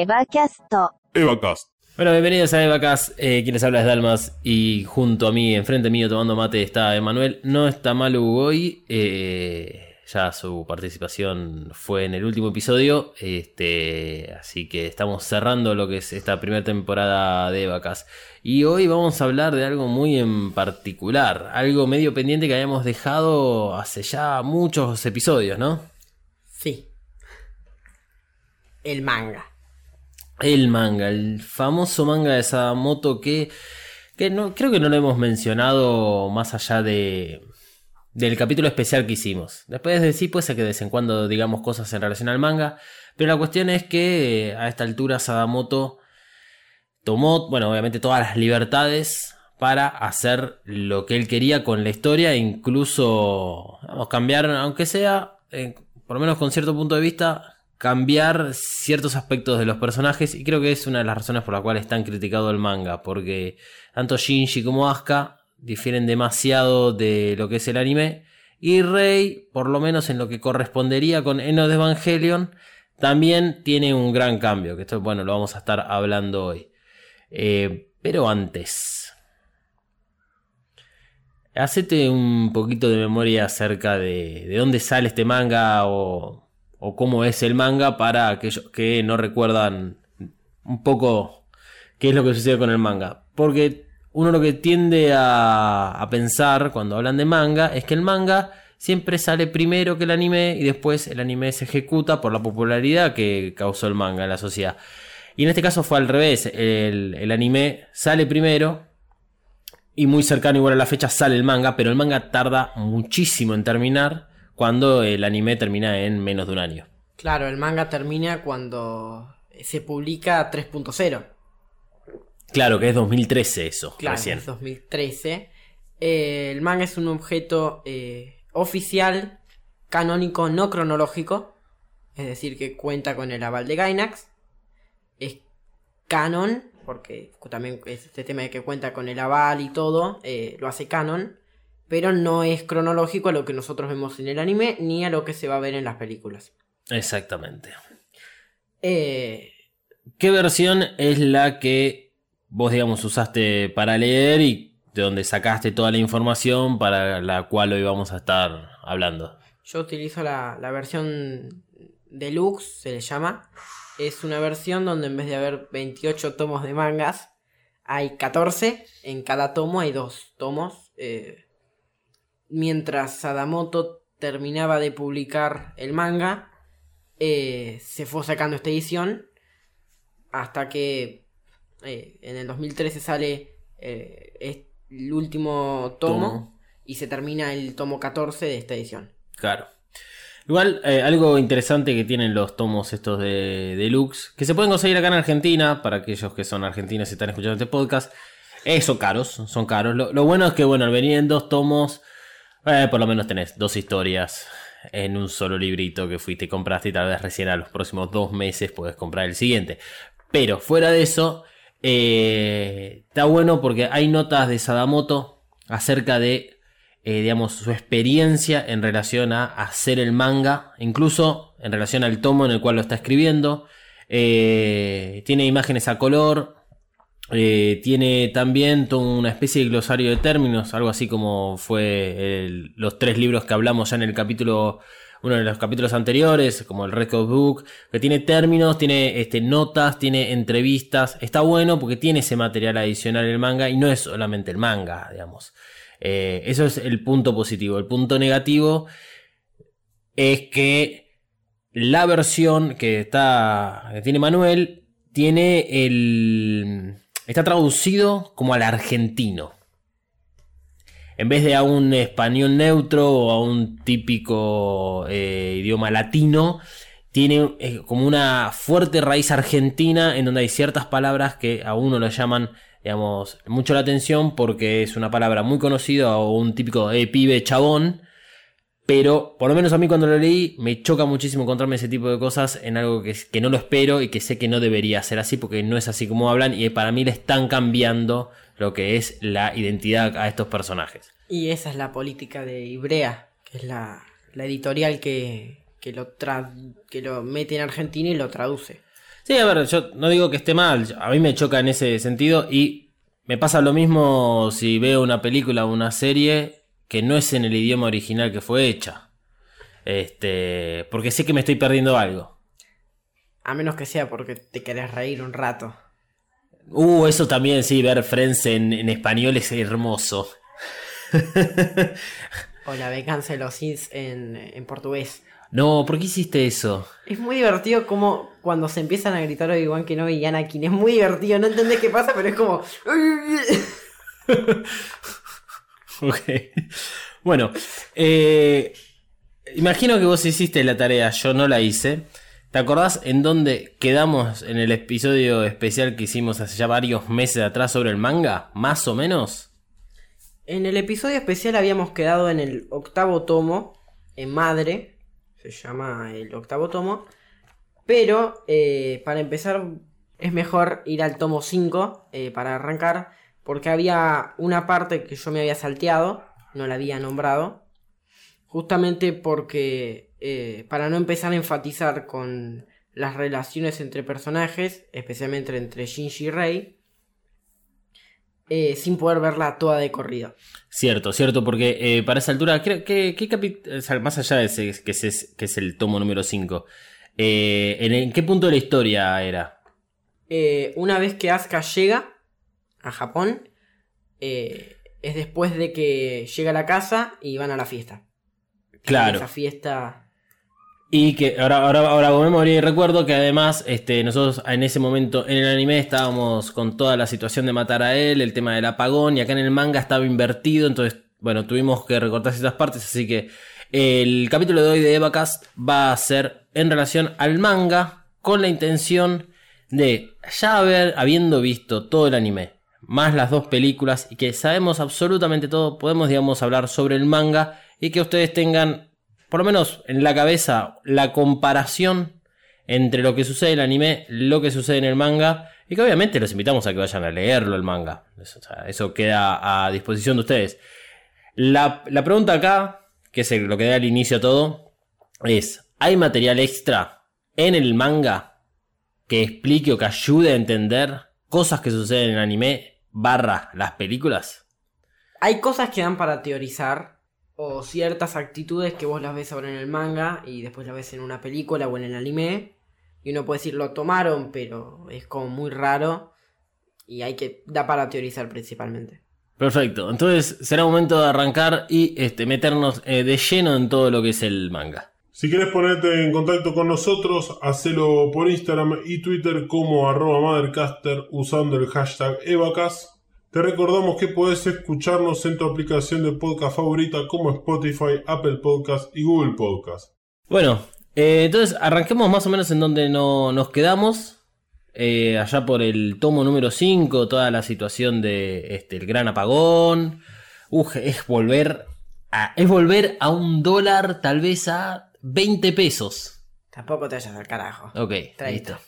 Evacast. Evacast. Bueno, bienvenidos a Evacast. Eh, quien les habla es Dalmas y junto a mí, enfrente mío, tomando mate, está Emanuel. No está mal Ugoy. Eh, ya su participación fue en el último episodio. Este, así que estamos cerrando lo que es esta primera temporada de Vacas. Y hoy vamos a hablar de algo muy en particular, algo medio pendiente que habíamos dejado hace ya muchos episodios, ¿no? Sí. El manga. El manga, el famoso manga de Sadamoto que, que no, creo que no lo hemos mencionado más allá de, del capítulo especial que hicimos. Después de sí, puede ser que de vez en cuando digamos cosas en relación al manga, pero la cuestión es que eh, a esta altura Sadamoto tomó, bueno, obviamente todas las libertades para hacer lo que él quería con la historia, incluso vamos, cambiar, aunque sea, eh, por lo menos con cierto punto de vista, cambiar ciertos aspectos de los personajes y creo que es una de las razones por las cuales es tan criticado el manga, porque tanto Shinji como Asuka difieren demasiado de lo que es el anime y Rei, por lo menos en lo que correspondería con Eno de Evangelion, también tiene un gran cambio, que esto, bueno, lo vamos a estar hablando hoy. Eh, pero antes, hacete un poquito de memoria acerca de, de dónde sale este manga o o cómo es el manga para aquellos que no recuerdan un poco qué es lo que sucede con el manga. Porque uno lo que tiende a, a, pensar cuando hablan de manga es que el manga siempre sale primero que el anime y después el anime se ejecuta por la popularidad que causó el manga en la sociedad. Y en este caso fue al revés, el, el anime sale primero y muy cercano igual a la fecha sale el manga, pero el manga tarda muchísimo en terminar cuando el anime termina en menos de un año. Claro, el manga termina cuando se publica 3.0. Claro, que es 2013 eso. Claro, recién. es 2013. Eh, el manga es un objeto eh, oficial, canónico, no cronológico. Es decir, que cuenta con el aval de Gainax. Es canon, porque también este tema de que cuenta con el aval y todo, eh, lo hace canon pero no es cronológico a lo que nosotros vemos en el anime ni a lo que se va a ver en las películas. Exactamente. Eh, ¿Qué versión es la que vos, digamos, usaste para leer y de donde sacaste toda la información para la cual hoy vamos a estar hablando? Yo utilizo la, la versión deluxe, se le llama. Es una versión donde en vez de haber 28 tomos de mangas, hay 14. En cada tomo hay dos tomos. Eh, mientras Sadamoto terminaba de publicar el manga, eh, se fue sacando esta edición hasta que eh, en el 2013 sale eh, el último tomo, Tomo. y se termina el tomo 14 de esta edición. Claro. Igual, algo interesante que tienen los tomos estos de deluxe, que se pueden conseguir acá en Argentina, para aquellos que son argentinos y están escuchando este podcast, son caros, son caros. Lo, lo bueno es que, bueno, al venir en dos tomos, eh, por lo menos tenés dos historias en un solo librito que fuiste y compraste y tal vez recién a los próximos dos meses puedes comprar el siguiente. Pero fuera de eso, eh, está bueno porque hay notas de Sadamoto acerca de, eh, digamos, su experiencia en relación a hacer el manga, incluso en relación al tomo en el cual lo está escribiendo. Tiene imágenes a color, eh, tiene también una especie de glosario de términos, algo así como fue el- los tres libros que hablamos ya en el capítulo, uno de los capítulos anteriores, como el Record Book, que tiene términos, tiene este, notas, tiene entrevistas. Está bueno porque tiene ese material adicional en el manga y no es solamente el manga, digamos. Eh, eso es el punto positivo. El punto negativo es que la versión que está que tiene Manuel tiene el está traducido como al argentino. En vez de a un español neutro o a un típico eh, idioma latino, tiene eh, como una fuerte raíz argentina en donde hay ciertas palabras que a uno lo llaman, digamos, mucho la atención porque es una palabra muy conocida o un típico eh, pibe chabón. Pero por lo menos a mí cuando lo leí me choca muchísimo encontrarme ese tipo de cosas en algo que, que no lo espero y que sé que no debería ser así porque no es así como hablan y para mí le están cambiando lo que es la identidad a estos personajes. Y esa es la política de Ibrea, que es la, la editorial que, que, lo tra- que lo mete en Argentina y lo traduce. Sí, a ver, yo no digo que esté mal, a mí me choca en ese sentido y me pasa lo mismo si veo una película o una serie que no es en el idioma original que fue hecha. Este, porque sé que me estoy perdiendo algo. A menos que sea porque te querés reír un rato. Uh, eso también, sí, ver Friends en, en español es hermoso. O la venganza de los Sith en, en portugués. No, ¿por qué hiciste eso? Es muy divertido como cuando se empiezan a gritar Obi-Wan Kenobi y Anakin. Es muy divertido, no entendés qué pasa, pero es como... Ok. Bueno, eh, imagino que vos hiciste la tarea, yo no la hice. ¿Te acordás en dónde quedamos en el episodio especial que hicimos hace ya varios meses atrás sobre el manga? Más o menos. En el episodio especial habíamos quedado en el octavo tomo, en Madre, se llama el octavo tomo, pero eh, para empezar es mejor ir al tomo 5 eh, para arrancar, porque había una parte que yo me había salteado, no la había nombrado, justamente porque eh, para no empezar a enfatizar con las relaciones entre personajes, especialmente entre Shinji y Rei, eh, sin poder verla toda de corrido. Cierto, cierto, porque eh, para esa altura, ¿qué, qué, qué capi- o sea, más allá de ese, que, ese- que es el tomo número 5, ¿en, en qué punto de la historia era? Una vez que Asuka llega a Japón, eh, es después de que llega a la casa y van a la fiesta. Claro. Esa fiesta. Y que ahora, ahora, ahora hago memoria y recuerdo que además este, nosotros en ese momento en el anime estábamos con toda la situación de matar a él, el tema del apagón, y acá en el manga estaba invertido, entonces, bueno, tuvimos que recortar ciertas partes, así que el capítulo de hoy de Evacast va a ser en relación al manga, con la intención de ya haber, habiendo visto todo el anime, más las dos películas, y que sabemos absolutamente todo, podemos, digamos, hablar sobre el manga, y que ustedes tengan por lo menos en la cabeza, la comparación entre lo que sucede en el anime, lo que sucede en el manga, y que obviamente los invitamos a que vayan a leerlo el manga. Eso, queda a disposición de ustedes. La, la pregunta acá, que es lo que da el inicio a todo, es, ¿hay material extra en el manga que explique o que ayude a entender cosas que suceden en el anime barra las películas? Hay cosas que dan para teorizar. O ciertas actitudes que vos las ves ahora en el manga y después las ves en una película o en el anime. Y uno puede decir lo tomaron, pero es como muy raro. Y hay que. da para teorizar principalmente. Perfecto, entonces será momento de arrancar y este, meternos eh, de lleno en todo lo que es el manga. Si querés ponerte en contacto con nosotros, hacelo por Instagram y Twitter como arroba Mothercaster usando el hashtag Evacas. Te recordamos que podés escucharnos en tu aplicación de podcast favorita como Spotify, Apple Podcast y Google Podcast. Bueno, eh, entonces arranquemos más o menos en donde no, nos quedamos. Eh, allá por el tomo número 5, toda la situación de este, gran apagón. Uf, es volver a, es volver a un dólar, tal vez a 20 pesos. Tampoco te vayas al carajo. Ok, Traíste. listo.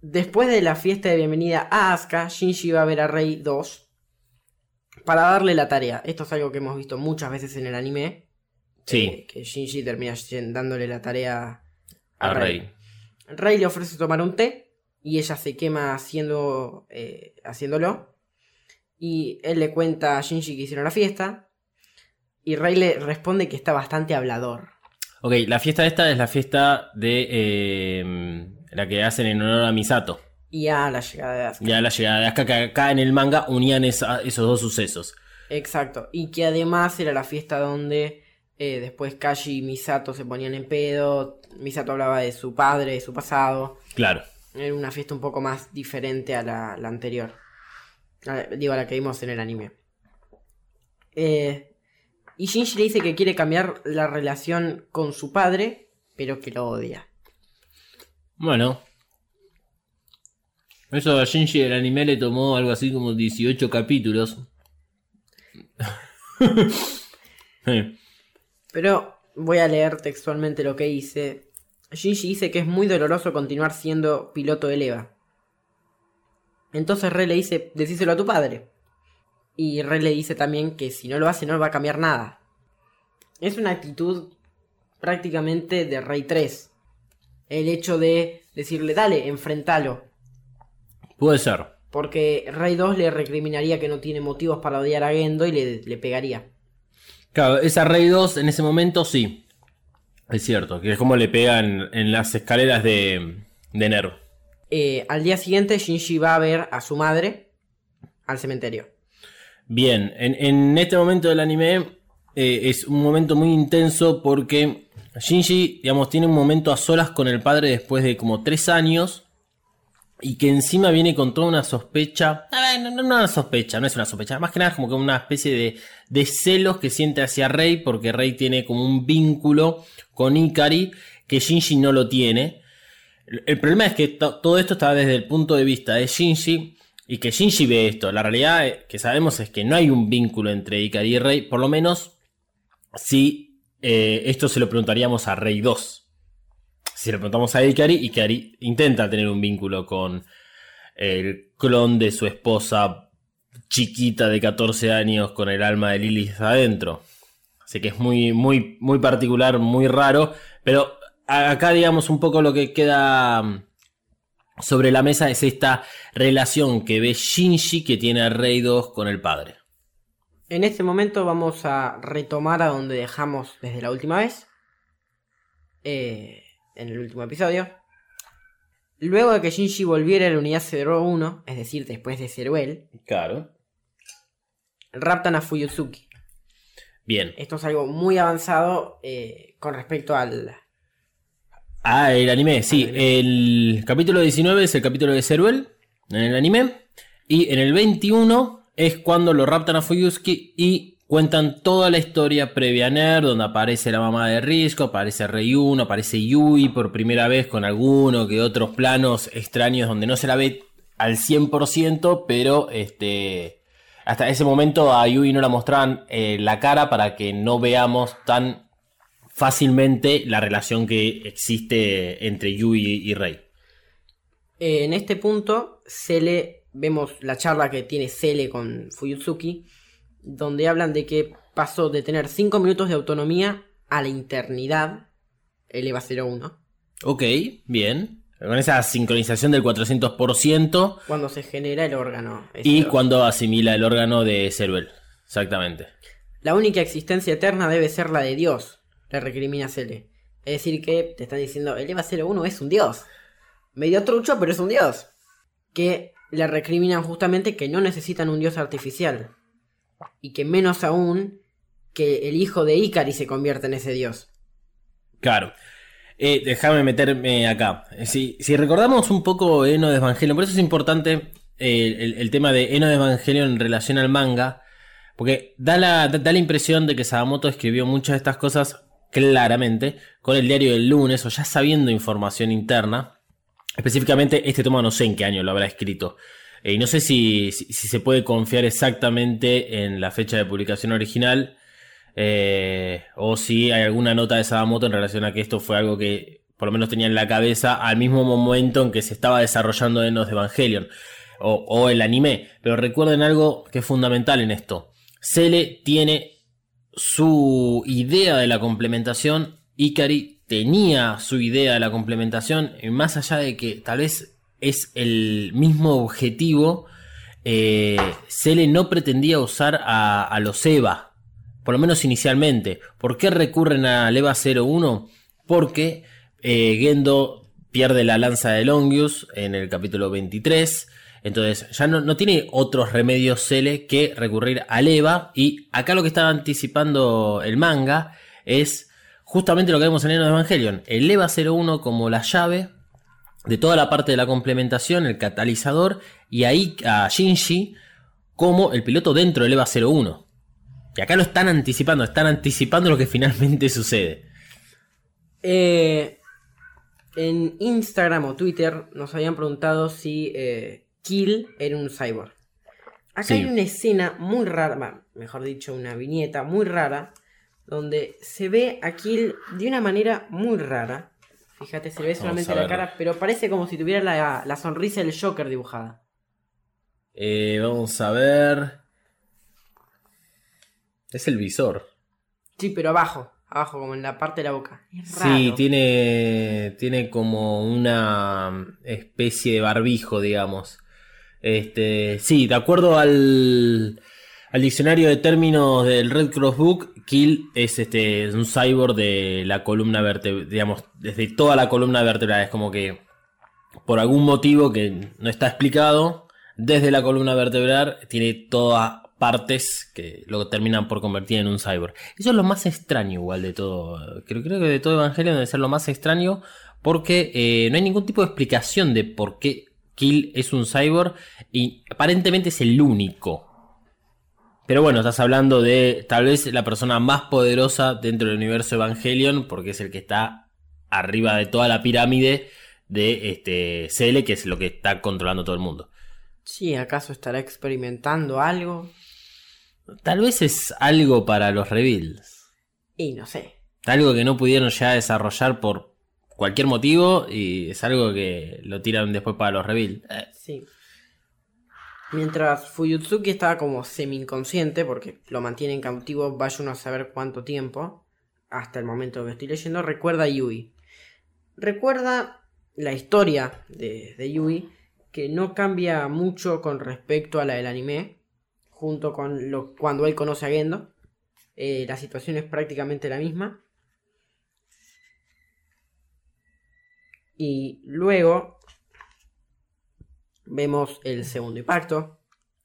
Después de la fiesta de bienvenida a Asuka, Shinji va a ver a Rei 2 para darle la tarea. Esto es algo que hemos visto muchas veces en el anime. Sí, eh, que Shinji termina dándole la tarea a, a Rei. Rey. Rey le ofrece tomar un té y ella se quema haciendo, eh, haciéndolo. Y él le cuenta a Shinji que hicieron la fiesta. Y Rey le responde que está bastante hablador. Ok, la fiesta esta es la fiesta de eh, la que hacen en honor a Misato. Y a la llegada de Asuka. Ya la llegada de Asuka, que acá en el manga unían esa- esos dos sucesos. Exacto. Y que además era la fiesta donde eh, después Kashi y Misato se ponían en pedo. Misato hablaba de su padre, de su pasado. Claro. Era una fiesta un poco más diferente a la, la anterior. A- digo, a la que vimos en el anime. Eh, y Shinji le dice que quiere cambiar la relación con su padre, pero que lo odia. Bueno. Eso a Shinji del anime le tomó algo así como 18 capítulos. Sí. Pero voy a leer textualmente lo que dice. Shinji dice que es muy doloroso continuar siendo piloto de Eva. Entonces Rey le dice, decíselo a tu padre. Y Rey le dice también que si no lo hace no va a cambiar nada. Es una actitud prácticamente de Rey 3. El hecho de decirle, dale, enfrentalo. Puede ser. Porque Rey 2 le recriminaría que no tiene motivos para odiar a Gendo y le, le pegaría. Claro, esa Rey 2 en ese momento sí. Es cierto, que es como le pegan en las escaleras de, de Nerv. Eh, al día siguiente, Shinji va a ver a su madre al cementerio. Bien, en, este momento del anime eh, es un momento muy intenso porque Shinji, digamos, tiene un momento a solas con el padre después de como tres años y que encima viene con toda una sospecha. No, no, no una sospecha, no es una sospecha, más que nada es como que una especie de, de celos que siente hacia Rey porque Rey tiene como un vínculo con Ikari que Shinji no lo tiene. El problema es que to- todo esto está desde el punto de vista de Shinji y que Shinji ve esto. La realidad que sabemos es que no hay un vínculo entre Ikari y Rey, por lo menos si eh, esto se lo preguntaríamos a Rey 2. Si le preguntamos a Ikari, Ikari intenta tener un vínculo con el clon de su esposa chiquita de 14 años con el alma de Lilith adentro. Así que es muy, muy, muy particular, muy raro. Pero acá, digamos, un poco lo que queda mm, sobre la mesa es esta relación que ve Shinji que tiene a Rey 2 con el padre. En este momento vamos a retomar a donde dejamos desde la última vez. eh, en el último episodio. Luego de que Shinji volviera a la unidad 01, es decir, después de Zeruel, Claro. raptan a Fuyutsuki. Bien. Esto es algo muy avanzado eh, con respecto al... Ah, el anime, sí. El capítulo 19 es el capítulo de Zeruel en el anime. Y en el 21 es cuando lo raptan a Fuyusuki y cuentan toda la historia previa a Ner, donde aparece la mamá de Risco, aparece Rey 1, aparece Yui por primera vez con alguno que otros planos extraños donde no se la ve al 100%, pero este hasta ese momento a Yui no la mostraban eh, la cara para que no veamos tan fácilmente la relación que existe entre Yui y Rey. Eh, en este punto, Cele, vemos la charla que tiene Cele con Fuyutsuki, donde hablan de que pasó de tener 5 minutos de autonomía a la eternidad, el EVA 01, Ok, bien. Con esa sincronización del 400% cuando se genera el órgano. y cuando asimila el órgano de Ceruel. Exactamente. La única existencia eterna debe ser la de Dios, le recrimina Cele. Es decir, que te están diciendo, el EVA 01 es un dios. Medio trucho, pero es un dios. Que le recriminan justamente que no necesitan un dios artificial. Y que menos aún que el hijo de Ikari se convierta en ese dios. Claro. Eh, déjame meterme acá. Eh, Si, si recordamos un poco Eno de Evangelion, por eso es importante eh, el, tema de Eno de Evangelion en relación al manga, porque da la, da la impresión de que Sadamoto escribió muchas de estas cosas claramente con el diario del lunes o ya sabiendo información interna. Específicamente, este toma no sé en qué año lo habrá escrito. Eh, y no sé si, si, se puede confiar exactamente en la fecha de publicación original. eh, o si hay alguna nota de Sadamoto en relación a que esto fue algo que por lo menos tenía en la cabeza al mismo momento en que se estaba desarrollando Enos de Evangelion. O, o el anime. Pero recuerden algo que es fundamental en esto. Cele tiene su idea de la complementación. Ikari tenía su idea de la complementación. Más allá de que tal vez es el mismo objetivo. Eh, no pretendía usar a, a los EVA. Por lo menos inicialmente. ¿Por qué recurren al EVA 01? Porque eh, Gendo pierde la lanza de Longius en el capítulo 23. Entonces ya no, no tiene otros remedios Cele que recurrir al EVA. Y acá lo que estaba anticipando el manga es justamente lo que vemos en de Evangelion. El EVA 01 como la llave de toda la parte de la complementación, el catalizador, y ahí a Shinji como el piloto dentro del EVA 01. Y acá lo están anticipando, están anticipando lo que finalmente sucede. Eh, en Instagram o Twitter nos habían preguntado si eh, Kill era un cyborg. Acá Sí. hay una escena muy rara, bah, mejor dicho, una viñeta muy rara, donde se ve a Kill de una manera muy rara. Fíjate, se le ve solamente la cara, pero parece como si tuviera la, la sonrisa del Joker dibujada. Eh, vamos a ver. Es el visor. Sí, pero abajo, abajo, como en la parte de la boca. Es Sí, raro. tiene, tiene como una especie de barbijo, digamos. Este, sí, de acuerdo al, diccionario de términos del Red Cross Book, Kill es este es un cyborg de la columna vertebral, digamos, desde toda la columna vertebral. Es como que por algún motivo que no está explicado, desde la columna vertebral tiene todas partes que lo terminan por convertir en un cyborg. Eso es lo más extraño igual de todo. Creo, creo que de todo Evangelion debe ser lo más extraño porque eh, no hay ningún tipo de explicación de por qué Kill es un cyborg y aparentemente es el único. Pero bueno, estás hablando de tal vez la persona más poderosa dentro del universo Evangelion porque es el que está arriba de toda la pirámide de este CL, que es lo que está controlando todo el mundo. Sí, ¿acaso estará experimentando algo? Tal vez es algo para los reveals. Y no sé. Algo que no pudieron ya desarrollar por cualquier motivo y es algo que lo tiran después para los reveals. Eh, Sí. Mientras Fuyutsuki estaba como semi-inconsciente, porque lo mantiene en cautivo, vaya uno a saber cuánto tiempo, hasta el momento que estoy leyendo, recuerda a Yui. Recuerda la historia de, de Yui, que no cambia mucho con respecto a la del anime, junto con lo, cuando él conoce a Gendo. Eh, la situación es prácticamente la misma. Y luego vemos el segundo impacto.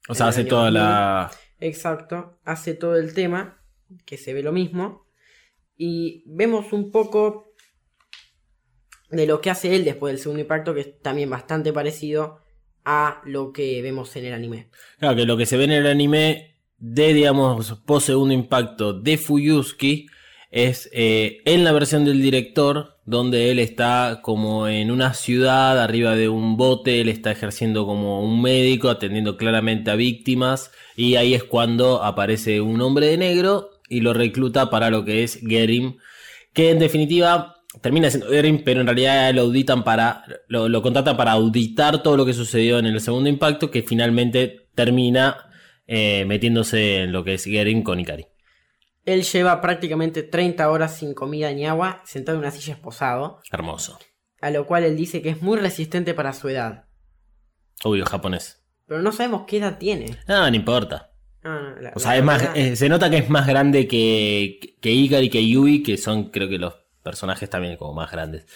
O sea, hace toda 2000. la... Exacto, hace todo el tema, que se ve lo mismo. Y vemos un poco de lo que hace él después del segundo impacto, que es también bastante parecido a lo que vemos en el anime. Claro, que lo que se ve en el anime de, digamos, post segundo impacto de Fuyuski es eh, en la versión del director, donde él está como en una ciudad, arriba de un bote, él está ejerciendo como un médico, atendiendo claramente a víctimas, y ahí es cuando aparece un hombre de negro y lo recluta para lo que es Gerim, que en definitiva termina siendo Gerim, pero en realidad lo auditan para, lo, contratan para auditar todo lo que sucedió en el segundo impacto, que finalmente termina eh, metiéndose en lo que es Gerim con Ikari. Él lleva prácticamente 30 horas sin comida ni agua, sentado en una silla esposado, Hermoso. a lo cual él dice que es muy resistente para su edad. Obvio, japonés. Pero no sabemos qué edad tiene. No, no importa. Ah, la- O sea, es más, eh, se nota que es más grande que, que Ikari y que Yui, que son creo que los personajes también como más grandes.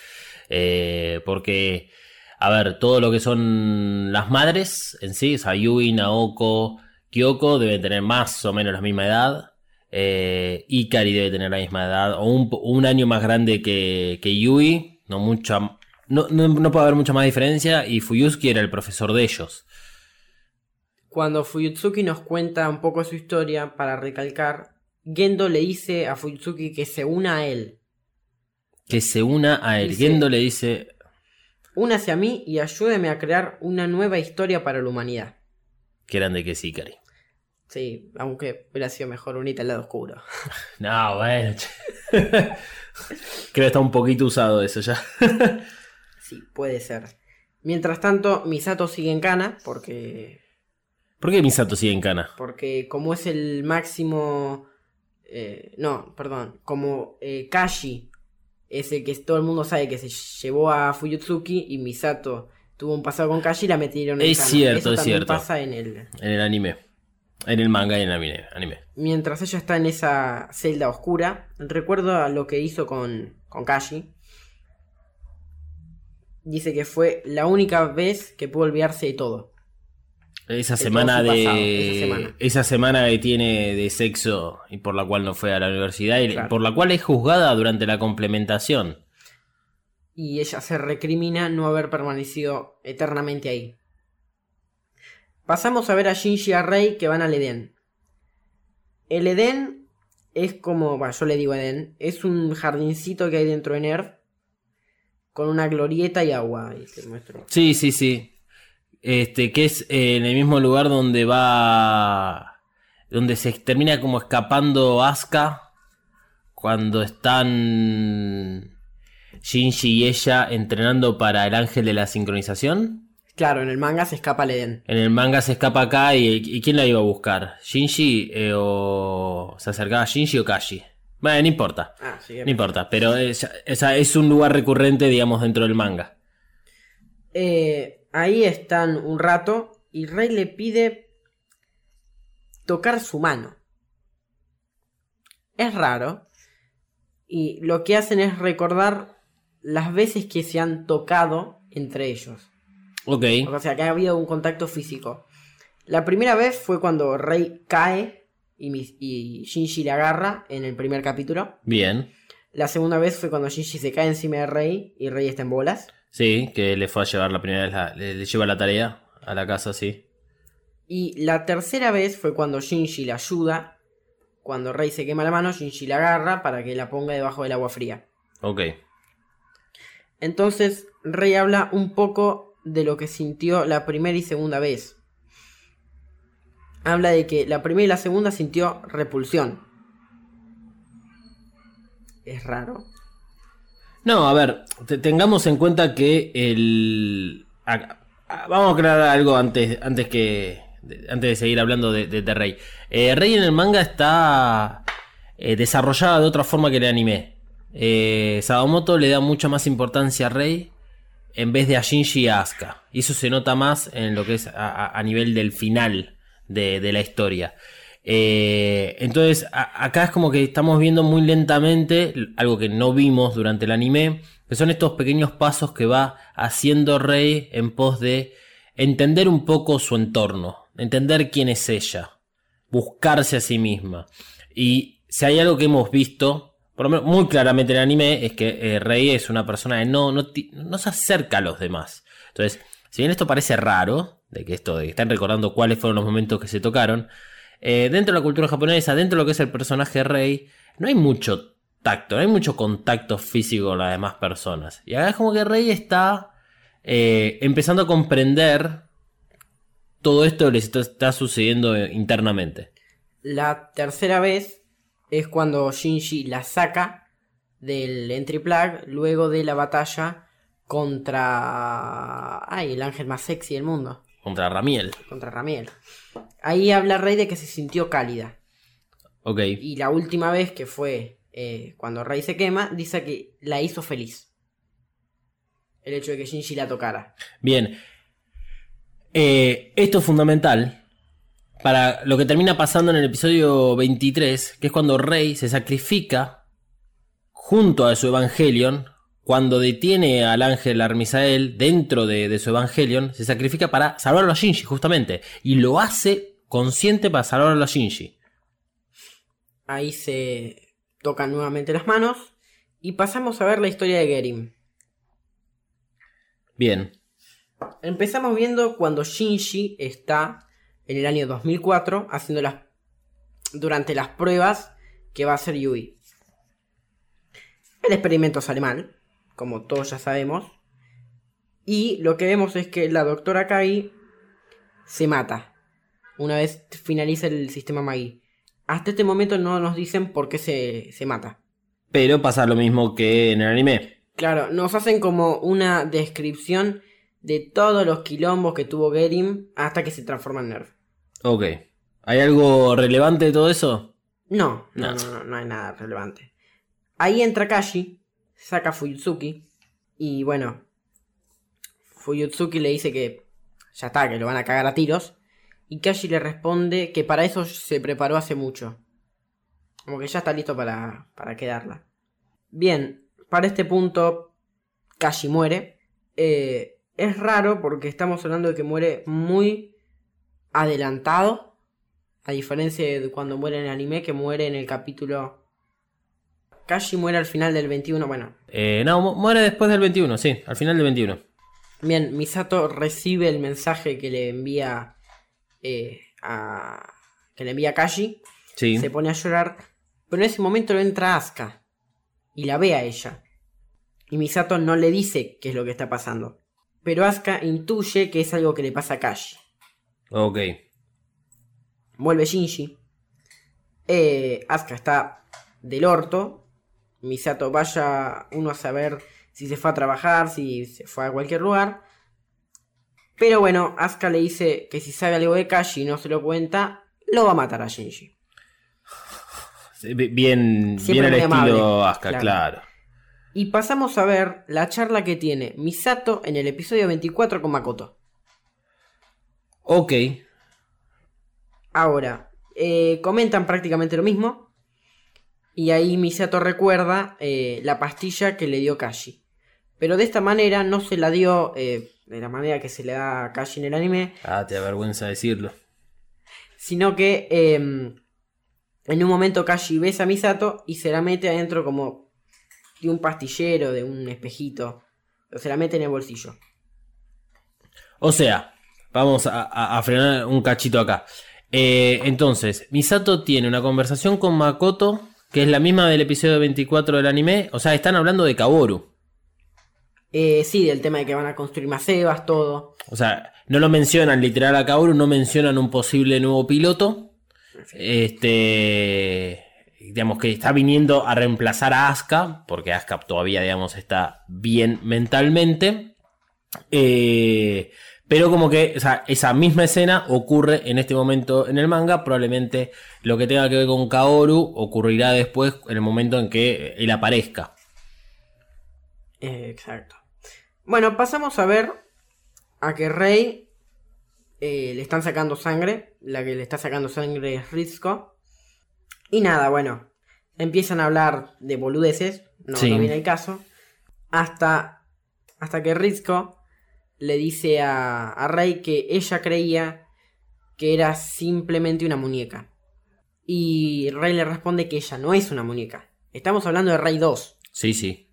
Eh, porque, a ver, todo lo que son las madres en sí, o sea, Yui, Naoko, Kyoko deben tener más o menos la misma edad. Eh, Ikari debe tener la misma edad, o un, año más grande que, que Yui, no mucha, no, no, no puede haber mucha más diferencia, y Fuyusuki era el profesor de ellos. Cuando Fuyutsuki nos cuenta un poco su historia, para recalcar, Gendo le dice a Fuyutsuki que se una a él. Que se una a él. Dice- Gendo le dice, Únase a mí y ayúdeme a crear una nueva historia para la humanidad. Qué grande que es Ikari. Sí, aunque hubiera sido mejor unita al lado oscuro. No, bueno. Creo que está un poquito usado eso ya. Sí, puede ser. Mientras tanto, Misato sigue en cana porque ¿Por qué Misato sigue en cana? Porque como es el máximo... eh, no, perdón. Como eh, Kashi es el que todo el mundo sabe que se llevó a Fuyutsuki y Misato tuvo un pasado con Kashi y la metieron en Es cana. cierto, Eso es también cierto. pasa en el... En el anime. En el manga y en el anime. Mientras ella está en esa celda oscura, recuerdo a lo que hizo con, con Kashi. Dice que fue la única vez que pudo olvidarse de todo. Esa semana de. pasado, esa semana. esa semana que tiene de sexo y por la cual no fue a la universidad y Claro. por la cual es juzgada durante la complementación. y ella se recrimina no haber permanecido eternamente ahí. Pasamos a ver a Shinji y a Rei que van al Edén. El Edén es como, bueno, yo le digo Edén, es un jardincito que hay dentro de Nerd con una glorieta y agua. Sí, sí, sí. Este, que es eh, en el mismo lugar donde va. Donde se termina como escapando Asuka. Cuando están. Shinji y ella entrenando para el ángel de la sincronización. Claro, en el manga se escapa al Edén. En el manga se escapa acá y, y ¿quién la iba a buscar? ¿Shinji eh, o. se acercaba a Shinji o Kashi? Bueno, no importa. Ah, sí. No importa, pero es, es un lugar recurrente, digamos, dentro del manga. Eh, ahí están un rato y Rey le pide tocar su mano. Es raro. Y lo que hacen es recordar las veces que se han tocado entre ellos. Ok. O sea, que ha habido un contacto físico. La primera vez fue cuando Rey cae y, Shinji le agarra en el primer capítulo. Bien. La segunda vez fue cuando Shinji se cae encima de Rey y Rey está en bolas. Sí, que le fue a llevar la primera vez, la- le, le lleva la tarea a la casa, sí. Y la tercera vez fue cuando Shinji le ayuda. Cuando Rey se quema la mano, Shinji la agarra para que la ponga debajo del agua fría. Ok. Entonces, Rey habla un poco de lo que sintió la primera y segunda vez. Habla de que la primera y la segunda sintió repulsión. Es raro. No, a ver, te- tengamos en cuenta que el... vamos a aclarar algo antes, antes que... de- antes de seguir hablando de, de, de Rey. Eh, Rey en el manga está eh, desarrollada de otra forma que el anime. Eh, Sadamoto le da mucha más importancia a Rey en vez de a Shinji y a Asuka. Y eso se nota más en lo que es a, nivel del final de, la historia. Eh, entonces, acá es como que estamos viendo muy lentamente algo que no vimos durante el anime, que son estos pequeños pasos que va haciendo Rey en pos de entender un poco su entorno, entender quién es ella, buscarse a sí misma. Y si hay algo que hemos visto, por lo menos muy claramente en el anime, es que eh, Rey es una persona que no, no, no se acerca a los demás. Entonces, si bien esto parece raro, de que esto de que están recordando cuáles fueron los momentos que se tocaron, eh, dentro de la cultura japonesa, dentro de lo que es el personaje Rey, no hay mucho tacto, no hay mucho contacto físico con las demás personas. Y acá es como que Rey está eh, empezando a comprender todo esto que les está, sucediendo internamente. La tercera vez es cuando Shinji la saca del entry plug luego de la batalla contra. Ay, el ángel más sexy del mundo. Contra Ramiel. Contra Ramiel. Ahí habla Rey de que se sintió cálida. Ok. Y la última vez que fue eh, cuando Rey se quema, dice que la hizo feliz. El hecho de que Shinji la tocara. Bien. Eh, esto es fundamental para lo que termina pasando en el episodio 23, que es cuando Rey se sacrifica junto a su Evangelion, cuando detiene al ángel Armisael dentro de, de su Evangelion, se sacrifica para salvarlo a Shinji, justamente. Y lo hace consciente para salvarlo a Shinji. Ahí se tocan nuevamente las manos. Y pasamos a ver la historia de Gerim. Bien. Empezamos viendo cuando Shinji está en el año 2004 haciendo las durante las pruebas que va a hacer Yui. El experimento sale mal, como todos ya sabemos, y lo que vemos es que la doctora Kai se mata una vez finaliza el sistema Magi. Hasta este momento no nos dicen por qué se, se mata. Pero pasa lo mismo que en el anime. Claro, nos hacen como una descripción de todos los quilombos que tuvo Gerim hasta que se transforma en Nerf. Ok. ¿Hay algo relevante de todo eso? No, no, No. no, no, no hay nada relevante. Ahí entra Kashi, saca a Fuyutsuki y bueno, Fuyutsuki le dice que ya está, que lo van a cagar a tiros y Kashi le responde que para eso se preparó hace mucho. Como que ya está listo para, para quedarla. Bien, para este punto Kashi muere. Eh, es raro porque estamos hablando de que muere muy adelantado. A diferencia de cuando muere en el anime, que muere en el capítulo. Kashi muere al final del 21. Bueno, Eh, no, mu- muere después del 21, sí, al final del 21. bien, Misato recibe el mensaje que le envía eh, a. que le envía Kashi. Sí. Se pone a llorar. Pero en ese momento entra Asuka. Y la ve a ella. Y Misato no le dice qué es lo que está pasando. Pero Asuka intuye que es algo que le pasa a Kashi. Ok. Vuelve Shinji. Eh, Asuka está del orto. Misato vaya uno a saber si se fue a trabajar, si se fue a cualquier lugar. Pero bueno, Asuka le dice que si sabe algo de Kashi y no se lo cuenta, lo va a matar a Shinji. Bi- Bien, Siempre bien al estilo amable, Asuka, claro. claro. Y pasamos a ver la charla que tiene Misato en el episodio 24 con Makoto. Ok. Ahora, eh, comentan prácticamente lo mismo. Y ahí Misato recuerda eh, la pastilla que le dio Kashi. Pero de esta manera no se la dio eh, de la manera que se le da a Kashi en el anime, Ah, te da vergüenza decirlo. sino que eh, en un momento Kashi besa a Misato y se la mete adentro como de un pastillero, de un espejito. O se la mete en el bolsillo. O sea, vamos a, a- a frenar un cachito acá. Eh, entonces, Misato tiene una conversación con Makoto, que es la misma del episodio 24 del anime. O sea, están hablando de Kaworu. Eh, sí, del tema de que van a construir más todo. O sea, no lo mencionan literal a Kaoru, no mencionan un posible nuevo piloto. Este. Digamos que está viniendo a reemplazar a Asuka, porque Asuka todavía, digamos, está bien mentalmente. Eh, pero como que esa misma escena ocurre en este momento en el manga. Probablemente lo que tenga que ver con Kaoru ocurrirá después en el momento en que él aparezca. Exacto. Bueno, pasamos a ver a que Rey eh, le están sacando sangre. La que le está sacando sangre es Rizko. Y nada, bueno. Empiezan a hablar de boludeces. No, Sí. no viene el caso. Hasta, hasta que Rizko le dice a, a Rey que ella creía que era simplemente una muñeca. Y Rey le responde que ella no es una muñeca. Estamos hablando de Rey 2. Sí, sí.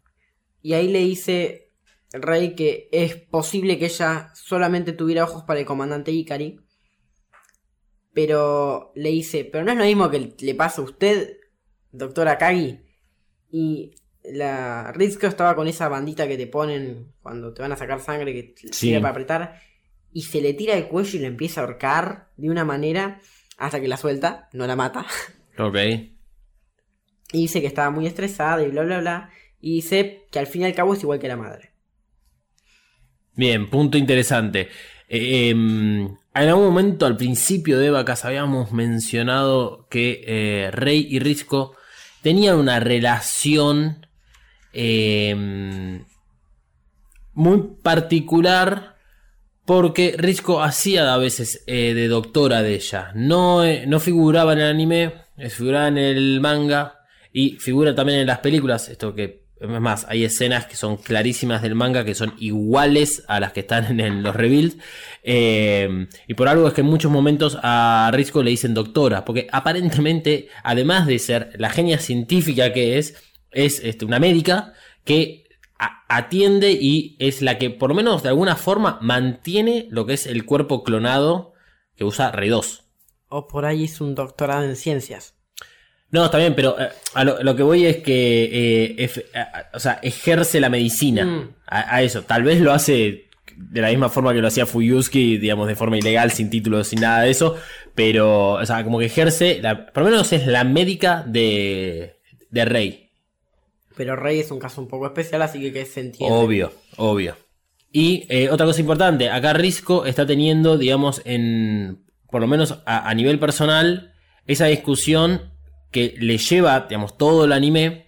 Y ahí le dice Rey que es posible que ella solamente tuviera ojos para el comandante Ikari. Pero le dice, pero no es lo mismo que le pasa a usted, doctor Akagi. Y la Rizko estaba con esa bandita que te ponen cuando te van a sacar sangre que te Sí. sirve para apretar. Y se le tira el cuello y le empieza a ahorcar de una manera hasta que la suelta, no la mata. Ok. Y dice que estaba muy estresada y bla bla bla. Y dice que al fin y al cabo es igual que la madre. Bien, punto interesante. Eh, em, en algún momento al principio de Vacas habíamos mencionado que eh, Rey y Risco tenían una relación em, muy particular porque Risco hacía a veces eh, de doctora de ella. No, eh, no figuraba en el anime, figuraba en el manga y figura también en las películas. Esto que, es más, hay escenas que son clarísimas del manga que son iguales a las que están en los reveals. Eh, y por algo es que en muchos momentos a Risco le dicen doctora, porque aparentemente, además de ser la genia científica que es, es este, una médica que atiende y es la que por lo menos de alguna forma mantiene lo que es el cuerpo clonado que usa Rey 2. O por ahí es un doctorado en ciencias. No, está bien, pero eh, a lo, lo que voy es que eh, a- o sea, ejerce la medicina Mm. a, a eso. Tal vez lo hace de la misma forma que lo hacía Fuyuski, digamos, de forma ilegal, sin título, sin nada de eso. Pero, o sea, como que ejerce, la- por lo menos es la médica de, de Rey. Pero Rey es un caso un poco especial, así que, que se entiende. Obvio, obvio. Y eh, otra cosa importante, acá Risco está teniendo, digamos, en, por lo menos a, a nivel personal, esa discusión que le lleva, digamos, todo el anime,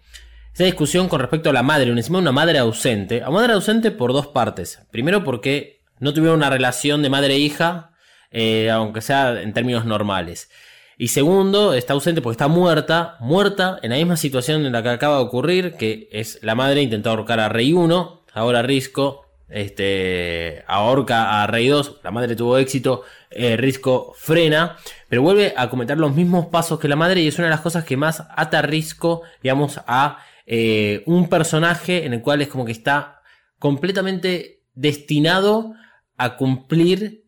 esa discusión con respecto a la madre, encima una madre ausente, a madre ausente por dos partes. Primero porque no tuvieron una relación de madre e hija, eh, aunque sea en términos normales. Y segundo, está ausente porque está muerta, muerta en la misma situación en la que acaba de ocurrir, que es la madre intentó ahorcar a Rey 1, ahora Risco este, ahorca a Rey 2, la madre tuvo éxito, eh, Risco frena, pero vuelve a cometer los mismos pasos que la madre y es una de las cosas que más ata a Risco, digamos, a eh, un personaje en el cual es como que está completamente destinado a cumplir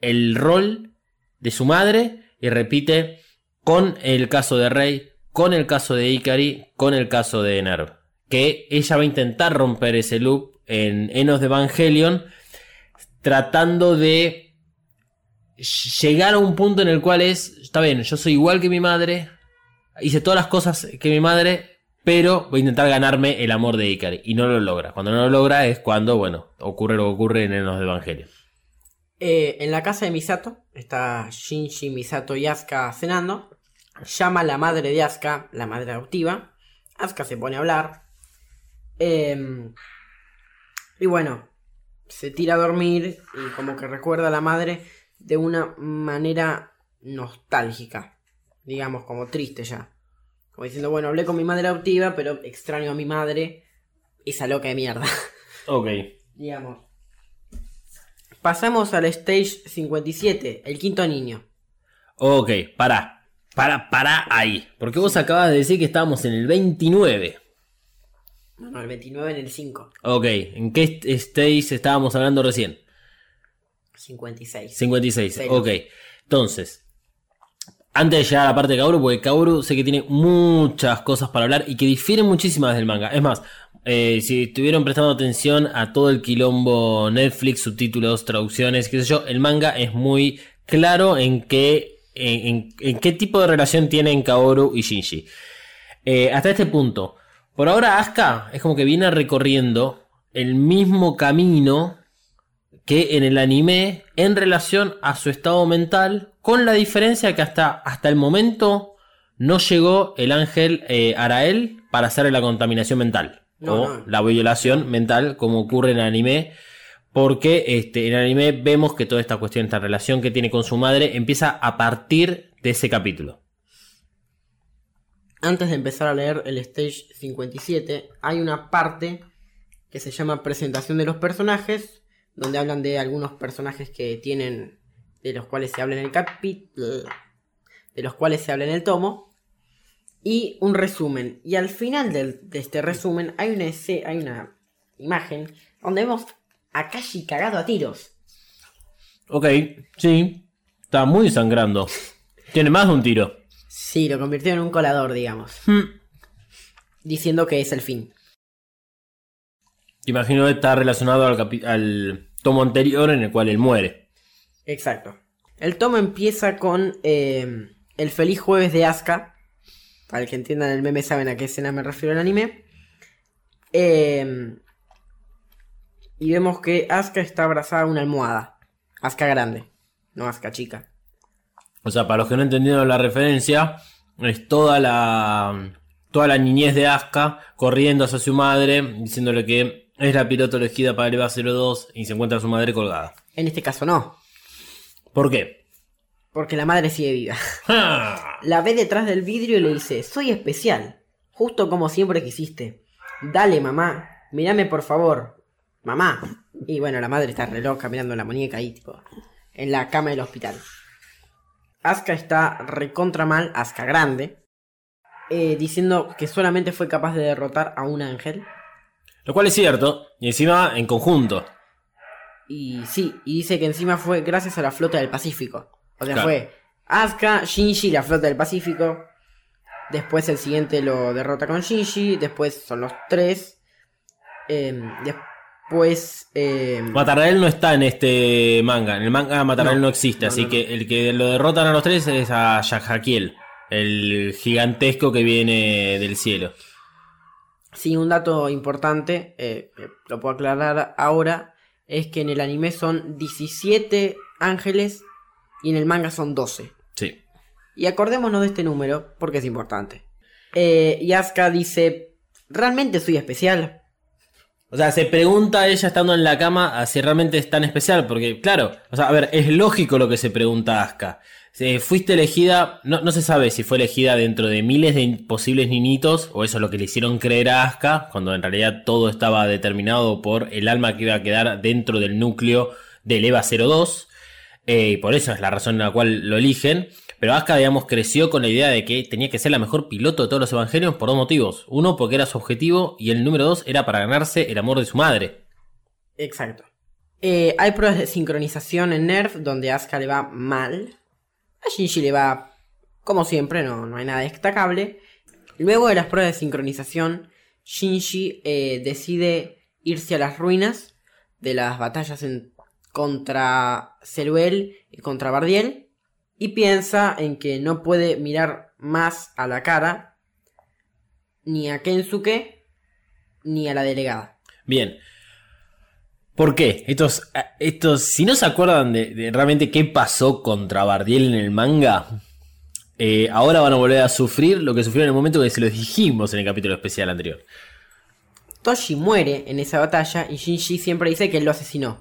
el rol de su madre y repite con el caso de Rey, con el caso de Ikari, con el caso de Nerv. Que ella va a intentar romper ese loop en Enos de Evangelion, tratando de llegar a un punto en el cual es, está bien, yo soy igual que mi madre, hice todas las cosas que mi madre, pero voy a intentar ganarme el amor de Ikari. Y no lo logra. Cuando no lo logra es cuando, bueno, ocurre lo que ocurre en Enos de Evangelion. Eh, en la casa de Misato está Shinji, Misato y Asuka cenando. llama a la madre de Asuka, la madre adoptiva. Asuka se pone a hablar. Em, y bueno, se tira a dormir y como que recuerda a la madre de una manera nostálgica. Digamos, como triste ya. Como diciendo, bueno, hablé con mi madre adoptiva, pero extraño a mi madre. Esa loca de mierda. Ok. Digamos. Pasamos al stage 57, el quinto niño. Ok, pará. Para, para ahí. Porque vos acabas de decir que estábamos en el 29. No, no, el 29 en el 5. Ok, ¿en qué stage estábamos hablando recién? 56. 56, Cero. ok. Entonces, antes de llegar a la parte de Kaoru, porque Kaoru sé que tiene muchas cosas para hablar y que difieren muchísimas del manga. Es más, eh, si estuvieron prestando atención a todo el quilombo Netflix, subtítulos, traducciones, qué sé yo, el manga es muy claro en qué, en, en- en qué tipo de relación tienen Kaoru y Shinji. Eh, hasta este punto. Por ahora Asuka es como que viene recorriendo el mismo camino que en el anime en relación a su estado mental, con la diferencia que hasta, hasta el momento no llegó el ángel eh, Arael para hacerle la contaminación mental No, o no. la violación mental como ocurre en el anime. Porque este, en el anime vemos que toda esta cuestión, esta relación que tiene con su madre, empieza a partir de ese capítulo. Antes de empezar a leer el stage 57, hay una parte que se llama presentación de los personajes, donde hablan de algunos personajes que tienen, de los cuales se habla en el capítulo, de los cuales se habla en el tomo, y un resumen. Y al final de este resumen hay una, hay una imagen donde vemos a Kashi cagado a tiros. Ok, sí, está muy sangrando. Tiene más de un tiro. Sí, lo convirtió en un colador, digamos, Hmm. diciendo que es el fin. Imagino que está relacionado al, capi- al tomo anterior en el cual él muere. Exacto. El tomo empieza con eh, el feliz jueves de Asuka. Para el que entiendan el meme saben a qué escena me refiero al anime. Eh, y vemos que Asuka está abrazada a una almohada. Asuka grande, no Asuka chica. O sea, para los que no entendieron la referencia, es toda la toda la niñez de Asuka corriendo hacia su madre, diciéndole que es la piloto elegida para el EVA 02 y se encuentra su madre colgada. En este caso no, ¿Por qué? porque la madre sigue viva. ¡Ja! La ve detrás del vidrio y le dice, soy especial, justo como siempre quisiste. Dale, mamá, mírame por favor. Mamá. Y bueno, la madre está re loca mirando la muñeca ahí, tipo, en la cama del hospital. Asuka está recontra mal, Asuka grande, eh, diciendo que solamente fue capaz de derrotar a un ángel. Lo cual es cierto, y encima en conjunto. Y sí, y dice que encima fue gracias a la flota del Pacífico. O sea, Claro. fue Asuka, Shinji, la flota del Pacífico. Después el siguiente lo derrota con Shinji. Después son los tres. Em, después. Em, Matarael no está en este manga. En el manga Matarael no, No, existe, no, así no, que el que lo derrotan a los tres es a Yajakiel, el gigantesco que viene del cielo. sí, un dato importante, eh, lo puedo aclarar ahora. Es que en el anime son 17 ángeles. Y en el manga son 12. Sí. Y acordémonos de este número porque es importante. Eh, y Asuka dice: ¿Realmente soy especial? O sea, se pregunta ella estando en la cama a si realmente es tan especial, porque claro, o sea, a ver, es lógico lo que se pregunta Asuka. Eh, fuiste elegida, no, no se sabe si fue elegida dentro de miles de posibles niñitos, o eso es lo que le hicieron creer a Asuka, cuando en realidad todo estaba determinado por el alma que iba a quedar dentro del núcleo del EVA 02, eh, y por eso es la razón en la cual lo eligen. Pero Asuka, digamos, creció con la idea de que tenía que ser la mejor piloto de todos los evangelios por dos motivos. Uno, porque era su objetivo, y el número dos era para ganarse el amor de su madre. Exacto. Eh, hay pruebas de sincronización en Nerf donde Asuka le va mal. A Shinji le va como siempre, no, no hay nada destacable. Luego de las pruebas de sincronización, Shinji eh, decide irse a las ruinas de las batallas contra Ceruel y contra Bardiel. Y piensa en que no puede mirar más a la cara ni a Kensuke ni a la delegada. Bien. ¿Por qué? Estos, estos, si no se acuerdan de, de realmente qué pasó contra Bardiel en el manga, eh, ahora van a volver a sufrir lo que sufrieron en el momento que se lo dijimos en el capítulo especial anterior. Toshi muere en esa batalla y Shinji siempre dice que él lo asesinó.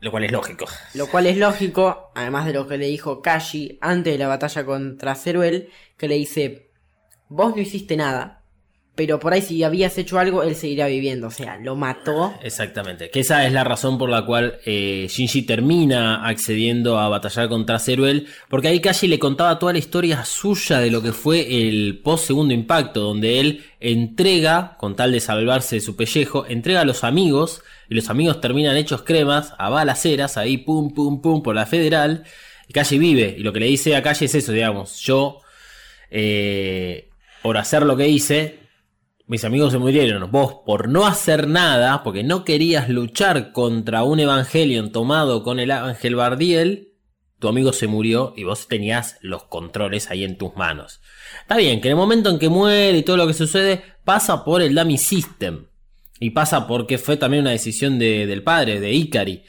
Lo cual es lógico. Lo cual es lógico, además de lo que le dijo Kashi antes de la batalla contra Zeruel, que le dice, vos no hiciste nada, pero por ahí si habías hecho algo, él seguiría viviendo, o sea, lo mató. Exactamente, que esa es la razón por la cual eh, Shinji termina accediendo a batallar contra Zeruel, porque ahí Kashi le contaba toda la historia suya de lo que fue el post segundo impacto, donde él entrega, con tal de salvarse de su pellejo, entrega a los amigos, y los amigos terminan hechos cremas, a balaceras, ahí pum, pum, pum, por la federal, y Kashi vive, y lo que le dice a Kashi es eso, digamos, yo, eh, por hacer lo que hice, mis amigos se murieron. Vos, por no hacer nada, porque no querías luchar contra un Evangelion tomado con el Ángel Bardiel, tu amigo se murió y vos tenías los controles ahí en tus manos. Está bien, que en el momento en que muere y todo lo que sucede, pasa por el Dummy System. Y pasa porque fue también una decisión del padre, de Ikari.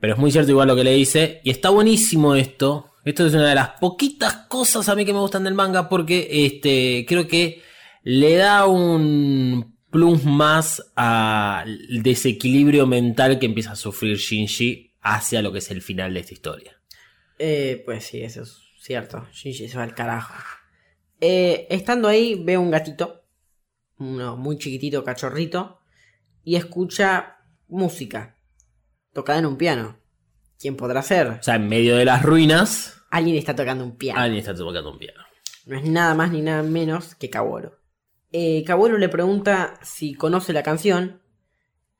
Pero es muy cierto igual lo que le dice. Y está buenísimo esto. Esto es una de las poquitas cosas a mí que me gustan del manga porque este, creo que le da un plus más al desequilibrio mental que empieza a sufrir Shinji hacia lo que es el final de esta historia. Eh, pues sí, eso es cierto. Shinji se va al carajo. Eh, estando ahí, ve un gatito, uno muy chiquitito, cachorrito, y escucha música, tocada en un piano. ¿Quién podrá ser? O sea, en medio de las ruinas. Alguien está tocando un piano. Alguien está tocando un piano. No es nada más ni nada menos que Kaworu eh, le pregunta si conoce la canción,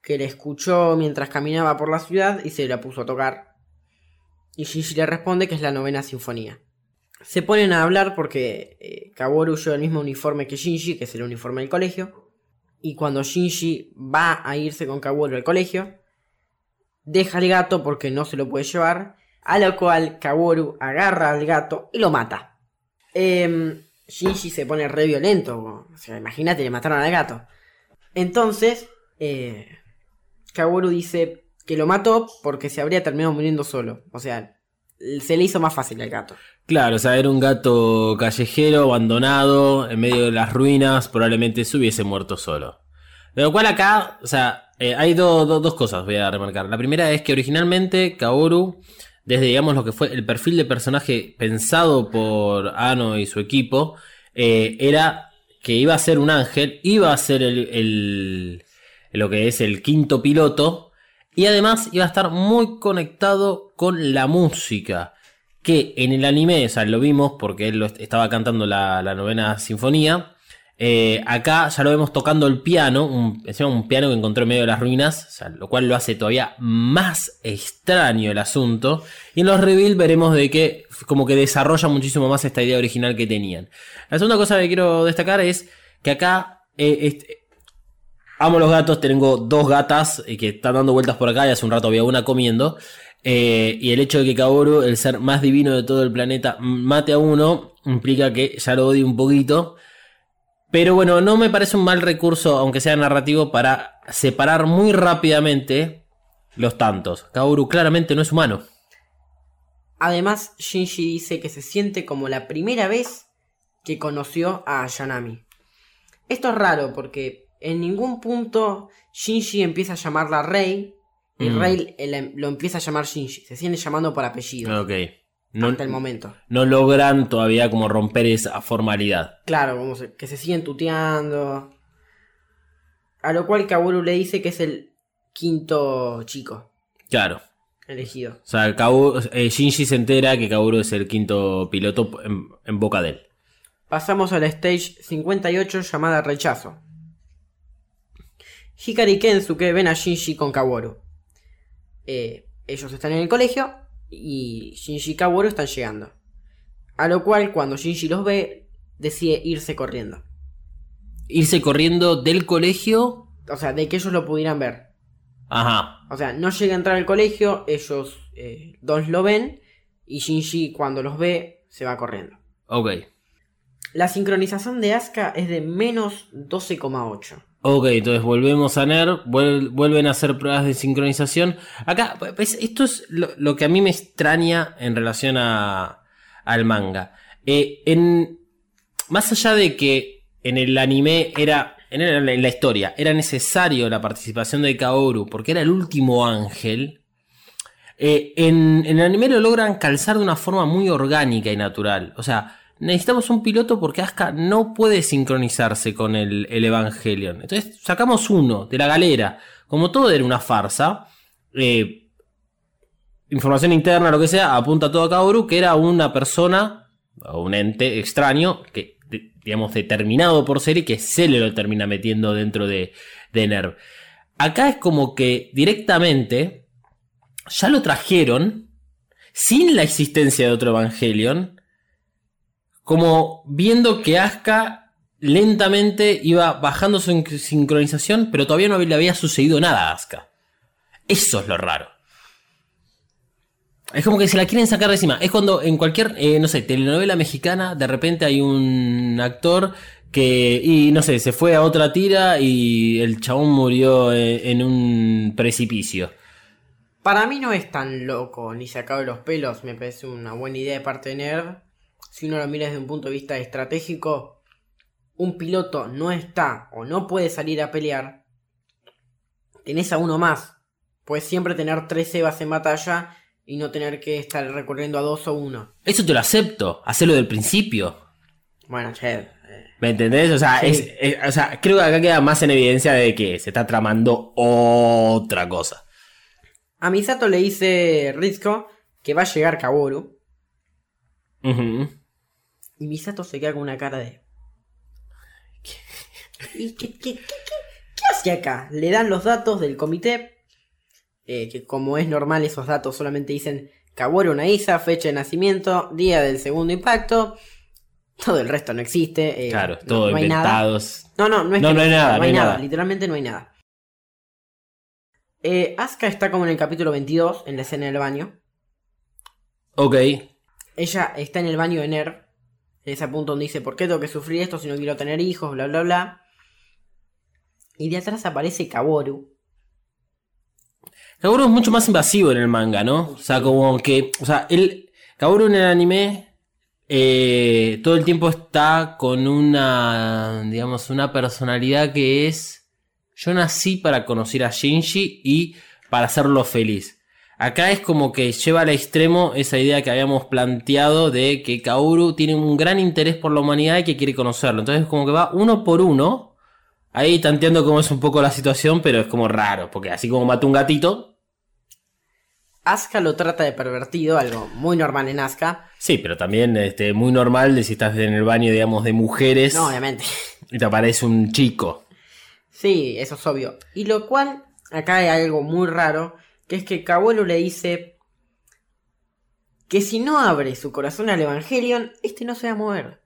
que le escuchó mientras caminaba por la ciudad y se la puso a tocar. Y Shinji le responde que es la novena sinfonía. Se ponen a hablar porque eh, Kaworu lleva el mismo uniforme que Shinji, que es el uniforme del colegio. Y cuando Shinji va a irse con Kaworu al colegio, deja al gato porque no se lo puede llevar. A lo cual Kaworu agarra al gato y lo mata. Eh, Shinji se pone re violento. O sea, imagínate, le mataron al gato. Entonces, eh, Kaworu dice que lo mató porque se habría terminado muriendo solo. O sea, se le hizo más fácil al gato. Claro, o sea, era un gato callejero, abandonado, en medio de las ruinas, probablemente se hubiese muerto solo. De lo cual acá, o sea, eh, hay dos cosas, voy a remarcar. La primera es que originalmente Kaoru desde digamos lo que fue el perfil de personaje pensado por Ano y su equipo, eh, era que iba a ser un ángel, iba a ser el, lo que es el quinto piloto, y además iba a estar muy conectado con la música. Que en el anime, o sea, lo vimos porque él estaba cantando la, novena sinfonía. Eh, acá ya lo vemos tocando el piano, un, un piano que encontró en medio de las ruinas, lo cual lo hace todavía más extraño el asunto. Y en los reveal veremos de que como que desarrolla muchísimo más esta idea original que tenían. La segunda cosa que quiero destacar es que acá eh, amo los gatos, tengo dos gatas eh, que están dando vueltas por acá y hace un rato había una comiendo. Y el hecho de que Kaoru, el ser más divino de todo el planeta, mate a uno, implica que ya lo odio un poquito. Pero bueno, no me parece un mal recurso, aunque sea narrativo, para separar muy rápidamente los tantos. Kaoru claramente no es humano. Además, Shinji dice que se siente como la primera vez que conoció a Yanami. Esto es raro porque en ningún punto Shinji empieza a llamarla Rey y mm. Rey lo empieza a llamar Shinji. Se siente llamando por apellido. Ok no, hasta el momento. No logran todavía como romper esa formalidad. Claro, como que se siguen tuteando. A lo cual Kaburu le dice que es el quinto chico. Claro. Elegido. O sea, eh, Shinji se entera que Kaburu es el quinto piloto en, boca de él. Pasamos a la stage 58 llamada Rechazo. Hikari y Kensuke ven a Shinji con Kaworu. Eh, ellos están en el colegio y Shinji y Kaworu están llegando. A lo cual, cuando Shinji los ve, decide irse corriendo. ¿Irse corriendo del colegio? O sea, de que ellos lo pudieran ver. Ajá. O sea, no llega a entrar al colegio, ellos eh, dos lo ven y Shinji cuando los ve se va corriendo. Ok. La sincronización de Asuka es de menos 12,8. Ok, entonces volvemos a NER, vuelven a hacer pruebas de sincronización. Acá, pues, esto es lo, que a mí me extraña en relación a, al manga. Eh, más allá de que en el anime era, en, la historia, era necesario la participación de Kaoru porque era el último ángel, eh, en el anime lo logran calzar de una forma muy orgánica y natural. O sea, necesitamos un piloto porque Asuka no puede sincronizarse con el, el Evangelion. Entonces sacamos uno de la galera. Como todo era una farsa, eh, información interna, lo que sea, apunta todo a Kaoru, que era una persona o un ente extraño que, digamos, determinado por serie que se le lo termina metiendo dentro de, de NERV. Acá es como que directamente ya lo trajeron sin la existencia de otro Evangelion, como viendo que Asuka lentamente iba bajando su sin- sincronización, pero todavía no le había sucedido nada a Asuka. Eso es lo raro. Es como que se la quieren sacar de encima. Es cuando en cualquier, eh, no sé, telenovela mexicana, de repente hay un actor que, y no sé, se fue a otra tira y el chabón murió eh, en un precipicio. Para mí no es tan loco ni sacado de los pelos, me parece una buena idea de parte de Nerd. Si uno lo mira desde un punto de vista estratégico, un piloto no está o no puede salir a pelear, tenés a uno más. Puedes siempre tener tres Evas en batalla y no tener que estar recurriendo a dos o uno. Eso te lo acepto, hacerlo del principio. Bueno, che, eh, ¿Me entendés? O sea, Sí. es- es- o sea, creo que acá queda más en evidencia de que se está tramando otra cosa. a Misato le dice Rizko que va a llegar Kaworu. Ujú. Y Misato se queda con una cara de. ¿Y qué, qué, qué, qué- qué hace acá? Le dan los datos del comité. eh, que como es normal, esos datos solamente dicen Kaworu Naisa, fecha de nacimiento, día del segundo impacto. Todo el resto no existe. eh, Claro, no- todo no inventados. No, no, no es No, que no hay nada, no hay hay nada. nada. Literalmente no hay nada. Eh, Asuka está como en el capítulo 22, en la escena del baño. Ok. Ella está en el baño de Nerv. Ese punto donde dice, ¿por qué tengo que sufrir esto si no quiero tener hijos? Bla, bla, bla. Y de atrás aparece Kaworu. Kaworu es mucho más invasivo en el manga, ¿no? O sea, como que. O sea, el. Kaworu en el anime. eh, todo el tiempo está con una. Digamos, una personalidad que es. Yo nací para conocer a Shinji y para hacerlo feliz. Acá es como que lleva al extremo esa idea que habíamos planteado de que Kaoru tiene un gran interés por la humanidad y que quiere conocerlo. Entonces como que va uno por uno. Ahí tanteando cómo es un poco la situación, pero es como raro, porque así como mata un gatito, Asuka lo trata de pervertido, algo muy normal en Asuka. Sí, pero también este, muy normal de si estás en el baño, digamos, de mujeres No, obviamente. y te aparece un chico. Sí, eso es obvio. Y lo cual, acá hay algo muy raro, que es que Kaworu le dice que si no abre su corazón al Evangelion, este no se va a mover.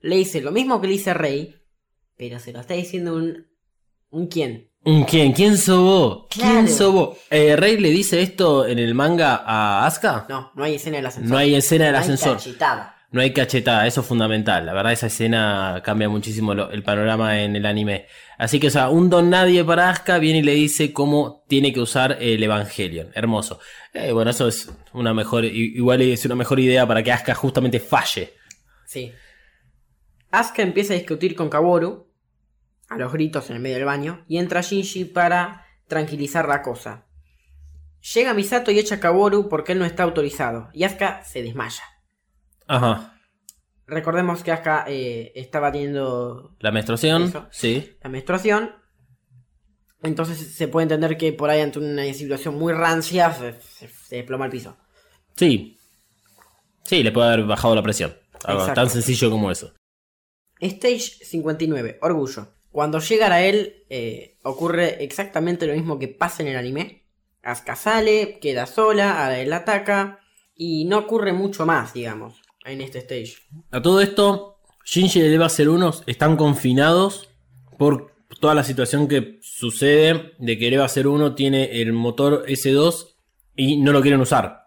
Le dice lo mismo que le dice Rey, pero se lo está diciendo un... ¿Un quién? ¿Un quién? ¿Quién vos? ¿Quién Claro. vos? Eh, ¿Rey le dice esto en el manga a Asuka? No, no hay escena del ascensor. No hay escena del ascensor. No hay cachetada, eso es fundamental. La verdad, esa escena cambia muchísimo lo- el panorama en el anime. Así que, o sea, un don nadie para Asuka viene y le dice cómo tiene que usar el Evangelion. Hermoso. Eh, bueno, eso es una mejor, igual es una mejor idea para que Asuka justamente falle. Sí. Asuka empieza a discutir con Kaworu, a los gritos en el medio del baño, y entra Shinji para tranquilizar la cosa. Llega Misato y echa a Kaworu porque él no está autorizado, y Asuka se desmaya. Ajá. Recordemos que Asuka eh, estaba teniendo La menstruación, Eso. sí. la menstruación, entonces se puede entender que por ahí ante una situación muy rancia se, se- se desploma el piso. Sí. Sí, le puede haber bajado la presión. Algo Exacto. tan sencillo como eso. Stage 59, Orgullo. Cuando llegan a él, eh, ocurre exactamente lo mismo que pasa en el anime. Asuka sale, queda sola, a él la ataca, y no ocurre mucho más, digamos, en este stage. A todo esto, Shinji y el Eva 01 están confinados por toda la situación que sucede de que el Eva 01 tiene el motor S2 y no lo quieren usar.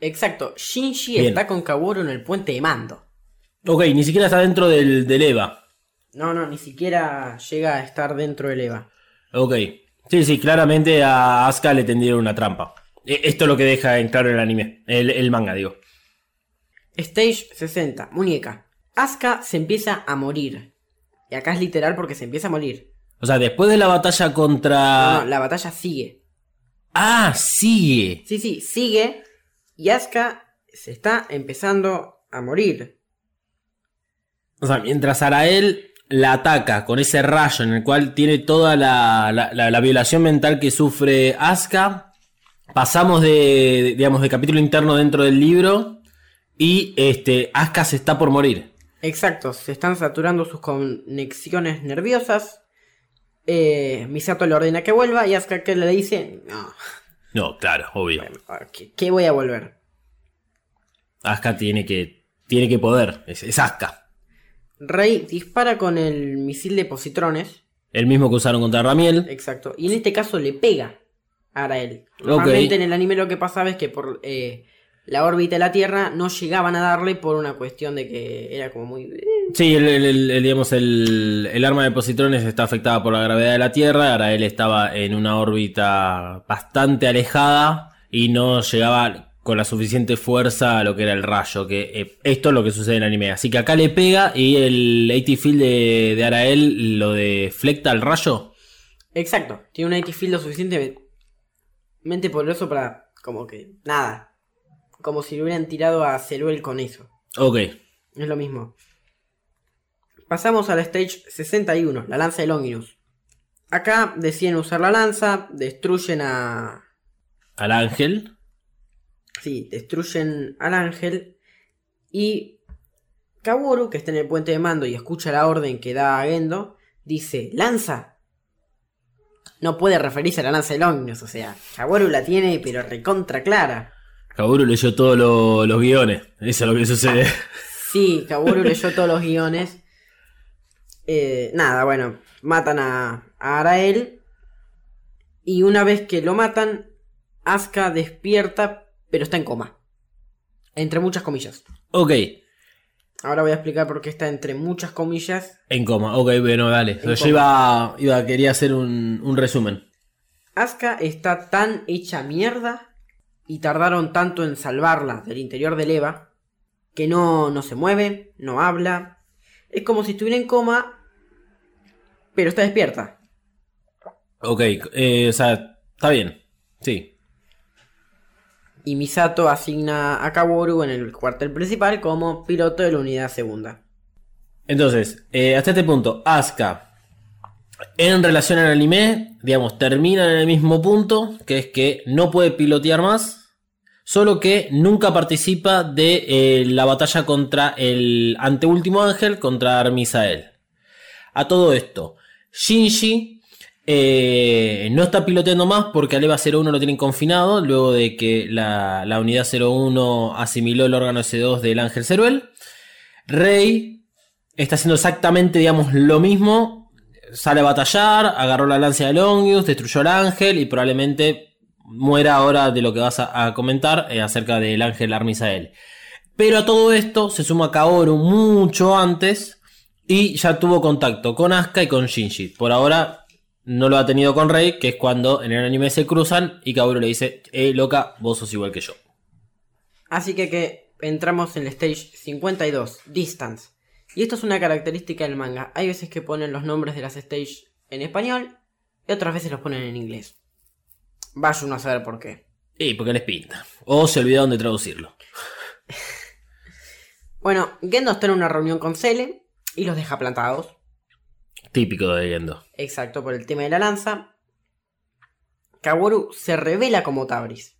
Exacto, Shinji Bien. está con Kaworu en el puente de mando. Ok, ni siquiera está dentro del, del Eva. No, no, ni siquiera llega a estar dentro del EVA. Ok. Sí, sí, claramente a Asuka le tendieron una trampa. E- Esto es lo que deja en claro el anime, el, el manga, digo. Stage 60, muñeca. Asuka se empieza a morir. Y acá es literal porque se empieza a morir. O sea, después de la batalla contra. No, no, la batalla sigue. Ah, sigue. Sí, sí, sigue. Y Asuka se está empezando a morir. O sea, mientras Arael la ataca con ese rayo en el cual tiene toda la, la- la- la violación mental que sufre Asuka, pasamos de, digamos, de capítulo interno dentro del libro y este, Asuka se está por morir. Exacto, se están saturando sus conexiones nerviosas. Eh, Misato le ordena que vuelva y Asuka que le dice, no, No, claro, obvio. ¿qué, qué voy a volver? Asuka tiene que, tiene que poder, es, es Asuka. Rey dispara con el misil de positrones, El mismo que usaron contra Ramiel. exacto, y en este caso le pega a Arael. Normalmente en el anime lo que pasaba es que por eh, la órbita de la Tierra no llegaban a darle por una cuestión de que era como muy... eh, Sí, el, el- digamos, el, el arma de positrones está afectada por la gravedad de la Tierra. Ahora él estaba en una órbita bastante alejada y no llegaba con la suficiente fuerza a lo que era el rayo. Que eh, esto es lo que sucede en el anime. Así que acá le pega y el 80 field de, de Arael lo deflecta al rayo. Exacto, tiene un IT field lo suficientemente poderoso para como que nada. Como si le hubieran tirado a Ceruel con eso. Ok. Es lo mismo. Pasamos a la stage 61, la lanza de Longinus. Acá deciden usar la lanza, destruyen a... Al ángel. Sí, destruyen al ángel. Y Kaworu, que está en el puente de mando y escucha la orden que da a Gendo, dice, lanza. No puede referirse a la lanza de Longinus, o sea, Kaworu la tiene pero recontra clara. Kaburu leyó todos lo- los guiones. Eso es lo que sucede. Sí, Kaworu leyó todos los guiones. Eh, nada, bueno, matan a, a Arael. Y una vez que lo matan, Asuka despierta, pero está en coma. Entre muchas comillas. Ok. Ahora voy a explicar por qué está entre muchas comillas. En coma. Ok, bueno, dale. Yo coma. iba, iba, quería hacer un, un resumen. Asuka está tan hecha mierda y tardaron tanto en salvarla del interior del Eva que no, no se mueve, no habla. Es como si estuviera en coma, pero está despierta. Ok, eh, o sea, está bien. Sí. Y Misato asigna a Kaworu en el cuartel principal como piloto de la unidad segunda. Entonces, eh, hasta este punto, Asuka, en relación al anime, digamos, termina en el mismo punto, que es que no puede pilotear más, solo que nunca participa de eh, la batalla contra el anteúltimo ángel, contra Armisael. A todo esto, Shinji eh, no está piloteando más porque al EVA 01 lo tienen confinado, luego de que la, la unidad 01 asimiló el órgano S2 del ángel Ceruel. Rey está haciendo exactamente, digamos, lo mismo. Sale a batallar, agarró la lancia de Longius, destruyó al ángel y probablemente muera ahora de lo que vas a, comentar eh, acerca del ángel Armisael. Pero a todo esto se suma Kaoru mucho antes y ya tuvo contacto con Asuka y con Shinji. Por ahora no lo ha tenido con Rey, que es cuando en el anime se cruzan y Kaoru le dice, eh, loca, vos sos igual que yo. Así que, que entramos en el stage 52, Distance. Y esto es una característica del manga. Hay veces que ponen los nombres de las stage en español y otras veces los ponen en inglés. Vaya uno a saber por qué. Y porque les pinta. O se olvidaron de traducirlo. Bueno, Gendo está en una reunión con Cele y los deja plantados. Típico de Gendo. Exacto, por el tema de la lanza. Kaworu se revela como Tabris.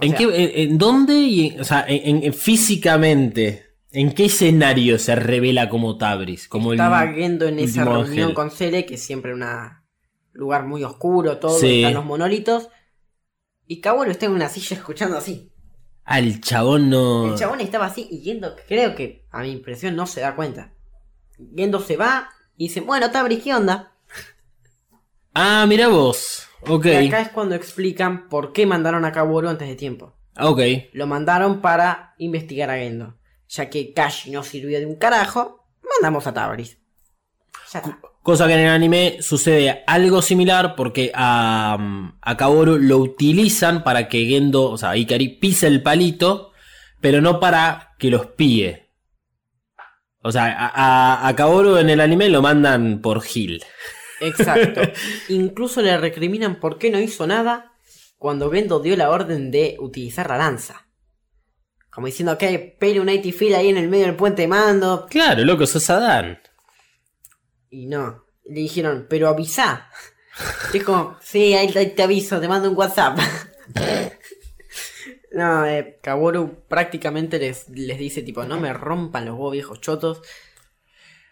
O ¿En, sea, qué, en, en dónde y en- o sea, en, en- físicamente? ¿En qué escenario se revela como Tabris? Como el Estaba Gendo en esa reunión ángel. con Cele, que es siempre un lugar muy oscuro, todo, Sí. están los monolitos. Y Kaworu está en una silla escuchando así. Ah, el chabón no. El chabón estaba así y Gendo, creo que a mi impresión, no se da cuenta. Gendo se va y dice, bueno, Tabris, ¿qué onda? Ah, mira vos. Ok. Y acá es cuando explican por qué mandaron a Kaworu antes de tiempo. Ok. Lo mandaron para investigar a Gendo. Ya que Kashi no sirvió de un carajo, mandamos a Tabris. Ya está. Cosa que en el anime sucede algo similar porque a, a Kaworu lo utilizan para que Gendo, o sea, Ikari pise el palito, pero no para que los pille. O sea, a, a, a Kaoru en el anime lo mandan por Gil. Exacto. Incluso le recriminan por qué no hizo nada cuando Gendo dio la orden de utilizar la lanza. Como diciendo que pele un fil ahí en el medio del puente de mando. Claro, loco, sos Adán. Y no. Le dijeron, pero avisa. Es como, sí, ahí te, te aviso, te mando un WhatsApp. no, eh, Kaworu prácticamente les, les dice tipo, no me rompan los huevos viejos chotos.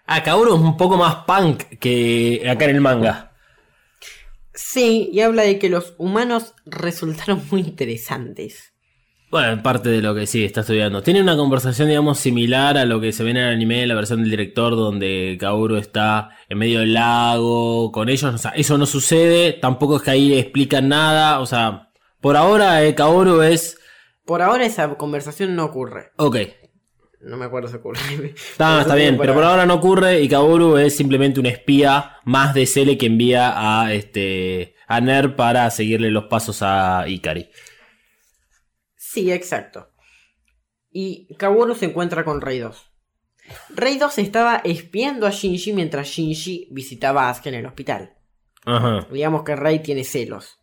Ah, Kaoru es un poco más punk que acá en el manga. Sí, y habla de que los humanos resultaron muy interesantes. Bueno, parte de lo que sí está estudiando. Tiene una conversación, digamos, similar a lo que se ve en el anime, la versión del director, donde Kaoru está en medio del lago con ellos. O sea, eso no sucede. Tampoco es que ahí explican nada. O sea, por ahora eh, Kaoru es. Por ahora esa conversación no ocurre. Ok. No me acuerdo si ocurre. Está, está bien, pero por ahora no ocurre y Kaoru es simplemente un espía más de Cele que envía a este a Ner para seguirle los pasos a Ikari. Sí, exacto. Y Kaworu se encuentra con Rey 2. Rey 2 estaba espiando a Shinji mientras Shinji visitaba a Asuka en el hospital. Ajá. Digamos que Rey tiene celos.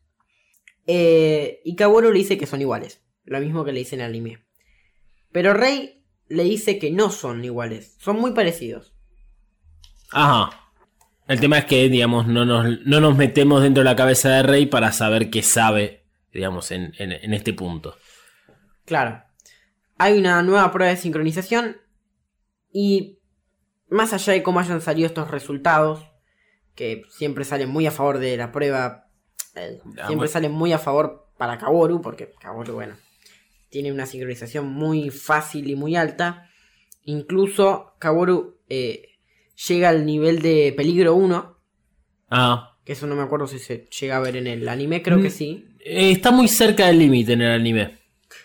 Eh, y Kaworu le dice que son iguales. Lo mismo que le dice en el anime. Pero Rey le dice que no son iguales. Son muy parecidos. Ajá. El tema es que, digamos, no nos, no nos metemos dentro de la cabeza de Rey para saber qué sabe, digamos, en, en- en este punto. Claro. Hay una nueva prueba de sincronización. Y más allá de cómo hayan salido estos resultados, que siempre salen muy a favor de la prueba, eh, siempre salen muy a favor para Kaworu, porque Kaworu, bueno, tiene una sincronización muy fácil y muy alta. Incluso Kaworu eh, llega al nivel de peligro 1, Ah. que eso no me acuerdo si se llega a ver en el anime, creo que Mm. sí. Eh, está muy cerca del límite en el anime.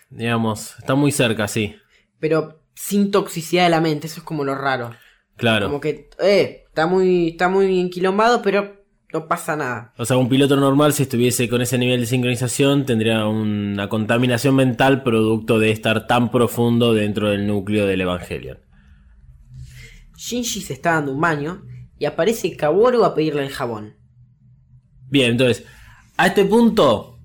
Digamos, está muy cerca, sí. Pero sin toxicidad de la mente, eso es como lo raro. Claro. Como que, eh, está muy, está muy enquilombado, pero no pasa nada. O sea, un piloto normal, si estuviese con ese nivel de sincronización, tendría una contaminación mental producto de estar tan profundo dentro del núcleo del Evangelion. Shinji se está dando un baño y aparece Kaworu a pedirle el jabón. Bien, entonces, a este punto,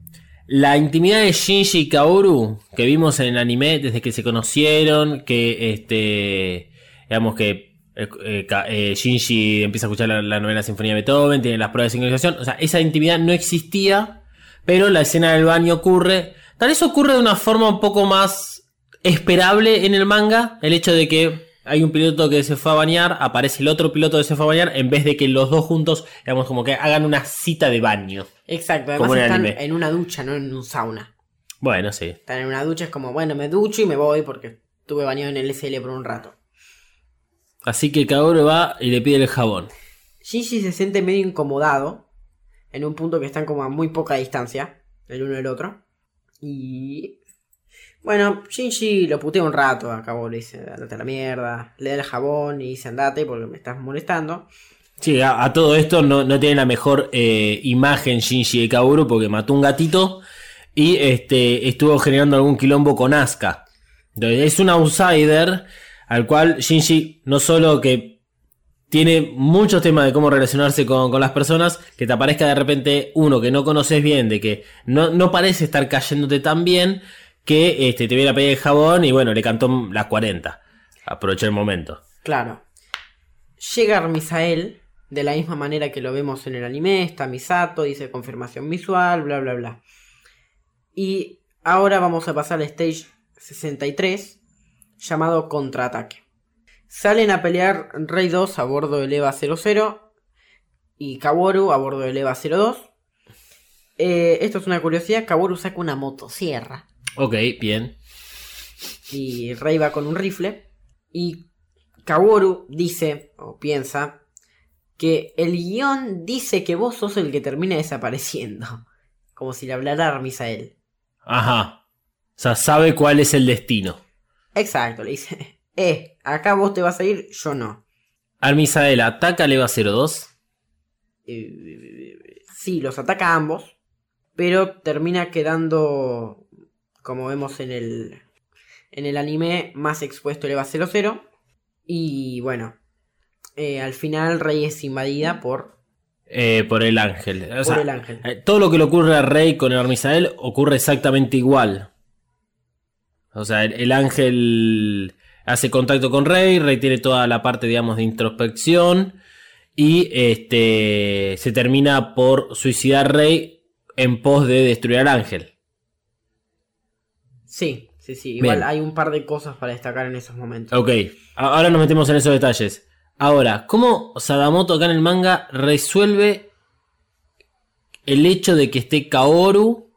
la intimidad de Shinji y Kaoru que vimos en el anime desde que se conocieron, que este, digamos que eh, eh, eh, Shinji empieza a escuchar la, la novena sinfonía de Beethoven, tiene las pruebas de sincronización, o sea, esa intimidad no existía, pero la escena del baño ocurre, tal vez ocurre de una forma un poco más esperable en el manga, el hecho de que hay un piloto que se fue a bañar, aparece el otro piloto que se fue a bañar, en vez de que los dos juntos, digamos, como que hagan una cita de baño. Exacto, Como además en el están anime. en una ducha, no en un sauna. Bueno, sí. Están en una ducha, es como, bueno, me ducho y me voy porque estuve bañado en el SL por un rato. Así que Kaoru va y le pide el jabón. Shinji se siente medio incomodado en un punto que están como a muy poca distancia el uno del otro. Y bueno, Shinji lo putea un rato, acabó, le dice, andate a la mierda, le da el jabón y dice andate porque me estás molestando. Sí, a, todo esto no, no tiene la mejor eh, imagen Shinji de Kaoru porque mató un gatito y este estuvo generando algún quilombo con Asuka. Es un outsider al cual Shinji no solo que tiene muchos temas de cómo relacionarse con, con las personas, que te aparezca de repente uno que no conoces bien, de que no, no parece estar cayéndote tan bien, que este, te viene a pedir jabón y bueno, le cantó las 40. Aprovechó el momento. Claro. Llega Misael de la misma manera que lo vemos en el anime, está Misato, dice confirmación visual, bla bla bla. Y ahora vamos a pasar al stage 63, llamado contraataque. Salen a pelear Rey 2 a bordo del EVA 00 y Kaworu a bordo del EVA 02. Eh, esto es una curiosidad, Kaworu saca una motosierra Ok, bien. y Rey va con un rifle. Y Kaworu dice, o piensa, que el guion dice que vos sos el que termina desapareciendo. Como si le hablara a Misael. Ajá. O sea, sabe cuál es el destino. Exacto, le dice, eh, acá vos te vas a ir, yo no. Armisael ataca al EVA 02. Eh, sí, los ataca a ambos, pero termina quedando, como vemos en el, En el anime más expuesto Eva 00. Y bueno, eh, al final Rey es invadida por, Eh, por el ángel. O por sea, el ángel. eh, todo lo que le ocurre a Rey con el Misael ocurre exactamente igual. O sea, el, el ángel hace contacto con Rey, Rey tiene toda la parte, digamos, de introspección y este se termina por suicidar Rey en pos de destruir al ángel. Sí, sí, sí. Igual Bien. hay un par de cosas para destacar en esos momentos. Ok, ahora nos metemos en esos detalles. Ahora, ¿cómo Sadamoto acá en el manga resuelve el hecho de que esté Kaoru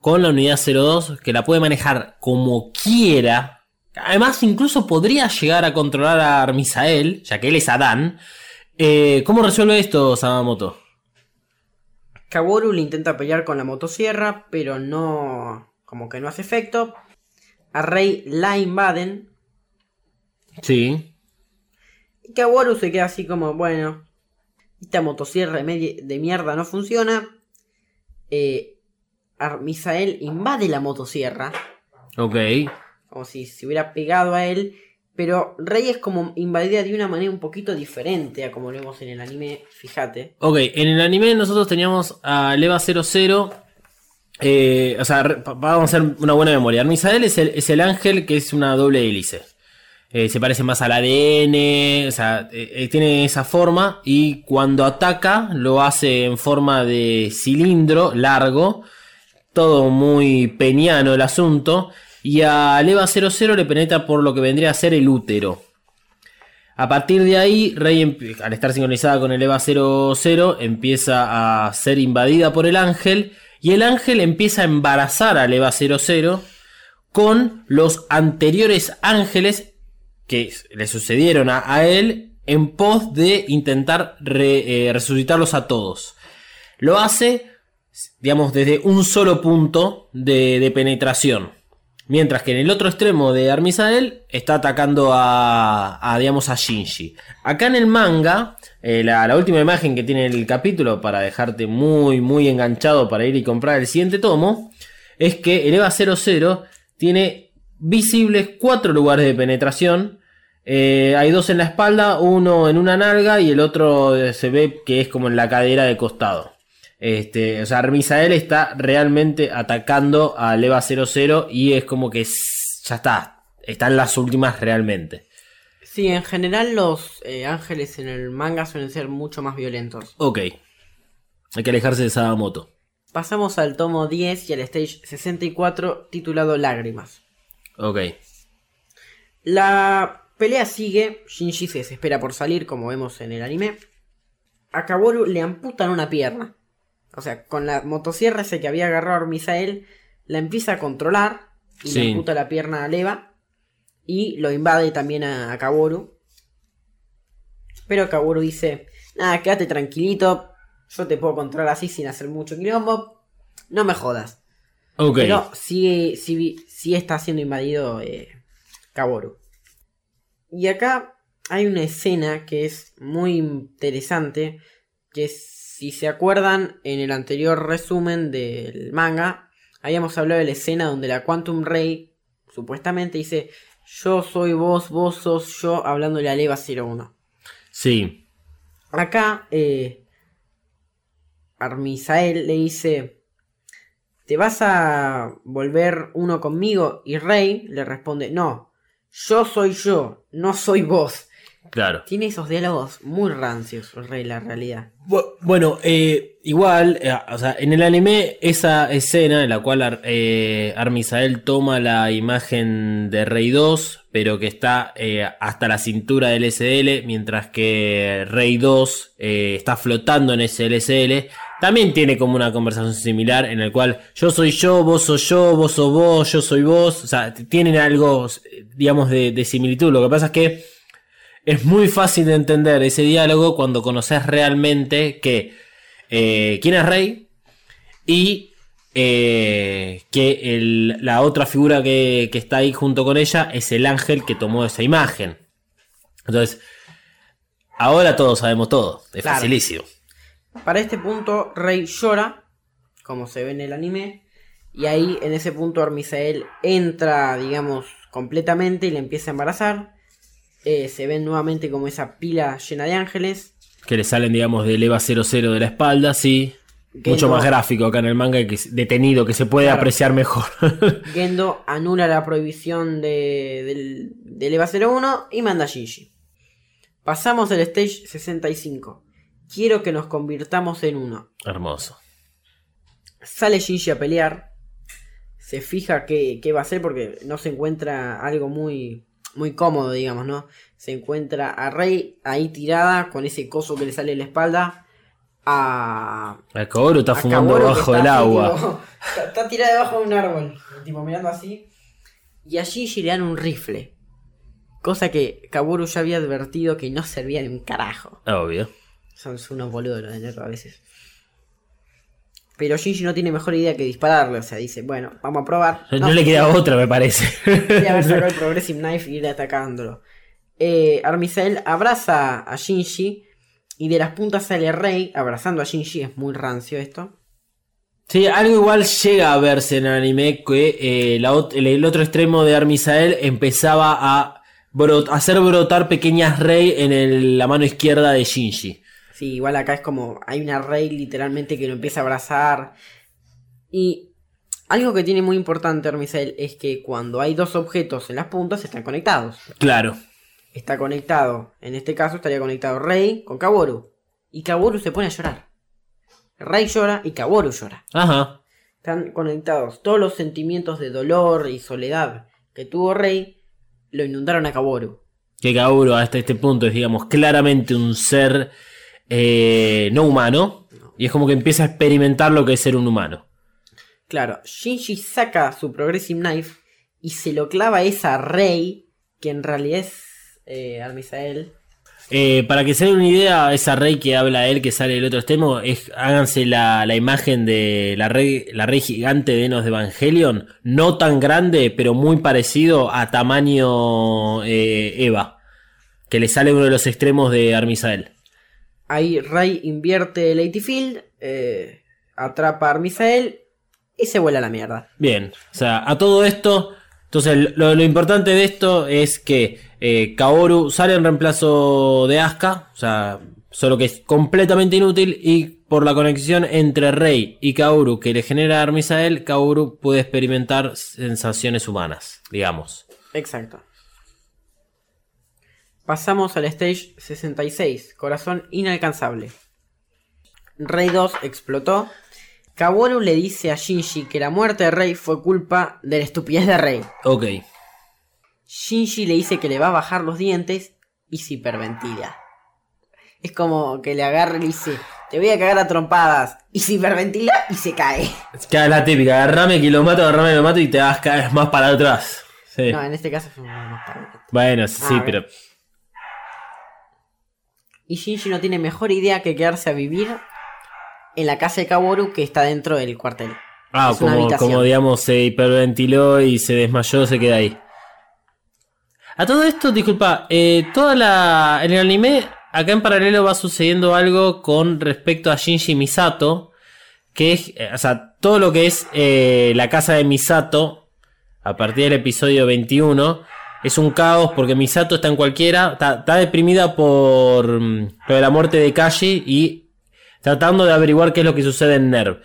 con la unidad 02, que la puede manejar como quiera? Además, incluso podría llegar a controlar a Armisael, ya que él es Adán. Eh, ¿Cómo resuelve esto Sadamoto? Kaworu le intenta pelear con la motosierra, pero no. Como que no hace efecto. A Rey la invaden. Sí. Y Kaworu se queda así como, bueno. Esta motosierra de mierda no funciona. Eh, Misael invade la motosierra. Ok. Como si se hubiera pegado a él. Pero Rey es como invadida de una manera un poquito diferente a como lo vemos en el anime. Fíjate. Ok, en el anime nosotros teníamos a Leva 00. Eh, o sea, vamos a hacer una buena memoria. Misael es el, es el ángel que es una doble hélice. Eh, se parece más al ADN, o sea, eh, tiene esa forma y cuando ataca lo hace en forma de cilindro largo, todo muy peñano el asunto, y a Leva 00 le penetra por lo que vendría a ser el útero. A partir de ahí, Rey, al estar sincronizada con el EVA 00, empieza a ser invadida por el ángel. Y el ángel empieza a embarazar al EVA 00 con los anteriores ángeles que le sucedieron a, él en pos de intentar eh, resucitarlos a todos. Lo hace, digamos, desde un solo punto de, de penetración. Mientras que en el otro extremo de Armisael está atacando a, a, digamos, a Shinji. Acá en el manga, eh, la, última imagen que tiene el capítulo para dejarte muy, muy enganchado para ir y comprar el siguiente tomo, es que el EVA 00 tiene visibles cuatro lugares de penetración. Eh, hay dos en la espalda, uno en una nalga y el otro eh, se ve que es como en la cadera de costado. Este, o sea, Misael está realmente atacando a Leva 00 y es como que ya está. Están las últimas realmente. Sí, en general los eh, ángeles en el manga suelen ser mucho más violentos. Ok. Hay que alejarse de Sadamoto. Pasamos al tomo 10 y al stage 64 titulado Lágrimas. Ok. La pelea sigue, Shinji se desespera por salir como vemos en el anime. A Kaworu le amputan una pierna. O sea, con la motosierra ese que había agarrado a Misael, la empieza a controlar y Sí. le amputa la pierna a Leva. Y lo invade también a, a Kaworu. Pero Kaworu dice, nada, quédate tranquilito, yo te puedo controlar así sin hacer mucho quilombo. No me jodas. Ok. Pero sí, sí, sí está siendo invadido eh, Kaworu. Y acá hay una escena que es muy interesante. Que si se acuerdan en el anterior resumen del manga, habíamos hablado de la escena donde la Quantum Ray supuestamente dice: Yo soy vos, vos sos yo, hablándole a Leva 01. Sí. Acá, eh, Armisael le dice: ¿Te vas a volver uno conmigo? Y Rey le responde: No, yo soy yo, no soy vos. Claro. Tiene esos diálogos muy rancios, Rey, la realidad. Bu- Bueno, eh, igual, eh, o sea, en el anime, esa escena en la cual eh, Armisael toma la imagen de Rey 2, pero que está eh, hasta la cintura del SL, mientras que Rey 2 eh, está flotando en ese LSL, también tiene como una conversación similar en el cual yo soy yo, vos sos yo, vos sos vos, yo soy vos, o sea, tienen algo, digamos, de similitud. Lo que pasa es que es muy fácil de entender ese diálogo cuando conoces realmente que eh, quién es Rey y eh, que el- la otra figura que, que está ahí junto con ella es el ángel que tomó esa imagen. Entonces, ahora todos sabemos todo, es Claro. facilísimo. Para este punto, Rey llora, como se ve en el anime, Y ahí, en ese punto, Armisael entra, digamos, completamente y le empieza a embarazar. Eh, se ven nuevamente como esa pila llena de ángeles. Que le salen, digamos, del EVA 00 de la espalda, sí. Gendo- Mucho más gráfico acá en el manga, que es detenido, que se puede Claro. apreciar mejor. Gendo anula la prohibición de, del, del EVA 01 y manda a Shinji. Pasamos al stage 65. Quiero que nos convirtamos en uno. Hermoso. Sale Shinji a pelear. Se fija qué, qué va a hacer porque no se encuentra algo muy, muy cómodo, digamos, ¿no? Se encuentra a Rey ahí tirada con ese coso que le sale en la espalda. A, El Kaoru está a fumando Kaworu, que bajo está el así, agua. tipo, está, está tirada debajo de un árbol. Tipo mirando así. Y a Shinji le dan un rifle. Cosa que Kaworu ya había advertido que no servía de un carajo. Obvio. Son unos boludos los de Neto a veces. Pero Shinji no tiene mejor idea que dispararle. O sea, dice, bueno, vamos a probar. No, le queda otra, me parece. Podría haber sacado el Progressive Knife y ir atacándolo. Eh, Armisael abraza a Shinji. Y de las puntas sale Rey abrazando a Shinji. Es muy rancio esto. Sí, algo igual llega a verse en el anime que eh, la el, el otro extremo de Armisael empezaba a brot- hacer brotar pequeñas rey en el- la mano izquierda de Shinji. Sí, igual acá es como hay una Rey literalmente que lo empieza a abrazar. Y algo que tiene muy importante Armisael es que cuando hay dos objetos en las puntas están conectados. Claro. Está conectado, en este caso estaría conectado Rey con Kaworu. Y Kaworu se pone a llorar. Rey llora y Kaworu llora. Ajá. Están conectados. Todos los sentimientos de dolor y soledad que tuvo Rey lo inundaron a Kaworu. Que Kaoru hasta este punto es, digamos, claramente un ser eh, no humano. Y es como que empieza a experimentar lo que es ser un humano. Claro, Shinji saca su Progressive Knife y se lo clava a esa Rey, que en realidad es eh, Armisael. Eh, para que se den una idea, esa rey que habla él, que sale del otro extremo, es, háganse la, la imagen de la rey, la rey gigante de Enos de Evangelion, no tan grande, pero muy parecido a tamaño eh, Eva, que le sale uno de los extremos de Armisael. Ahí Rey invierte el AT Field, eh, atrapa a Armisael y se vuela a la mierda. Bien, o sea, a todo esto, entonces lo, lo importante de esto es que eh, Kaoru sale en reemplazo de Asuka, o sea, solo que es completamente inútil y por la conexión entre Rey y Kaoru que le genera a Armisael, Kaoru puede experimentar sensaciones humanas, digamos. Exacto. Pasamos al stage 66, corazón inalcanzable. Rey 2 explotó. Kaworu le dice a Shinji que la muerte de Rey fue culpa de la estupidez de Rey. Ok, Shinji le dice que le va a bajar los dientes y se hiperventila. Es como que le agarra y le dice, te voy a cagar a trompadas. Y se hiperventila y se cae. es que la típica, agarrame que lo mato, agarrame que lo mato y te vas cada vez más para atrás. Sí. No, en este caso fue más para Bueno, sí, Ah, pero... Y Shinji no tiene mejor idea que quedarse a vivir en la casa de Kaworu que está dentro del cuartel. Ah, como, como digamos se hiperventiló y se desmayó, se queda ahí. A todo esto, disculpa, eh, toda la. En el anime, acá en paralelo va sucediendo algo con respecto a Shinji Misato. Que es. eh, o sea, todo lo que es eh, la casa de Misato. A partir del episodio 21. Es un caos porque Misato está en cualquiera. Está, deprimida por mm, lo de la muerte de Kashi y tratando de averiguar qué es lo que sucede en NERV.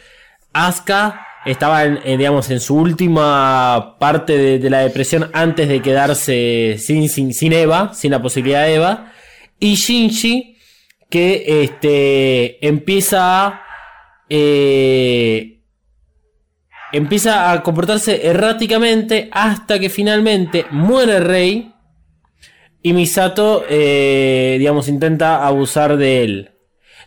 Asuka estaba en, en, digamos, en su última parte de, de la depresión antes de quedarse sin, sin, sin Eva, sin la posibilidad de Eva. Y Shinji, que este, empieza a, eh, empieza a comportarse erráticamente hasta que finalmente muere Rey. Y Misato, eh, digamos, intenta abusar de él.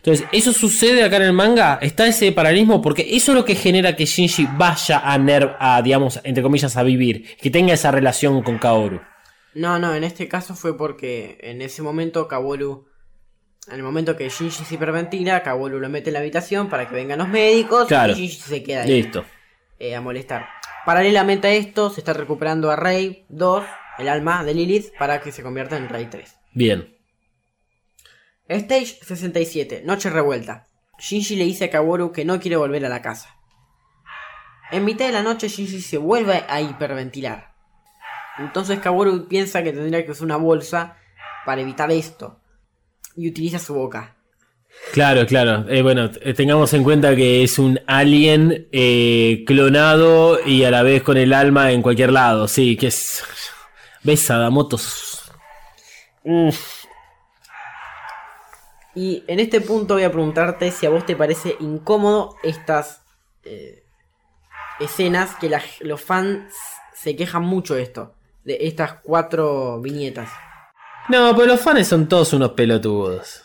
Entonces, ¿eso sucede acá en el manga? ¿Está ese paralelismo? Porque eso es lo que genera que Shinji vaya a Nerv, a, digamos, entre comillas, a vivir. Que tenga esa relación con Kaoru. No, no, en este caso fue porque en ese momento Kaworu, en el momento que Shinji se hiperventila, Kaworu lo mete en la habitación para que vengan los médicos Claro. y Shinji se queda ahí Listo. eh, a molestar. Paralelamente a esto, se está recuperando a Rey 2, el alma de Lilith, para que se convierta en Rey 3. Bien. Stage 67, Noche Revuelta. Shinji le dice a Kaworu que no quiere volver a la casa. En mitad de la noche Shinji se vuelve a hiperventilar. Entonces Kaworu piensa que tendría que usar una bolsa para evitar esto. Y utiliza su boca. Claro, claro. Eh, bueno, t- tengamos en cuenta que es un alien eh, clonado y a la vez con el alma en cualquier lado. Sí, que es. ¿Ves, Adamotos? Uf. Y en este punto voy a preguntarte si a vos te parece incómodo estas eh, escenas que la- los fans se quejan mucho de esto. De estas cuatro viñetas. No, pero los fans son todos unos pelotudos.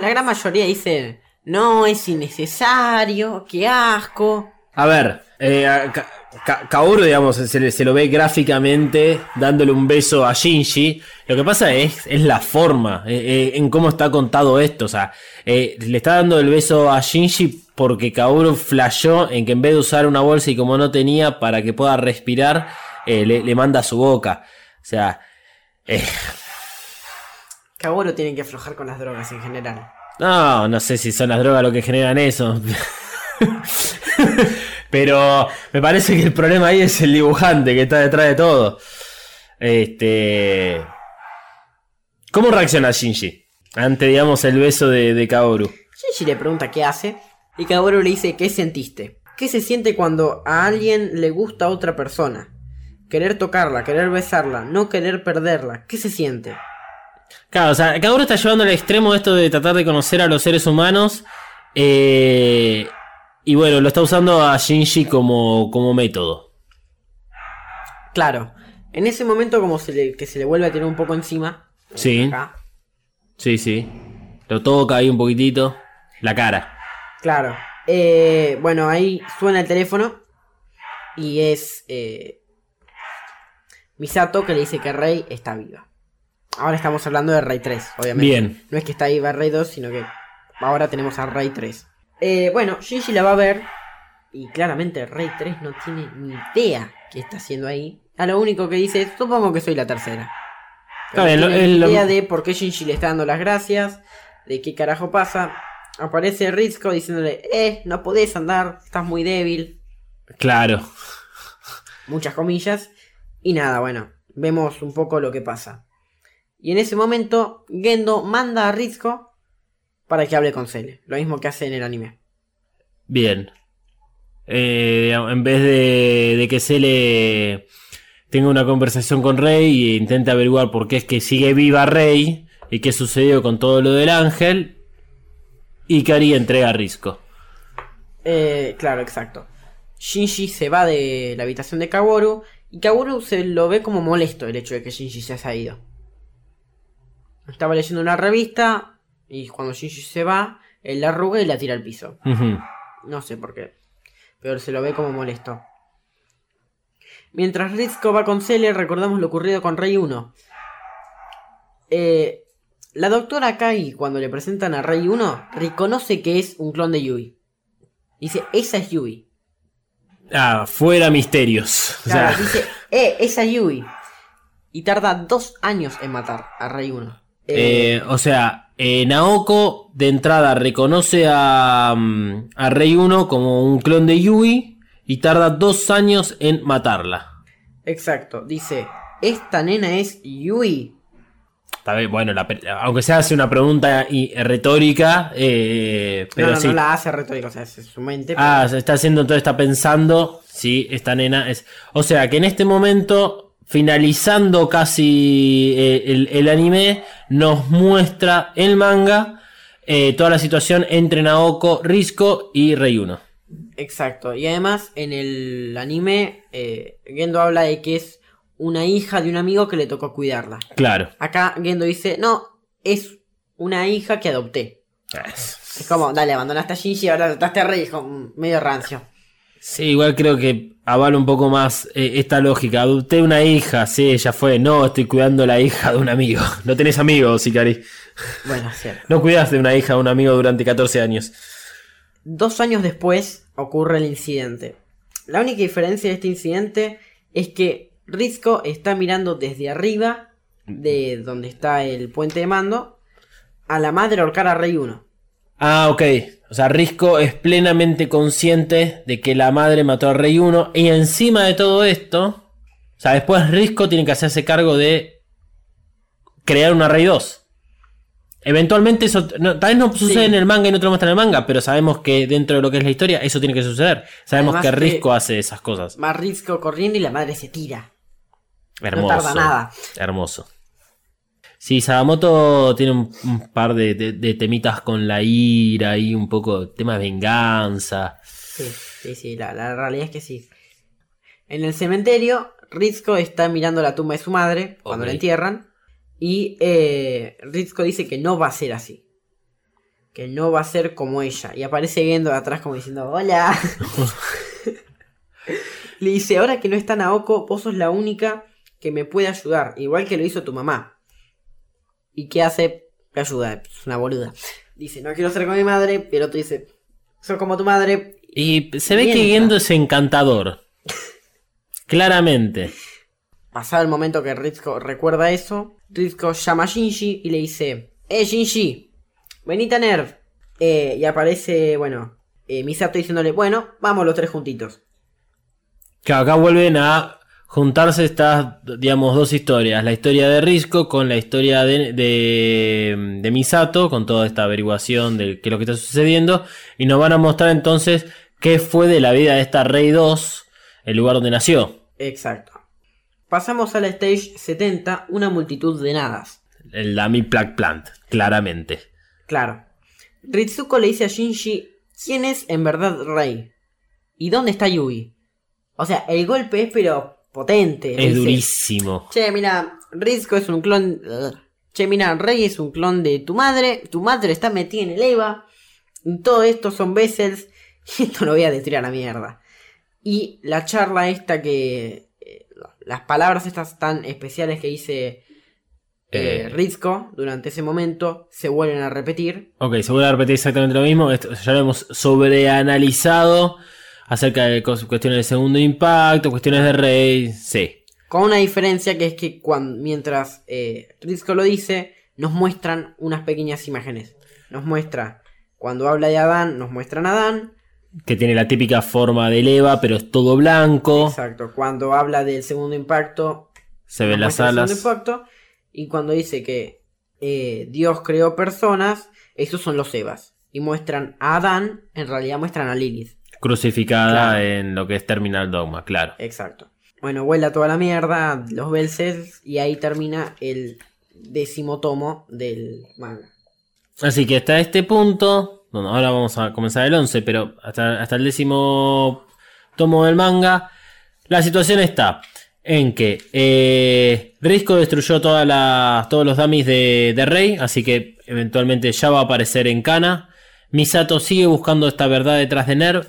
La gran mayoría dice, no, es innecesario, qué asco. A ver, eh, Ka- Ka- Kaoru, digamos, se, lo ve gráficamente dándole un beso a Shinji. Lo que pasa es, es la forma eh, eh, en cómo está contado esto. O sea, eh, le está dando el beso a Shinji porque Kaoru flashó en que en vez de usar una bolsa y como no tenía para que pueda respirar, le, le manda a su boca. O sea, Kaworu tienen que aflojar con las drogas en general. No, no sé si son las drogas lo que generan eso. Pero me parece que el problema ahí es el dibujante que está detrás de todo. Este. ¿Cómo reacciona Shinji? Ante, digamos, el beso de, de Kaoru. Shinji le pregunta qué hace y Kaworu le dice qué sentiste. ¿Qué se siente cuando a alguien le gusta a otra persona? Querer tocarla, querer besarla, no querer perderla. ¿Qué se siente? Claro, o sea, Kaoru está llevando al extremo esto de tratar de conocer a los seres humanos. eh, y bueno, lo está usando a Shinji como, como método. Claro, en ese momento como se le, que se le vuelve a tirar un poco encima. Sí. acá, Sí, sí. Lo toca ahí un poquitito. La cara. Claro. Eh, bueno, ahí suena el teléfono y es eh, Misato que le dice que Rey está viva. Ahora estamos hablando de Rey 3, obviamente. Bien. No es que está viva Rey 2, sino que ahora tenemos a Rey 3. Eh, bueno, Shinji la va a ver y claramente Rey 3 no tiene ni idea qué está haciendo ahí. A lo único que dice es, supongo que soy la tercera. Pero no tiene idea de por qué Shinji le está dando las gracias, de qué carajo pasa. Aparece Rizko diciéndole, eh, no podés andar, estás muy débil. Claro. Muchas comillas. Y nada, bueno, vemos un poco lo que pasa. Y en ese momento, Gendo manda a Rizko para que hable con Cele. Lo mismo que hace en el anime. Bien. Eh, en vez de, de que se le tenga una conversación con Rey e intente averiguar por qué es que sigue viva Rey y qué sucedió con todo lo del ángel, Ikari entrega a Risco. Eh, claro, exacto. Shinji se va de la habitación de Kaworu y Kaworu se lo ve como molesto el hecho de que Shinji se haya ido. Estaba leyendo una revista y cuando Shinji se va, él la arruga y la tira al piso. No sé por qué. Pero se lo ve como molesto. Mientras Rizko va con Cele, recordamos lo ocurrido con Rey 1. Eh, la doctora Kai, cuando le presentan a Rey 1, reconoce que es un clon de Yui. Dice, esa es Yui. Ah, fuera misterios. O Claro, sea, dice, eh, esa es Yui. Y tarda dos años en matar a Rey 1. Eh, eh, o sea, eh, Naoko de entrada reconoce a, mm, a Rey 1 como un clon de Yui y tarda dos años en matarla. exacto, dice, esta nena es Yui. Está bien, bueno, la aunque se hace una pregunta y- retórica, eh, pero no, no, sí. no la hace retórica, o sea, es su mente. pero- Ah, se está haciendo, entonces está pensando, sí, esta nena es... O sea, que en este momento, finalizando casi eh, el, el anime, nos muestra el manga eh, toda la situación entre Naoko, Risco y Rey 1. Exacto. Y además, en el anime, eh, Gendo habla de que es una hija de un amigo que le tocó cuidarla. Claro. Acá Gendo dice, no, es una hija que adopté. Es como, dale, abandonaste a Shinji, ahora adoptaste a Rey, hijo, medio rancio. Sí, igual creo que avala un poco más eh, esta lógica. Adopté una hija, sí, ya fue. No, estoy cuidando la hija de un amigo. No tenés amigos, Ikari. Bueno, cierto. No cuidaste de una hija de un amigo durante 14 años. Dos años después ocurre el incidente. La única diferencia de este incidente es que Rizko está mirando desde arriba, de donde está el puente de mando, a la madre ahorcar a Rey 1. Ah, ok. O sea, Risco es plenamente consciente de que la madre mató al Rey 1. Y encima de todo esto, o sea, después Risco tiene que hacerse cargo de crear una Rey 2. Eventualmente eso, no, tal vez no sucede Sí. en el manga y no te lo muestran en el manga, pero sabemos que dentro de lo que es la historia eso tiene que suceder. Sabemos Además que que- Risco hace esas cosas. Va Risco corriendo y la madre se tira. Hermoso. tarda nada. Hermoso. Sí, Sadamoto tiene un, un par de, de- de temitas con la ira y un poco tema de venganza. Sí, sí, sí, la, la realidad es que sí. En el cementerio, Rizko está mirando la tumba de su madre cuando la entierran. Y eh, Rizko dice que no va a ser así. Que no va a ser como ella. Y aparece de atrás como diciendo, hola. Le dice, ahora que no está Naoko, vos sos la única que me puede ayudar. Igual que lo hizo tu mamá. ¿Y qué hace? Me ayuda. Es una boluda. Dice, no quiero ser como mi madre. Y el otro dice, soy como tu madre. Y se ve que. Gendo es encantador. Claramente. Pasado el momento que Rizko recuerda eso, Rizko llama a Shinji y le dice: ¡Eh, Shinji! Venite a Nerv. Eh, y aparece, bueno, eh, Misato diciéndole: Bueno, vamos los tres juntitos. Que acá vuelven a juntarse estas, digamos, dos historias. La historia de Risco con la historia de, de, de Misato, con toda esta averiguación de qué es lo que está sucediendo. Y nos van a mostrar entonces qué fue de la vida de esta Rey 2, el lugar donde nació. Exacto. Pasamos a la stage 70, una multitud de nadas. El Dummy Plague Plant, claramente. Claro. Ritsuko le dice a Shinji: ¿Quién es en verdad Rey? ¿Y dónde está Yui? O sea, el golpe es pero potente. Es dice, durísimo. Che, mira, Rizko es un clon. Ugh. Che, mira, Rey es un clon de tu madre. Tu madre está metida en el EVA. Todo esto son vessels. Y esto lo voy a destruir a la mierda. Y la charla esta que. eh, las palabras estas tan especiales que dice eh, Eh. Rizko durante ese momento se vuelven a repetir. Ok, se vuelve a repetir exactamente lo mismo. Esto ya lo hemos sobreanalizado acerca de cuestiones de segundo impacto, cuestiones de rey. Sí. Con una diferencia que es que cuando, mientras eh, Rizko lo dice, nos muestran unas pequeñas imágenes. Nos muestra, cuando habla de Adán, nos muestran a Adán. Que tiene la típica forma de leva, pero es todo blanco. Exacto. Cuando habla del segundo impacto, Se ven las el alas. segundo impacto. Y cuando dice que eh, Dios creó personas, esos son los Evas. Y muestran a Adán, en realidad muestran a Lilith. Crucificada Claro. en lo que es Terminal Dogma, claro. Exacto. Bueno, vuela toda la mierda, los Belses, y ahí termina el décimo tomo del manga. Así que hasta este punto, bueno, ahora vamos a comenzar el 11, pero hasta, hasta el décimo tomo del manga, la situación está en que eh, Risco destruyó todas las, todos los dummies de, de Rey, así que eventualmente ya va a aparecer en Kana. Misato sigue buscando esta verdad detrás de Nerv.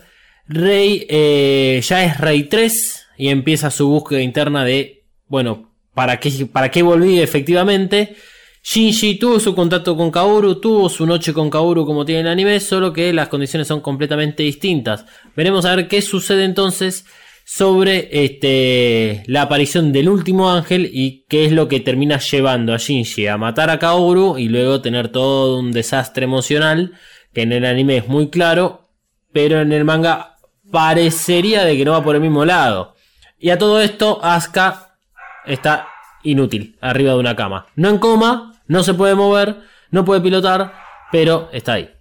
Rey eh, ya es Rey 3 y empieza su búsqueda interna de, bueno, ¿para qué, para qué volví efectivamente? Shinji tuvo su contacto con Kaoru, tuvo su noche con Kaoru como tiene el anime, solo que las condiciones son completamente distintas. Veremos a ver qué sucede entonces sobre este, la aparición del último ángel y qué es lo que termina llevando a Shinji a matar a Kaoru y luego tener todo un desastre emocional que en el anime es muy claro, pero en el manga parecería de que no va por el mismo lado. Y a todo esto, Asuka está inútil, arriba de una cama. No en coma, no se puede mover, no puede pilotar, pero está ahí.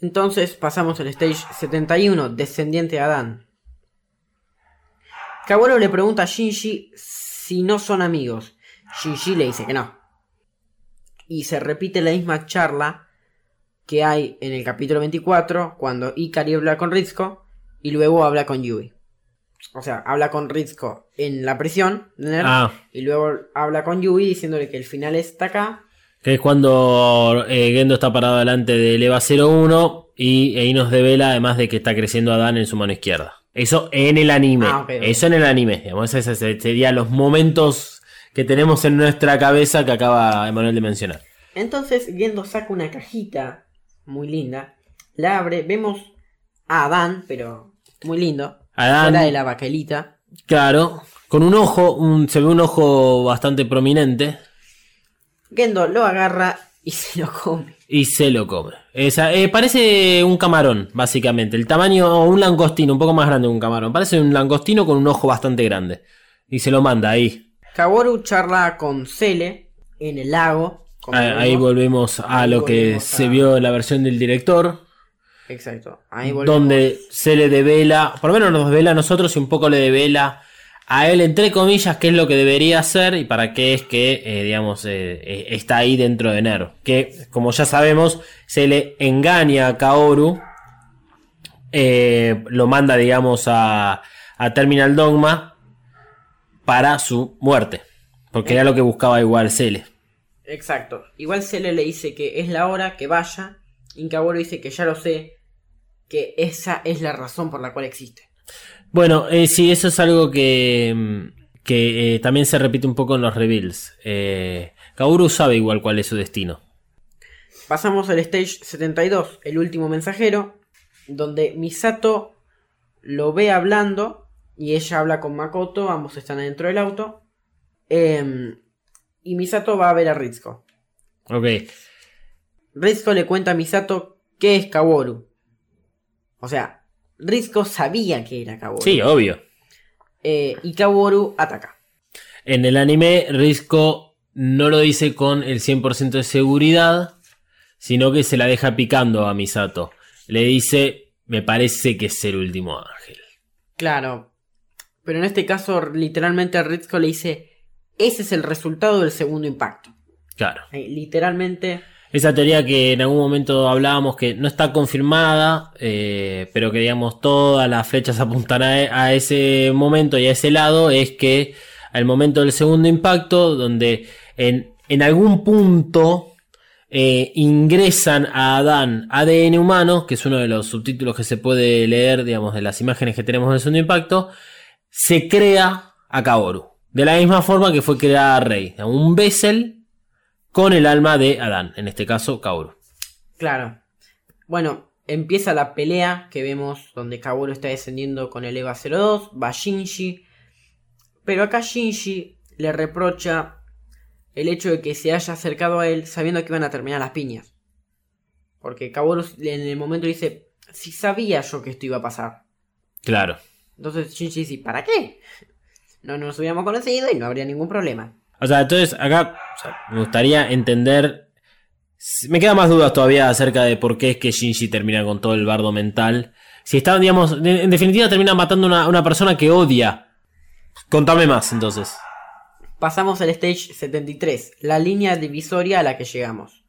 Entonces pasamos al stage 71, descendiente de Adán. Kaworu le pregunta a Shinji si no son amigos. Shinji le dice que no. Y se repite la misma charla que hay en el capítulo 24, cuando Ikari habla con Rizko y luego habla con Yui. O sea, habla con Rizko en la prisión Ah. y luego habla con Yui diciéndole que el final está acá. Que es cuando eh, Gendo está parado delante del EVA 01 y ahí nos devela además de que está creciendo Adán en su mano izquierda. Eso en el anime. Ah. Eso en el anime. Digamos, esos serían los momentos que tenemos en nuestra cabeza que acaba Emanuel de mencionar. Entonces Gendo saca una cajita muy linda, la abre, vemos a Adán, pero muy lindo, Adán, fuera de la baquelita. claro, con un ojo, un- se ve un ojo bastante prominente. Gendo lo agarra Y se lo come. y se lo come. Esa, eh, parece un camarón, básicamente. El tamaño, un langostino, un poco más grande que un camarón. Parece un langostino con un ojo bastante grande. Y se lo manda ahí. Kaworu charla con Cele en el lago. Como Ahí, ahí vemos. volvemos a lo que se a- vio en la versión del director. Exacto. Ahí volvemos. donde se le devela, por lo menos nos devela a nosotros y un poco le devela a él, entre comillas, qué es lo que debería hacer y para qué es que, eh, digamos, eh, eh, está ahí dentro de Nero. Que, como ya sabemos, se le engaña a Kaoru, eh, lo manda, digamos, a, a Terminal Dogma para su muerte. Porque era lo que buscaba igual Cele. Exacto. Igual Cele le dice que es la hora, que vaya. Y Kaworu dice que ya lo sé. Que esa es la razón por la cual existe. Bueno, eh, sí, eso es algo que, mm, que eh, también se repite un poco en los reveals. Eh, Kaoru sabe igual cuál es su destino. Pasamos al stage 72, el último mensajero, donde Misato lo ve hablando y ella habla con Makoto, ambos están adentro del auto. Em, y Misato va a ver a Ritsuko. Ok, Ritsuko le cuenta a Misato qué es Kaworu. O sea, Ritsuko sabía que era Kaworu. sí, obvio. Eh, y Kaworu ataca. En el anime, Risco no lo dice con el 100% de seguridad, sino que se la deja picando a Misato. Le dice, me parece que es el último ángel. Claro. Pero en este caso, literalmente Ritsuko le dice, ese es el resultado del segundo impacto. Claro. Eh, literalmente... Esa teoría que en algún momento hablábamos que no está confirmada, eh, pero que digamos todas las flechas apuntan a, a ese momento y a ese lado, es que al momento del segundo impacto, donde en, en algún punto eh, ingresan a Adán ADN humano, que es uno de los subtítulos que se puede leer, digamos, de las imágenes que tenemos del segundo impacto, se crea a Kaoru. De la misma forma que fue creada Rey. Un Bessel con el alma de Adán, en este caso Kaoru. Claro. Bueno, empieza la pelea que vemos donde Kaworu está descendiendo con el EVA 02, va Shinji. Pero acá Shinji le reprocha el hecho de que se haya acercado a él sabiendo que iban a terminar las piñas. Porque Kaworu en el momento dice, si sabía yo que esto iba a pasar. Claro. Entonces Shinji dice, ¿para qué? No nos hubiéramos conocido y no habría ningún problema. O sea, entonces acá o sea, me gustaría entender. Me quedan más dudas todavía acerca de por qué es que Shinji termina con todo el bardo mental. Si está, digamos, en definitiva termina matando a una, una persona que odia. Contame más entonces. Pasamos al stage 73, la línea divisoria a la que llegamos.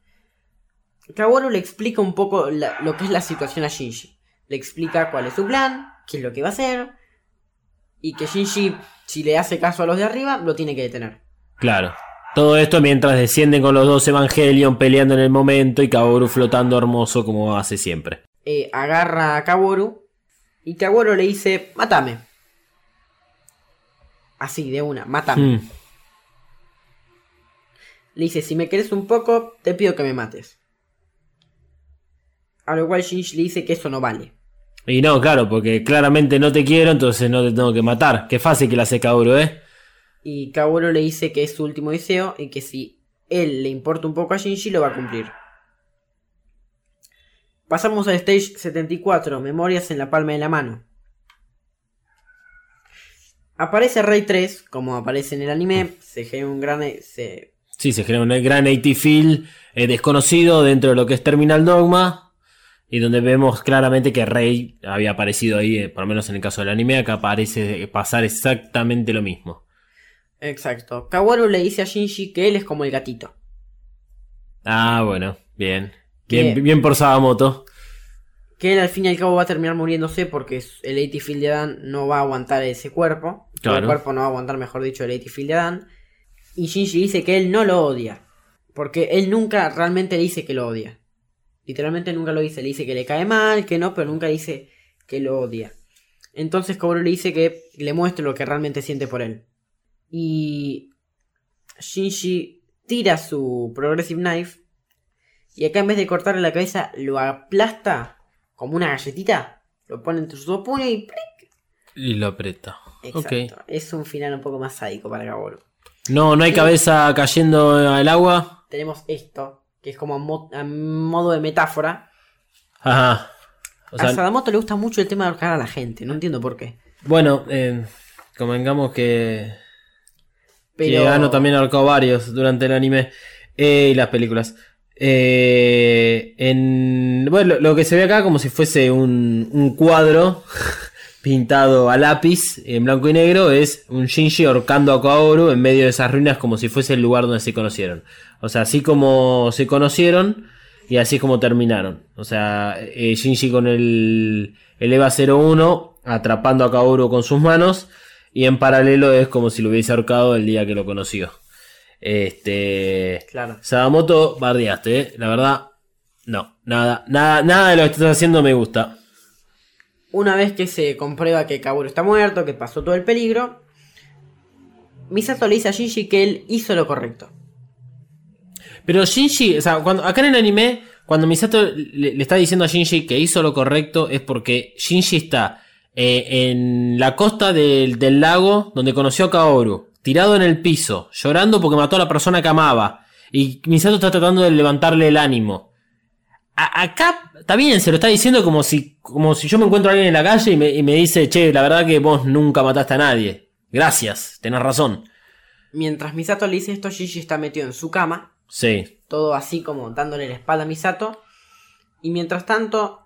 Kaworu le explica un poco la- lo que es la situación a Shinji. Le explica cuál es su plan, qué es lo que va a hacer. Y que Shinji, si le hace caso a los de arriba, lo tiene que detener. Claro. Todo esto mientras descienden con los dos Evangelion peleando en el momento y Kaoru flotando hermoso como hace siempre. Eh, agarra a Kaworu y Kaworu le dice, mátame. Así, de una, mátame. Mm, Le dice, si me querés un poco, te pido que me mates. A lo cual Shinji le dice que eso no vale. Y no, claro, porque claramente no te quiero, entonces no te tengo que matar. Qué fácil que la hace Kaoru, ¿eh? Y Kaworu le dice que es su último deseo y que si él le importa un poco a Shinji lo va a cumplir. Pasamos al stage 74, Memorias en la palma de la mano. Aparece Rey 3, como aparece en el anime, se genera un gran... se- Sí, se genera un gran AT Field eh, desconocido dentro de lo que es Terminal Dogma. Y donde vemos claramente que Rey había aparecido ahí, eh, por lo menos en el caso del anime, acá parece pasar exactamente lo mismo. Exacto. Kaworu le dice a Shinji que él es como el gatito. Ah, bueno, bien. Bien, bien por Sadamoto. Que él al fin y al cabo va a terminar muriéndose porque el AT Field de Adán no va a aguantar ese cuerpo. Claro. El cuerpo no va a aguantar, mejor dicho, el AT Field de Adán. Y Shinji dice que él no lo odia. Porque él nunca realmente le dice que lo odia. Literalmente nunca lo dice. Le dice que le cae mal, que no, pero nunca dice que lo odia. Entonces Kaworu le dice que le muestre lo que realmente siente por él. Y Shinji tira su Progressive Knife. Y acá en vez de cortarle la cabeza, lo aplasta como una galletita. Lo pone entre sus dos puños y ¡plic! Y lo aprieta. Exacto. Es un final un poco más sádico para Kaworu. No, no hay cabeza cayendo al agua. Tenemos esto, que es como a, mo- a modo de metáfora. Ajá. O a Sadamoto le gusta mucho el tema de ahorcar a la gente, no entiendo por qué. bueno, eh, convengamos que, Pero que Ano también ahorcó varios durante el anime eh, y las películas. Eh, en, bueno, lo, lo que se ve acá como si fuese un, un cuadro pintado a lápiz en blanco y negro es un Shinji ahorcando a Kaoru en medio de esas ruinas como si fuese el lugar donde se conocieron. O sea, así como se conocieron y así como terminaron. O sea, eh, Shinji con el, el EVA 01 atrapando a Kaoru con sus manos y en paralelo es como si lo hubiese ahorcado el día que lo conoció. Este. Claro. Sadamoto, bardeaste, ¿eh? La verdad, no. Nada, nada, nada de lo que estás haciendo me gusta. Una vez que se comprueba que Kaworu está muerto, que pasó todo el peligro, Misato le dice a Shinji que él hizo lo correcto. Pero Shinji, o sea, cuando, acá en el anime, cuando Misato le, le está diciendo a Shinji que hizo lo correcto, es porque Shinji está eh, en la costa del, del lago donde conoció a Kaoru, tirado en el piso, llorando porque mató a la persona que amaba. Y Misato está tratando de levantarle el ánimo. A- acá, está bien, se lo está diciendo como si, como si yo me encuentro a alguien en la calle y me, y me dice, che, la verdad que vos nunca mataste a nadie. Gracias, tenés razón. Mientras Misato le dice esto, Shinji está metido en su cama, Sí, todo así como dándole la espalda a Misato. Y mientras tanto,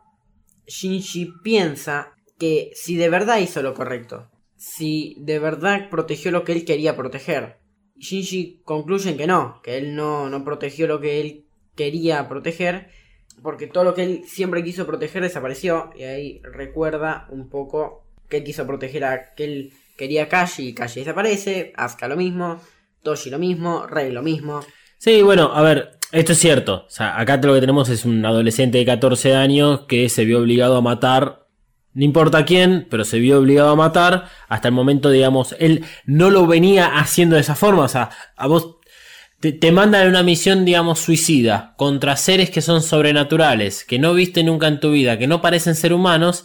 Shinji piensa que si de verdad hizo lo correcto, si de verdad protegió lo que él quería proteger, Shinji concluye que no, que él no, no protegió lo que él quería proteger, porque todo lo que él siempre quiso proteger desapareció, y ahí recuerda un poco que quiso proteger a que él quería Kashi y Kashi desaparece, Asuka lo mismo, Toshi lo mismo, Rei lo mismo. Sí, bueno, a ver, esto es cierto. O sea, acá lo que tenemos es un adolescente de 14 años que se vio obligado a matar, no importa quién, pero se vio obligado a matar. Hasta el momento, digamos, él no lo venía haciendo de esa forma. O sea, a vos te, mandan en una misión, digamos, suicida contra seres que son sobrenaturales, que no viste nunca en tu vida, que no parecen ser humanos.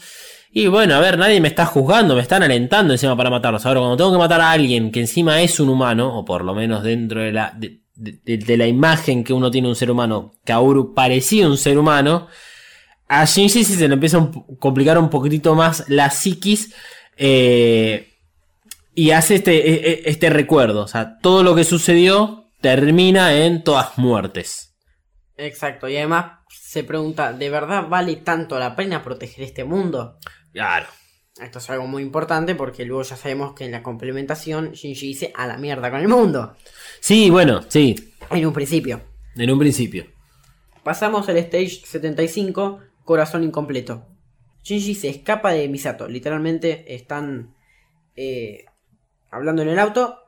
Y bueno, a ver, nadie me está juzgando, me están alentando encima para matarlos. Ahora, cuando tengo que matar a alguien que encima es un humano, o por lo menos dentro de la, de, la imagen que uno tiene de un ser humano, Kaoru parecía un ser humano, a Shinji sí se le empieza a complicar un poquitito más la psiquis. eh, y hace este, e- e- este recuerdo. O sea, todo lo que sucedió termina en todas muertes. Exacto, y además se pregunta, ¿de verdad vale tanto la pena proteger este mundo? Claro. Esto es algo muy importante porque luego ya sabemos que en la complementación Shinji dice a la mierda con el mundo. Sí, bueno, sí. En un principio. En un principio. Pasamos al stage 75, corazón incompleto. Shinji se escapa de Misato, literalmente están eh, hablando en el auto.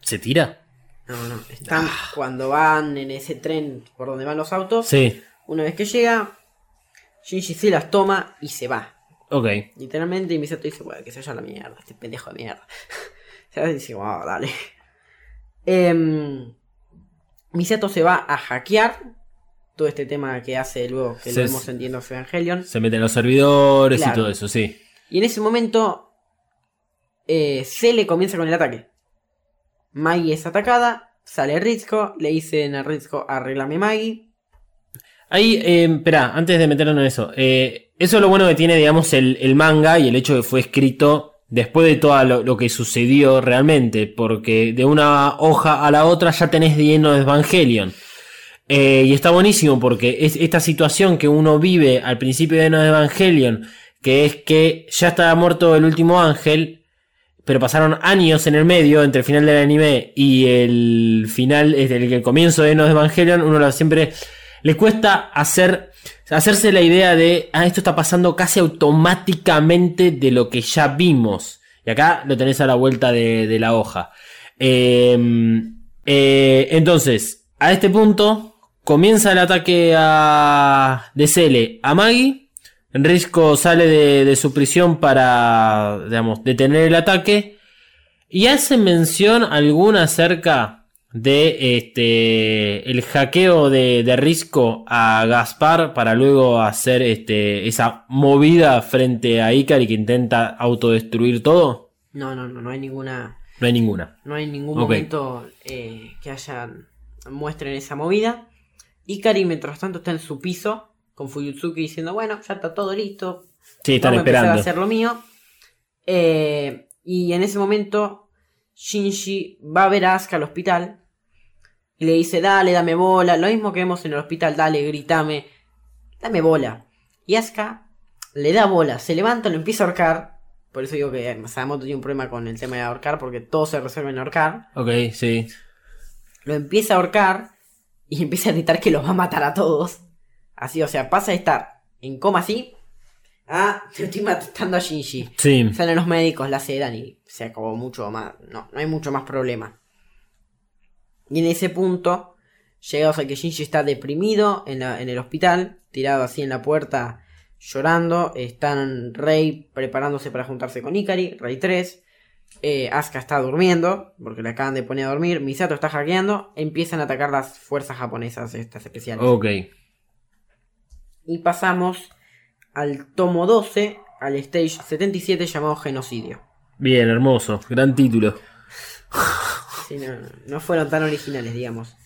¿Se tira? No, no, están cuando van en ese tren por donde van los autos. Sí. Una vez que llega, Shinji se las toma y se va. Ok. Literalmente, y Misato dice, bueno, que se vaya a la mierda, este pendejo de mierda. Se dice, wow, dale. Em, Misato se va a hackear todo este tema que hace luego, que Se- lo vemos en Evangelion. Se meten los servidores y todo eso, sí. Y en ese momento, eh, le comienza con el ataque. Maggie es atacada, sale Rizko, le dicen a Rizko, arreglame Maggie. Ahí, eh, espera, antes de meternos en eso. eh, eso es lo bueno que tiene, digamos, el, el manga y el hecho de que fue escrito después de todo lo, que sucedió realmente. Porque de una hoja a la otra ya tenés lleno de Evangelion. Eh, y está buenísimo porque es esta situación que uno vive al principio de No Evangelion, que es que ya estaba muerto el último ángel, pero pasaron años en el medio entre el final del anime y el final, el, el comienzo de No Evangelion, uno siempre le cuesta hacer hacerse la idea de ah, esto está pasando casi automáticamente de lo que ya vimos. Y acá lo tenés a la vuelta de, la hoja. Eh, eh, entonces, a este punto comienza el ataque a de Cele a Maggie. Risco sale de, de su prisión para, digamos, detener el ataque. Y hace mención alguna acerca de este el hackeo de, de Risco a Gaspar para luego hacer este esa movida frente a Ikari que intenta autodestruir todo. No, no, no, no hay ninguna. No hay ninguna. No hay ningún momento eh, que hayan muestren esa movida. Ikari, mientras tanto, está en su piso con Fuyutsuki diciendo, bueno, ya está todo listo. Sí, están vamos a a esperando. hacer lo mío. Eh, y en ese momento, Shinji va a ver a Asuka al hospital. Y le dice, dale, dame bola. Lo mismo que vemos en el hospital, dale, gritame. Dame bola. Y Asuka le da bola, se levanta, lo empieza a ahorcar. Por eso digo que Sadamoto tiene un problema con el tema de ahorcar, porque todo se resuelve en ahorcar. Ok, sí. Lo empieza a ahorcar y empieza a gritar que los va a matar a todos. Así, o sea, pasa de estar en coma así a te estoy matando a Shinji. Sí. Salen los médicos, la sedan y se acabó mucho más. No, no hay mucho más problema. Y en ese punto, llegados a que Shinji está deprimido en, la- en el hospital, tirado así en la puerta, llorando. Están Rey preparándose para juntarse con Ikari, Rey 3. Eh, Asuka está durmiendo, porque le acaban de poner a dormir. Misato está hackeando. Empiezan a atacar las fuerzas japonesas, estas especiales. Ok. Y pasamos al tomo 12, al stage 77 llamado Genocidio. Bien, hermoso. Gran título. Sí, no, no fueron tan originales, digamos.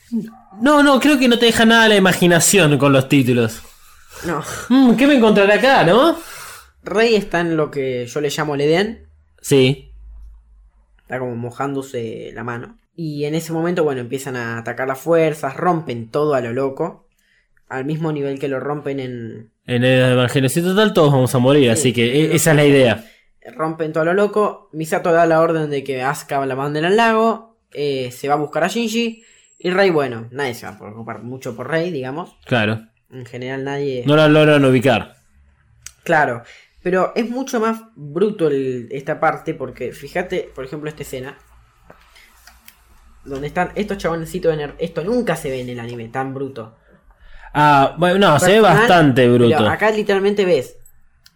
No, no, creo que no te deja nada la imaginación con los títulos. No. Mm, ¿Qué me encontraré acá, no? Rey está en lo que yo le llamo el Edén. Sí. Está como mojándose la mano. Y en ese momento, bueno, empiezan a atacar las fuerzas, rompen todo a lo loco. Al mismo nivel que lo rompen en. En el Evangelio total todos vamos a morir, Sí. así que e- esa es la idea. Rompen todo a lo loco. Misato da la orden de que Asuka la manden al lago. eh, se va a buscar a Shinji. Y Rey, bueno, nadie se va a preocupar mucho por Rey, digamos. Claro. En general nadie... No la logran ubicar. Claro. Pero es mucho más bruto el- esta parte porque fíjate, por ejemplo, esta escena. Donde están estos chabonecitos de nerd. Esto nunca se ve en el anime, tan bruto. Ah, bueno, no, se ve bastante bruto. Pero acá literalmente ves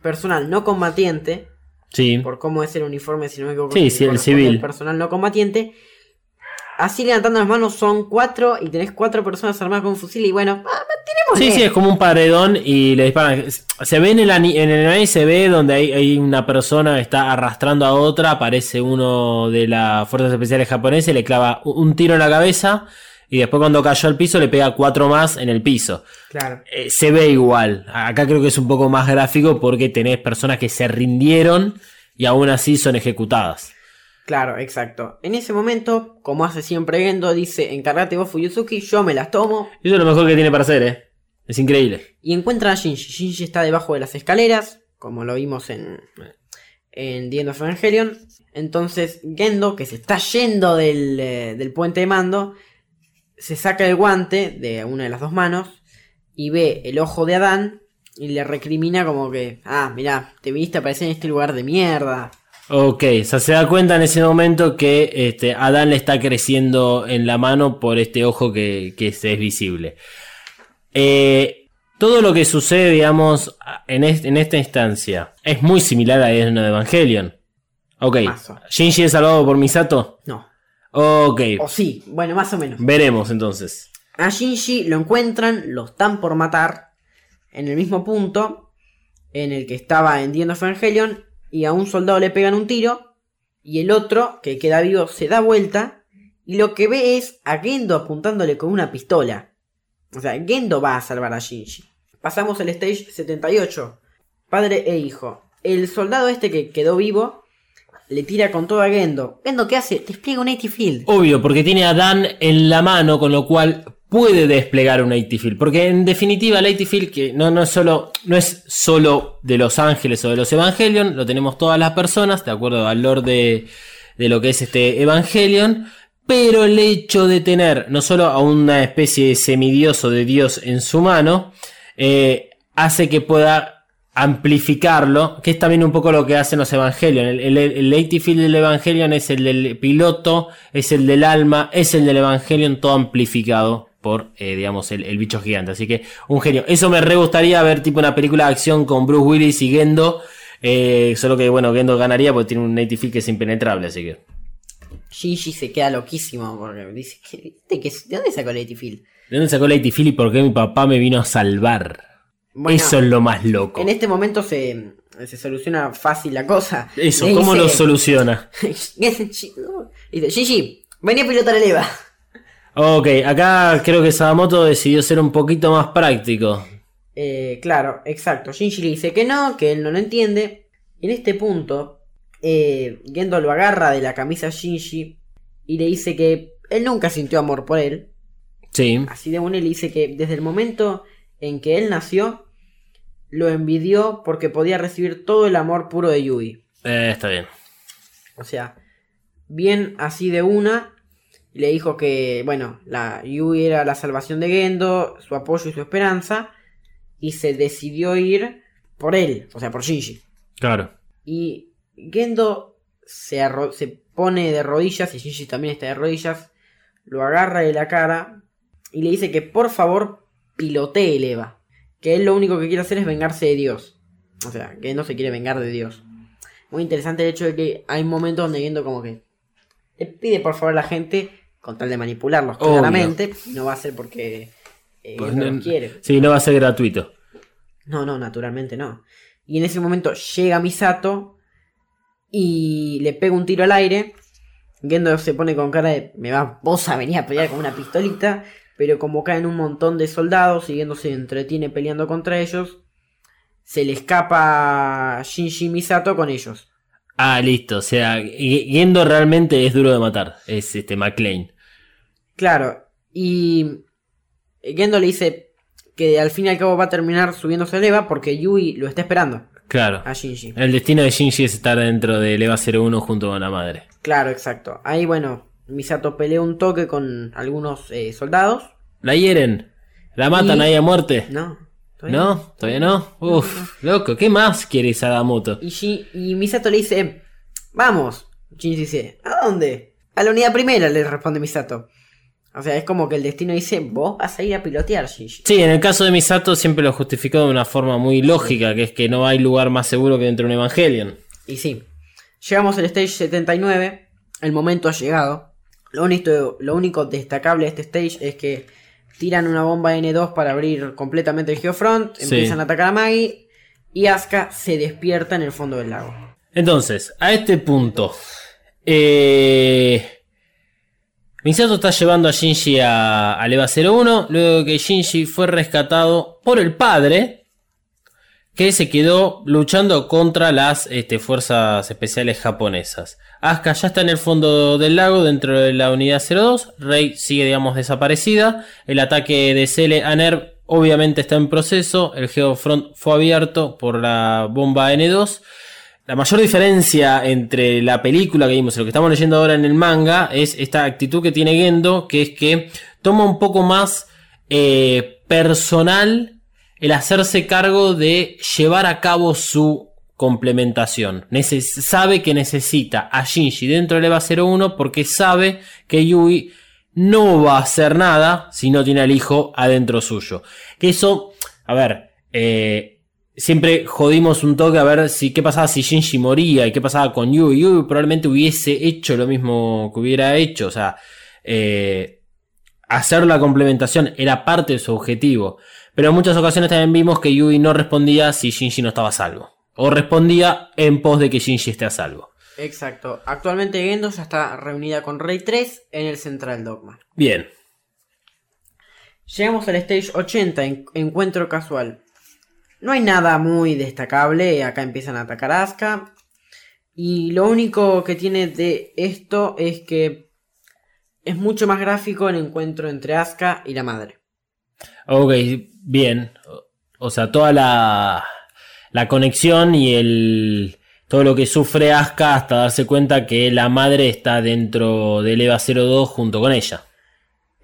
personal no combatiente. Sí. Por cómo es el uniforme, si no me equivoco. Sí, sí, el civil. al Personal no combatiente. Así levantando las manos son cuatro y tenés cuatro personas armadas con un fusil y bueno, ah, Sí, tenemos sí, es como un paredón y le disparan. Se ve en el, en el anime, se ve donde hay, hay una persona que está arrastrando a otra, aparece uno de las fuerzas especiales japonesas, le clava un tiro en la cabeza y después cuando cayó al piso le pega cuatro más en el piso. Claro. Eh, se ve igual. Acá creo que es un poco más gráfico porque tenés personas que se rindieron y aún así son ejecutadas. Claro, exacto. En ese momento, como hace siempre Gendo, dice, encárgate vos Fuyuzuki, yo me las tomo. Eso es lo mejor que tiene para hacer, ¿eh? Es increíble. Y encuentran a Shinji. Shinji está debajo de las escaleras, como lo vimos en, en The End of Evangelion. Entonces Gendo, que se está yendo del, eh, del puente de mando, se saca el guante de una de las dos manos y ve el ojo de Adán y le recrimina como que, ah, mirá, te viniste a aparecer en este lugar de mierda. Ok, o sea, se da cuenta en ese momento que este, Adán le está creciendo en la mano por este ojo que, que es, es visible. Eh, todo lo que sucede, digamos, en, est- en esta instancia es muy similar a End of Evangelion. Ok. Shinji es salvado por Misato. No. Ok, O sí, bueno, más o menos. veremos entonces. A Shinji lo encuentran, lo están por matar en el mismo punto en el que estaba en The End of Evangelion y a un soldado le pegan un tiro y el otro, que queda vivo, se da vuelta y lo que ve es a Gendo apuntándole con una pistola. O sea, Gendo va a salvar a Shinji. Pasamos al stage 78, padre e hijo. El soldado este que quedó vivo le tira con todo a Gendo. Gendo, ¿qué hace? Despliega un 80 Field. Obvio, porque tiene a Dan en la mano, con lo cual puede desplegar un AT Field. Porque en definitiva el AT Field que no, no, es solo, no es solo de los ángeles o de los Evangelion, lo tenemos todas las personas, de acuerdo al lore de, de lo que es este Evangelion. Pero el hecho de tener no solo a una especie de semidioso de Dios en su mano, eh, hace que pueda amplificarlo, que es también un poco lo que hacen los Evangelion. El, el, el Field del Evangelion es el del piloto, es el del alma, es el del Evangelion, todo amplificado por, eh, digamos, el, el bicho gigante. Así que, un genio. Eso me re gustaría ver tipo una película de acción con Bruce Willis y Gendo. eh, solo que, bueno, Gendo ganaría porque tiene un AT Field que es impenetrable, así que... Shinji se queda loquísimo porque dice, ¿qué, de, qué- ¿de dónde sacó el 80 Field? ¿De dónde sacó el AT Field y por qué mi papá me vino a salvar? Bueno, Eso es lo más loco. En este momento se, se soluciona fácil la cosa. Eso, Le ¿cómo dice- lo soluciona? Dice, Shinji, vení a pilotar el EVA. Ok, acá creo que Sadamoto decidió ser un poquito más práctico. Eh, claro, exacto. Shinji le dice que no, que él no lo entiende. En este punto, eh, Gendo lo agarra de la camisa a Shinji y le dice que él nunca sintió amor por él. Sí. Así de bueno, le dice que desde el momento en que él nació, lo envidió porque podía recibir todo el amor puro de Yui. Eh, está bien. O sea, bien así de una. Le dijo que, bueno, la Yui era la salvación de Gendo, su apoyo y su esperanza. Y se decidió ir por él, o sea, por Shinji. Claro. Y Gendo se, se pone de rodillas, y Shinji también está de rodillas. Lo agarra de la cara y le dice que por favor pilotee el Eva. Que él lo único que quiere hacer es vengarse de Dios. O sea, que no se quiere vengar de Dios. Muy interesante el hecho de que hay momentos donde Gendo como que le pide por favor a la gente con tal de manipularlos Obvio. claramente. No va a ser porque eh, Pues no- quiere. Sí, no va a ser gratuito. No, no, naturalmente no. Y en ese momento llega Misato y le pega un tiro al aire. Gendo se pone con cara de me va vos a venir a pelear con una pistolita. Pero como caen un montón de soldados y Gendo se entretiene peleando contra ellos, se le escapa Shinji Misato con ellos. Ah, listo. O sea, Gendo realmente es duro de matar. Es este McLean. Claro, y Gendo le dice que al fin y al cabo va a terminar subiéndose a Eva porque Yui lo está esperando Claro. a Shinji. El destino de Shinji es estar dentro del EVA 01 junto con la madre. Claro, exacto. Ahí, bueno, Misato pelea un toque con algunos eh, soldados. La hieren. La matan Y- ahí a muerte. No. todavía ¿No? ¿Todavía no? Uf, loco, ¿qué más quiere Sadamoto? Y, y Misato le dice, vamos. Shinji dice, ¿a dónde? A la unidad primera, le responde Misato. O sea, es como que el destino dice, vos vas a ir a pilotear, Shinji. Sí, en el caso de Misato siempre lo justificó de una forma muy lógica, que es que no hay lugar más seguro que dentro de un Evangelion. Y sí, llegamos al stage 79, el momento ha llegado. Lo único, lo único destacable de este stage es que tiran una bomba N2 para abrir completamente el Geofront, Sí. empiezan a atacar a Maggie y Asuka se despierta en el fondo del lago. Entonces, a este punto, eh, Misato está llevando a Shinji a, al EVA 01, luego de que Shinji fue rescatado por el padre, que se quedó luchando contra las este, fuerzas especiales japonesas. Asuka ya está en el fondo del lago dentro de la unidad 02, Rei sigue digamos desaparecida, el ataque de Cele a Nerv obviamente está en proceso, el Geofront fue abierto por la bomba N2, la mayor diferencia entre la película que vimos y lo que estamos leyendo ahora en el manga es esta actitud que tiene Gendo, que es que toma un poco más eh, personal el hacerse cargo de llevar a cabo su complementación. Sabe que necesita a Shinji dentro del EVA 01 porque sabe que Yui no va a hacer nada si no tiene al hijo adentro suyo. Que eso, a ver, eh, siempre jodimos un toque a ver si qué pasaba si Shinji moría y qué pasaba con Yui. Yui probablemente hubiese hecho lo mismo que hubiera hecho. O sea, eh, hacer la complementación era parte de su objetivo. Pero en muchas ocasiones también vimos que Yui no respondía si Shinji no estaba a salvo. O respondía en pos de que Shinji esté a salvo. Exacto. Actualmente Gendo ya está reunida con Rey 3 en el Central Dogma. Bien. Llegamos al stage 80, en- encuentro casual. No hay nada muy destacable, acá empiezan a atacar a Asuka. Y lo único que tiene de esto es que es mucho más gráfico el encuentro entre Asuka y la madre. Ok, bien. O- sea, toda la, la conexión y el todo lo que sufre Asuka hasta darse cuenta que la madre está dentro del EVA 02 junto con ella.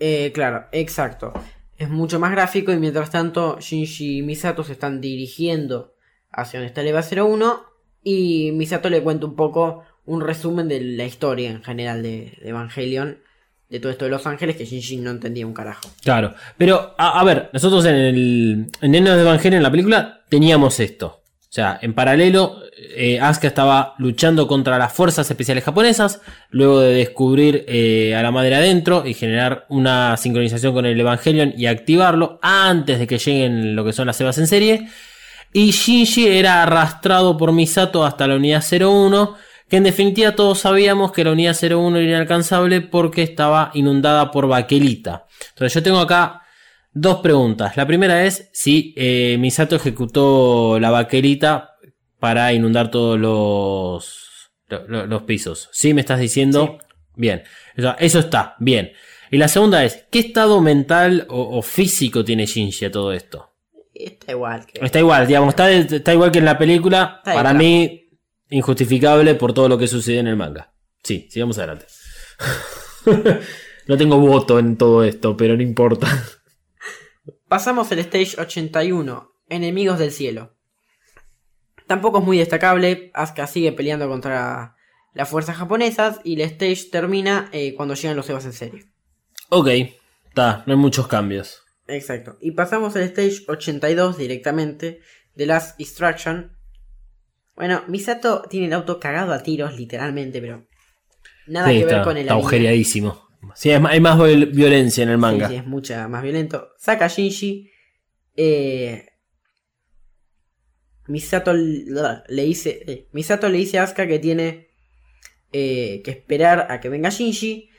Eh, claro, exacto. Es mucho más gráfico y mientras tanto Shinji y Misato se están dirigiendo hacia donde está el EVA 01 y Misato le cuenta un poco un resumen de la historia en general de Evangelion, de todo esto de Los Ángeles que Shinji no entendía un carajo. Claro. Pero, a, ver, nosotros en el en Nenos de Evangelio en la película teníamos esto. O sea, en paralelo, eh, Asuka estaba luchando contra las fuerzas especiales japonesas, luego de descubrir eh, a la madre adentro y generar una sincronización con el Evangelion y activarlo antes de que lleguen lo que son las Evas en serie. Y Shinji era arrastrado por Misato hasta la unidad 01, que en definitiva todos sabíamos que la unidad 01 era inalcanzable porque estaba inundada por baquelita. Entonces yo tengo acá dos preguntas. La primera es si eh, Misato ejecutó la baquelita para inundar todos los, lo- los pisos. ¿Sí me estás diciendo? Bien. Eso está, bien. Y la segunda es, ¿qué estado mental o, o físico tiene Shinji a todo esto? Está igual que. Está igual, digamos, está, está igual que en la película. Está para igual. mí, injustificable por todo lo que sucede en el manga. Sí, sigamos adelante. no tengo voto en todo esto, pero no importa. Pasamos al stage 81, Enemigos del Cielo. Tampoco es muy destacable, Asuka sigue peleando contra las fuerzas japonesas y el stage termina eh, cuando llegan los Evas en serie. ok, está, no hay muchos cambios. Exacto. Y pasamos al stage 82 directamente, The Last Instruction. Bueno, Misato tiene el auto cagado a tiros, literalmente, pero nada Sí, que ver con el está anime. agujereadísimo. Sí, es hay más viol- violencia en el manga. Sí, sí, es mucha más violento. Saca a Shinji. eh, Misato le dice. eh, Misato le dice a Asuka que tiene eh, que esperar a que venga Shinji.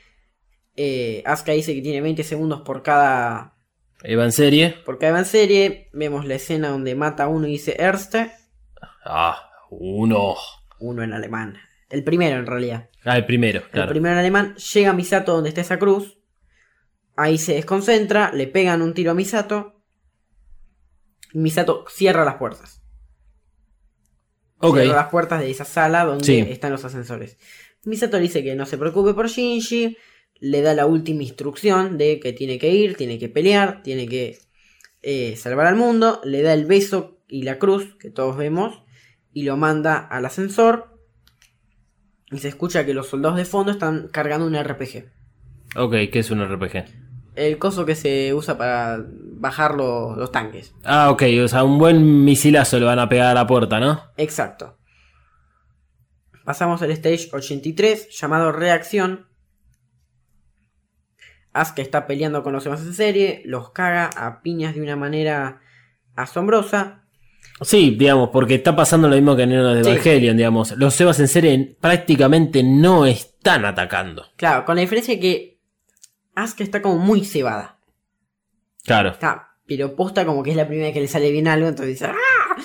Asuka dice que tiene 20 segundos por cada. Eva en serie. Por cada en serie. Vemos la escena donde mata a uno y dice Erste. Ah, uno. Uno en alemán. El primero en realidad. Ah, el primero, El claro. primero en alemán llega a Misato donde está esa cruz. Ahí se desconcentra, le pegan un tiro a Misato. Misato cierra las puertas. Ok, Cierra las puertas de esa sala donde Sí. están los ascensores. Misato le dice que no se preocupe por Shinji. Le da la última instrucción de que tiene que ir, tiene que pelear, tiene que eh, salvar al mundo. Le da el beso y la cruz que todos vemos. Y lo manda al ascensor. Y se escucha que los soldados de fondo están cargando un RPG. ok, ¿qué es un RPG? El coso que se usa para bajar lo- los tanques. Ah, ok, o sea, un buen misilazo le van a pegar a la puerta, ¿no? Exacto. Pasamos al stage 83 llamado Reacción. Asuka está peleando con los demás en serie, los caga a piñas de una manera asombrosa. Sí, digamos, porque está pasando lo mismo que en el de Sí. Evangelion, digamos. Los Sebas en serie prácticamente no están atacando. Claro, con la diferencia de que Asuka está como muy cebada. Claro. Está, pero posta como que es la primera vez que le sale bien algo, entonces dice ¡Ah!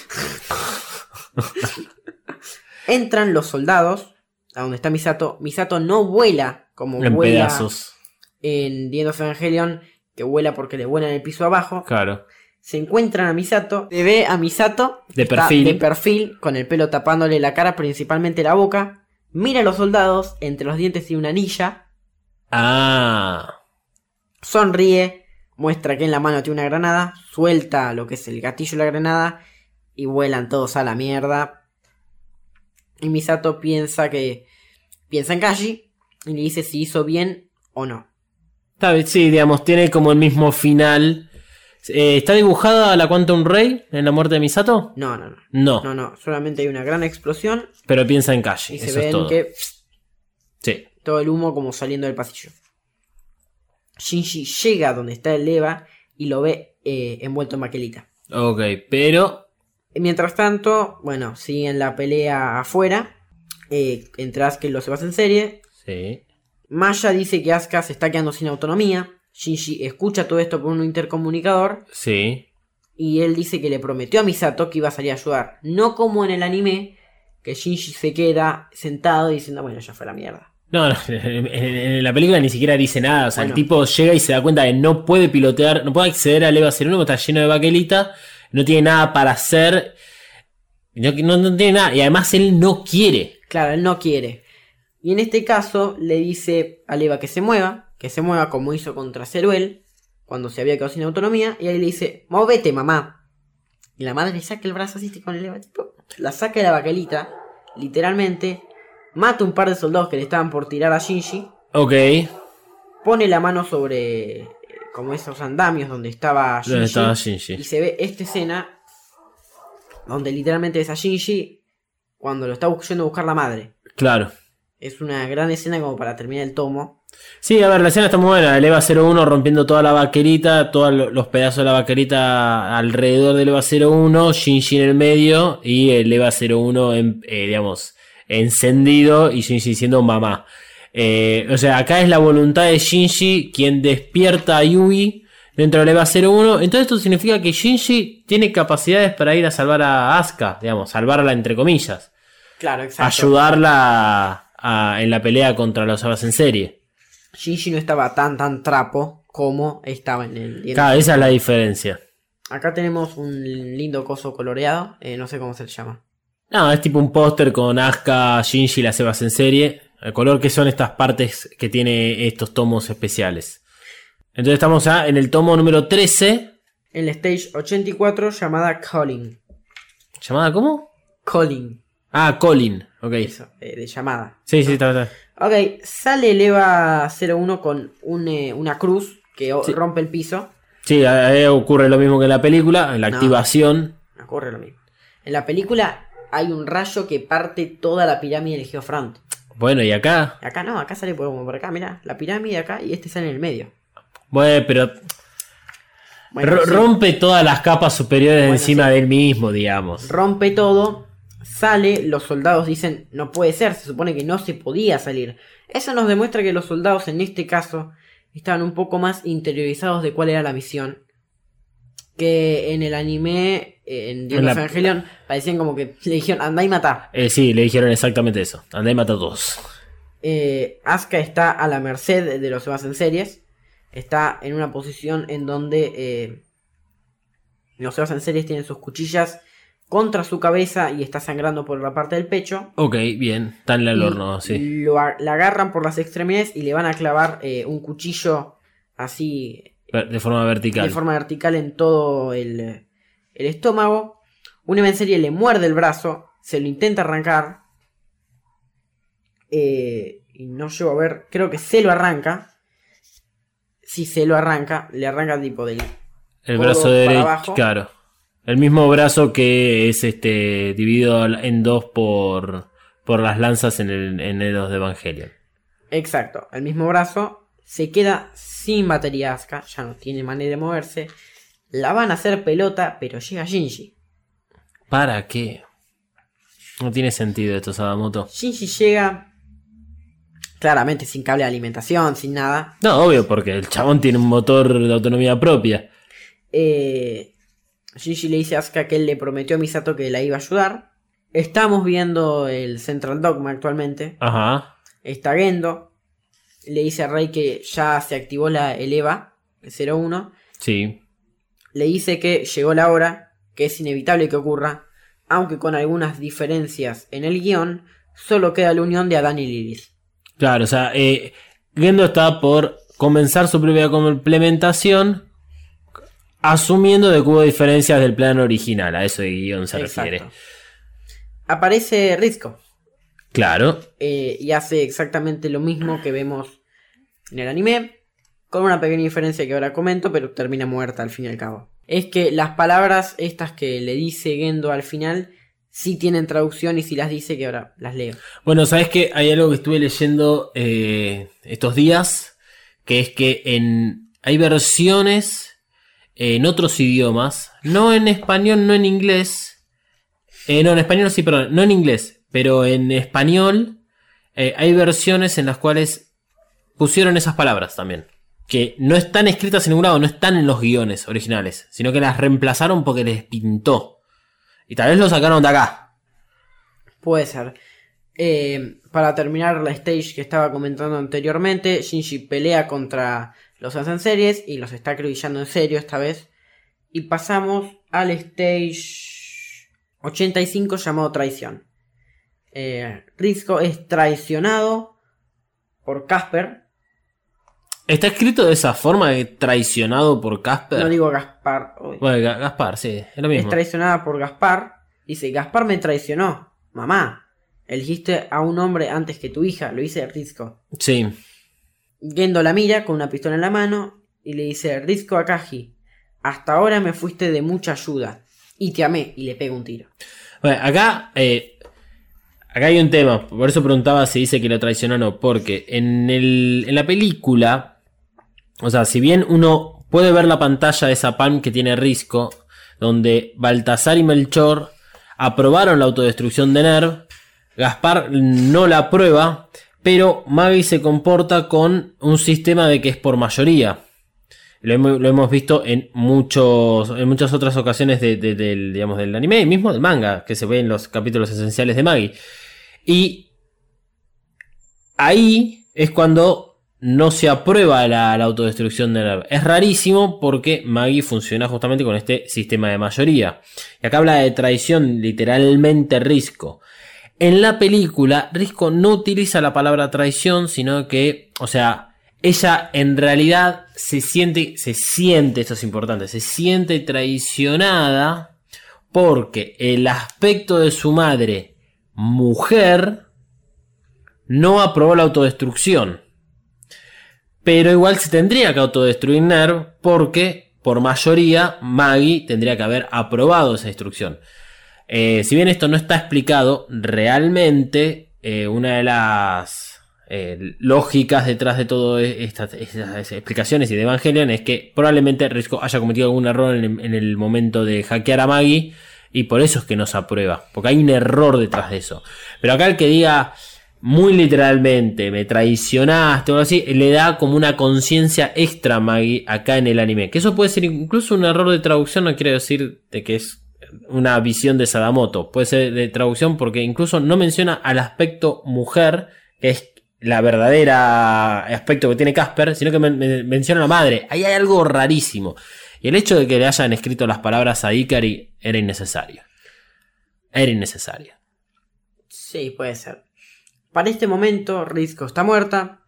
Entran los soldados a donde está Misato. Misato no vuela como En vuela pedazos. en The End of Evangelion, que vuela porque le vuelan el piso abajo. Claro. Se encuentran a Misato, se ve a Misato De perfil. de perfil, con el pelo tapándole la cara, principalmente la boca. Mira a los soldados, entre los dientes tiene una anilla. Ah. Sonríe, muestra que en la mano tiene una granada, suelta lo que es el gatillo de la granada y vuelan todos a la mierda. Y Misato piensa que piensa en Kashi y le dice si hizo bien o no. Está bien, sí, digamos, tiene como el mismo final. Eh, ¿Está dibujada la Quantum Ray en la muerte de Misato? No, no, no. No, No, no, solamente hay una gran explosión pero piensa en Kashi. y se es ven todo. que Sí. todo el humo como saliendo del pasillo. Shinji llega donde está el Eva y lo ve eh, envuelto en baquelita. Ok, pero. Mientras tanto, bueno, siguen la pelea afuera. Eh, entre Asuka y los Evas en serie. Sí. Maya dice que Asuka se está quedando sin autonomía. Shinji escucha todo esto por un intercomunicador. Sí. Y él dice que le prometió a Misato que iba a salir a ayudar. No como en el anime, que Shinji se queda sentado diciendo, bueno, ya fue la mierda. No, no, en, la película ni siquiera dice nada. O sea, el tipo llega y se da cuenta de que no puede pilotear, no puede acceder al EVA 01 porque está lleno de baquelita, no tiene nada para hacer. No, no, no tiene nada. Y además él no quiere. Claro, él no quiere. Y en este caso le dice a Eva que se mueva, que se mueva como hizo contra Ceruel, cuando se había quedado sin autonomía, y ahí le dice, movete mamá. Y la madre le saca el brazo así con el tipo, la saca de la baquelita, literalmente, mata un par de soldados que le estaban por tirar a Shinji, Ok. pone la mano sobre eh, como esos andamios donde estaba Shinji, ¿Dónde estaba y se ve esta escena donde literalmente ves a Shinji cuando lo está yendo a buscar la madre. Claro. Es una gran escena como para terminar el tomo. Sí, a ver, la escena está muy buena. El EVA 01 rompiendo toda la vaquerita, todos lo- los pedazos de la vaquerita alrededor del EVA 01, Shinji en el medio y el EVA 01, en, eh, digamos, encendido y Shinji diciendo mamá. Eh, o sea, acá es la voluntad de Shinji quien despierta a Yui dentro del EVA 01. Entonces esto significa que Shinji tiene capacidades para ir a salvar a Asuka, digamos, salvarla entre comillas. Claro, exacto. Ayudarla a- en la pelea contra los Evas en serie. Shinji no estaba tan tan trapo como estaba en el. en Claro, el- esa es la diferencia. Acá tenemos un lindo coso coloreado, eh, no sé cómo se le llama. No, es tipo un póster con Asuka, Shinji y las Evas en serie. El color que son estas partes que tiene estos tomos especiales. Entonces estamos ya en el tomo número 13. En la stage 84 llamada Calling. ¿Llamada cómo? Calling, Ah, Colin. Ok. eso, eh, de llamada. Sí, sí, está, está. Ok, sale el EVA 01 con un, eh, una cruz que Sí. rompe el piso. Sí, ahí ocurre lo mismo que en la película, en la No. activación. Ocurre lo mismo. En la película hay un rayo que parte toda la pirámide del Geofront. Bueno, y acá. Acá no, acá sale por, como por acá, mira, la pirámide acá y este sale en el medio. Bueno, pero Bueno, ro- sí, rompe todas las capas superiores Bueno, encima sí. del mismo, digamos. rompe todo, sale, los soldados dicen, no puede ser, se supone que no se podía salir. Eso nos demuestra que los soldados en este caso estaban un poco más interiorizados de cuál era la misión. Que en el anime, en Dios la- Evangelion, parecían como que le dijeron, andá y matá. Eh, sí, le dijeron exactamente eso. Andá y mata a todos. Eh, Asuka está a la merced de los demás en series. Está en una posición en donde eh, los demás en series tienen sus cuchillas contra su cabeza y está sangrando por la parte del pecho. Ok, bien. Está en el horno, sí. lo la agarran por las extremidades y le van a clavar eh, un cuchillo así De forma vertical. de forma vertical en todo el, el estómago. Una en serie le muerde el brazo, se lo intenta arrancar. eh, y no llego a ver, creo que se lo arranca. Si se lo arranca, le arranca tipo del. El brazo derecho, abajo. claro. El mismo brazo que es este dividido en dos por, por las lanzas en el en el de Evangelion. Exacto, el mismo brazo. Se queda sin batería Asuka, ya no tiene manera de moverse. La van a hacer pelota, pero llega Shinji. ¿Para qué? No tiene sentido esto, Sadamoto. Shinji llega claramente sin cable de alimentación, sin nada. No, obvio, porque el chabón tiene un motor de autonomía propia. Eh, Shinji le dice a Asuka que él le prometió a Misato que la iba a ayudar. Estamos viendo el Central Dogma actualmente. Ajá. Está Gendo. Le dice a Rey que ya se activó la, el EVA, el 01. Sí. Le dice que llegó la hora, que es inevitable que ocurra, aunque con algunas diferencias en el guion, solo queda la unión de Adán y Lilith. Claro, o sea, eh, Gendo está por comenzar su propia complementación, asumiendo de que hubo diferencias del plan original. A eso de guion se refiere. Aparece Rizko. Claro. eh, y hace exactamente lo mismo que vemos en el anime, con una pequeña diferencia que ahora comento, pero termina muerta al fin y al cabo. Es que las palabras estas que le dice Gendo al final sí tienen traducción y si las dice que ahora las leo. Bueno, sabes que hay algo que estuve leyendo eh, estos días, que es que en hay versiones en otros idiomas, no en español, no en inglés, eh, no en español sí, perdón, no en inglés, pero en español eh, hay versiones en las cuales pusieron esas palabras también. Que no están escritas en ningún lado, no están en los guiones originales, sino que las reemplazaron porque les pintó. Y tal vez lo sacaron de acá. Puede ser. Eh, para terminar la stage que estaba comentando anteriormente, Shinji pelea contra los hacen series y los está acribillando en serio esta vez. Y pasamos al stage 85 llamado Traición. Eh, Rizko es traicionado por Casper. Está escrito de esa forma, de traicionado por Casper. No digo Gaspar. uy. Bueno, Ga- Gaspar, sí, es lo Es mismo. traicionada por Gaspar. Dice, Gaspar me traicionó. Mamá, elegiste a un hombre antes que tu hija. Lo dice Rizko. Sí. Gendo la mira con una pistola en la mano y le dice, Rizko Akaji, hasta ahora me fuiste de mucha ayuda. Y te amé y le pega un tiro. Bueno, acá, eh, acá hay un tema. Por eso preguntaba si dice que lo traicionó o no. Porque en, el, en la película, o sea, si bien uno puede ver la pantalla de esa palm que tiene Risco, donde Baltasar y Melchor aprobaron la autodestrucción de Nerv, Gaspar no la aprueba, pero Maggie se comporta con un sistema de que es por mayoría. Lo hemos, visto en, muchos, en muchas otras ocasiones de- de- del, digamos, del anime y mismo del manga, que se ve en los capítulos esenciales de Maggie. Y ahí es cuando no se aprueba la, la autodestrucción de Nerv. Es rarísimo porque Maggie funciona justamente con este sistema de mayoría. Y acá habla de traición, literalmente Risco. En la película, Risco no utiliza la palabra traición, sino que, o sea, ella en realidad se siente, se siente, esto es importante, se siente traicionada porque el aspecto de su madre, mujer, no aprobó la autodestrucción. Pero igual se tendría que autodestruir Nerv porque, por mayoría, Maggie tendría que haber aprobado esa instrucción. Eh, si bien esto no está explicado, realmente eh, una de las eh, lógicas detrás de todas estas, estas explicaciones y de Evangelion es que probablemente Risco haya cometido algún error en, el momento de hackear a Maggie y por eso es que no se aprueba, porque hay un error detrás de eso. Pero acá el que diga muy literalmente, me traicionaste o algo así, le da como una conciencia extra a Maggie acá en el anime. Que eso puede ser incluso un error de traducción, no quiere decir de que es una visión de Sadamoto. Puede ser de traducción porque incluso no menciona al aspecto mujer, que es la verdadera aspecto que tiene Casper, sino que men- men- menciona a la madre. Ahí hay algo rarísimo. Y el hecho de que le hayan escrito las palabras a Ikari era innecesario. Era innecesario. Sí, puede ser. Para este momento, Risco está muerta.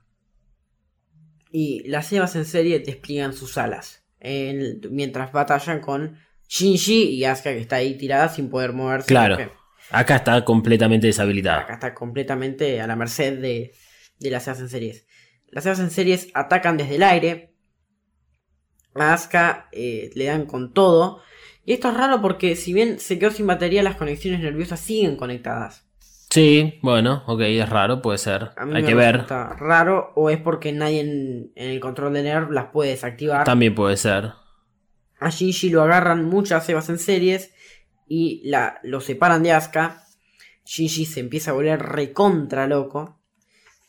Y las Evas en serie despliegan sus alas. en- mientras batallan con Shinji y Asuka que está ahí tirada sin poder moverse. Claro. Acá está completamente deshabilitada. Acá está completamente a la merced de, de las en series. Las en series atacan desde el aire. A Asuka eh, le dan con todo. Y esto es raro porque si bien se quedó sin batería, las conexiones nerviosas siguen conectadas. Sí, bueno, ok, es raro, puede ser. A mí Hay me que ver. raro o es porque nadie en, en el control de NERV las puede desactivar. También puede ser. A Shinji lo agarran muchas Evas en series y la, lo separan de Asuka. Shinji se empieza a volver recontra loco.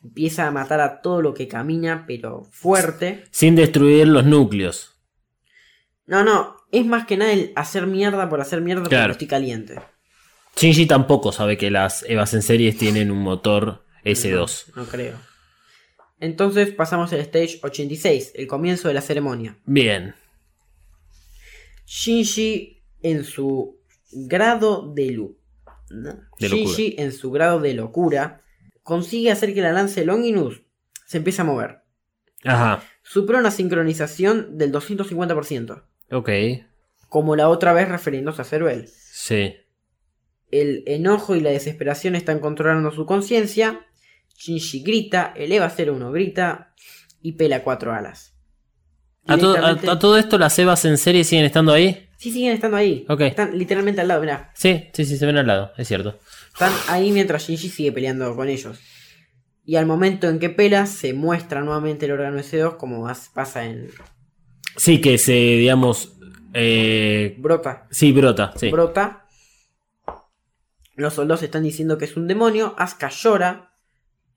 Empieza a matar a todo lo que camina, pero fuerte. Sin destruir los núcleos. No, no, es más que nada el hacer mierda por hacer mierda Claro. porque estoy caliente. Shinji tampoco sabe que las Evas en series tienen un motor S2. No, no creo. Entonces pasamos al stage 86, el comienzo de la ceremonia. Bien. Shinji en su grado de, lu- ¿no? De Shinji en su grado de locura consigue hacer que la lanza de Longinus se empiece a mover. Ajá. Supera una sincronización del 250%, Ok. como la otra vez refiriéndose a Ceruel. Sí. El enojo y la desesperación están controlando su conciencia. Shinji grita, eleva 01 grita y pela cuatro alas. ¿A, todo esto las Evas en serie siguen estando ahí? Sí, siguen estando ahí. Ok. Están literalmente al lado, mirá. Sí, sí, sí, se ven al lado, es cierto. Están ahí mientras Shinji sigue peleando con ellos. Y al momento en que pela, se muestra nuevamente el órgano S2 como as- pasa en Sí, que se, digamos. Eh, Brota. sí, brota, sí. Brota. Los soldados están diciendo que es un demonio. Asuka llora.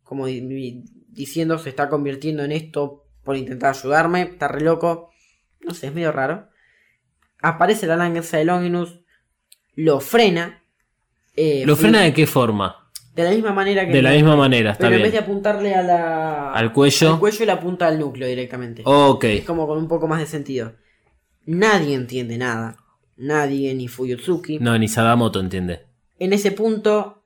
Como di- di- diciendo se está convirtiendo en esto por intentar ayudarme. Está re loco. No sé, es medio raro. Aparece la lanza de Longinus. Lo frena. eh, ¿Lo frena de qué forma? De la misma manera que. De la misma manera, está Pero en vez de bien. apuntarle a la... Al cuello. al cuello le apunta al núcleo directamente. Ok. Es como con un poco más de sentido. Nadie entiende nada. Nadie, ni Fuyutsuki. No, ni Sadamoto entiende. En ese punto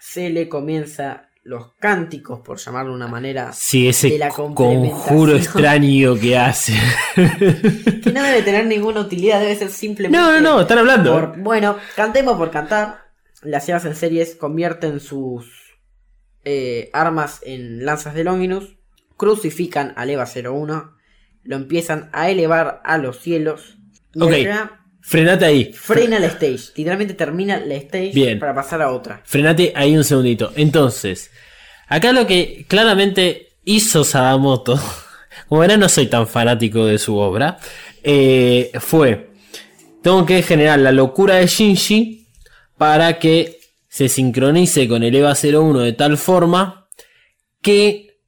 se le comienza los cánticos, por llamarlo de una manera, Sí, ese De la conjuro extraño que hace. que no debe tener ninguna utilidad, debe ser simplemente... no, no, no, están hablando. por- bueno, cantemos por cantar. Las Evas en series convierten sus eh, armas en lanzas de Longinus, crucifican al EVA 01, lo empiezan a elevar a los cielos. Y Frenate ahí. frena la stage. Literalmente termina la stage Bien. para pasar a otra. Frenate ahí un segundito. Entonces, acá lo que claramente hizo Sadamoto, como verán no soy tan fanático de su obra, eh, fue, tengo que generar la locura de Shinji para que se sincronice con el EVA 01 de tal forma que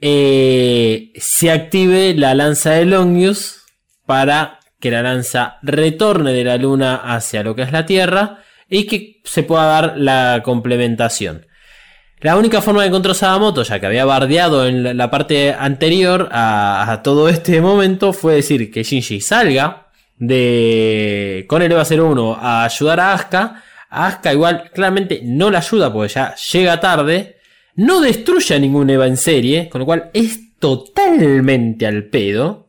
eh, se active la lanza de Longius para que la lanza retorne de la luna hacia lo que es la Tierra y que se pueda dar la complementación. La única forma que encontró Sadamoto, ya que había bardeado en la parte anterior a, todo este momento, fue decir que Shinji salga de con el EVA 01 a ayudar a Asuka. Asuka igual claramente no la ayuda porque ya llega tarde. No destruye a ningún EVA en serie, con lo cual es totalmente al pedo.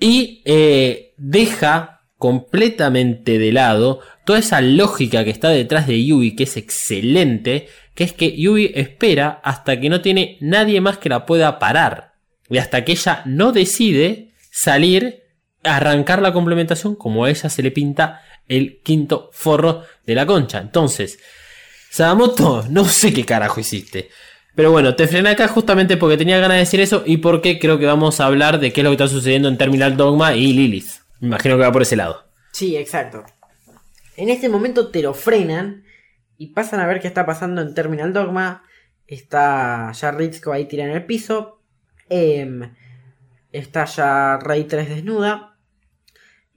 Y eh, deja completamente de lado toda esa lógica que está detrás de Yui, que es excelente, que es que Yui espera hasta que no tiene nadie más que la pueda parar. Y hasta que ella no decide salir, arrancar la complementación como a ella se le pinta el quinto forro de la concha. Entonces, Sadamoto, no sé qué carajo hiciste. Pero bueno, te frené acá justamente porque tenía ganas de decir eso y porque creo que vamos a hablar de qué es lo que está sucediendo en Terminal Dogma y Lilith. Me imagino que va por ese lado. Sí, exacto. En este momento te lo frenan y pasan a ver qué está pasando en Terminal Dogma. Está ya Ritsuko ahí tirada en el piso. Em, está ya Rey 3 desnuda.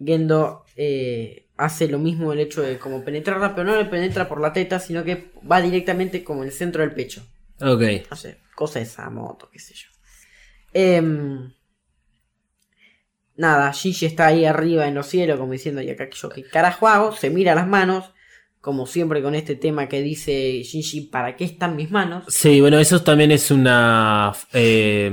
Gendo eh, hace lo mismo el hecho de como penetrarla, pero no le penetra por la teta, sino que va directamente como en el centro del pecho. Ok. No sé, cosa de esa moto, qué sé yo. Em, nada, Shinji está ahí arriba en los cielos, como diciendo, y acá yo qué carajo hago, se mira las manos, como siempre con este tema que dice Shinji, ¿para qué están mis manos? Sí, bueno, eso también es una eh,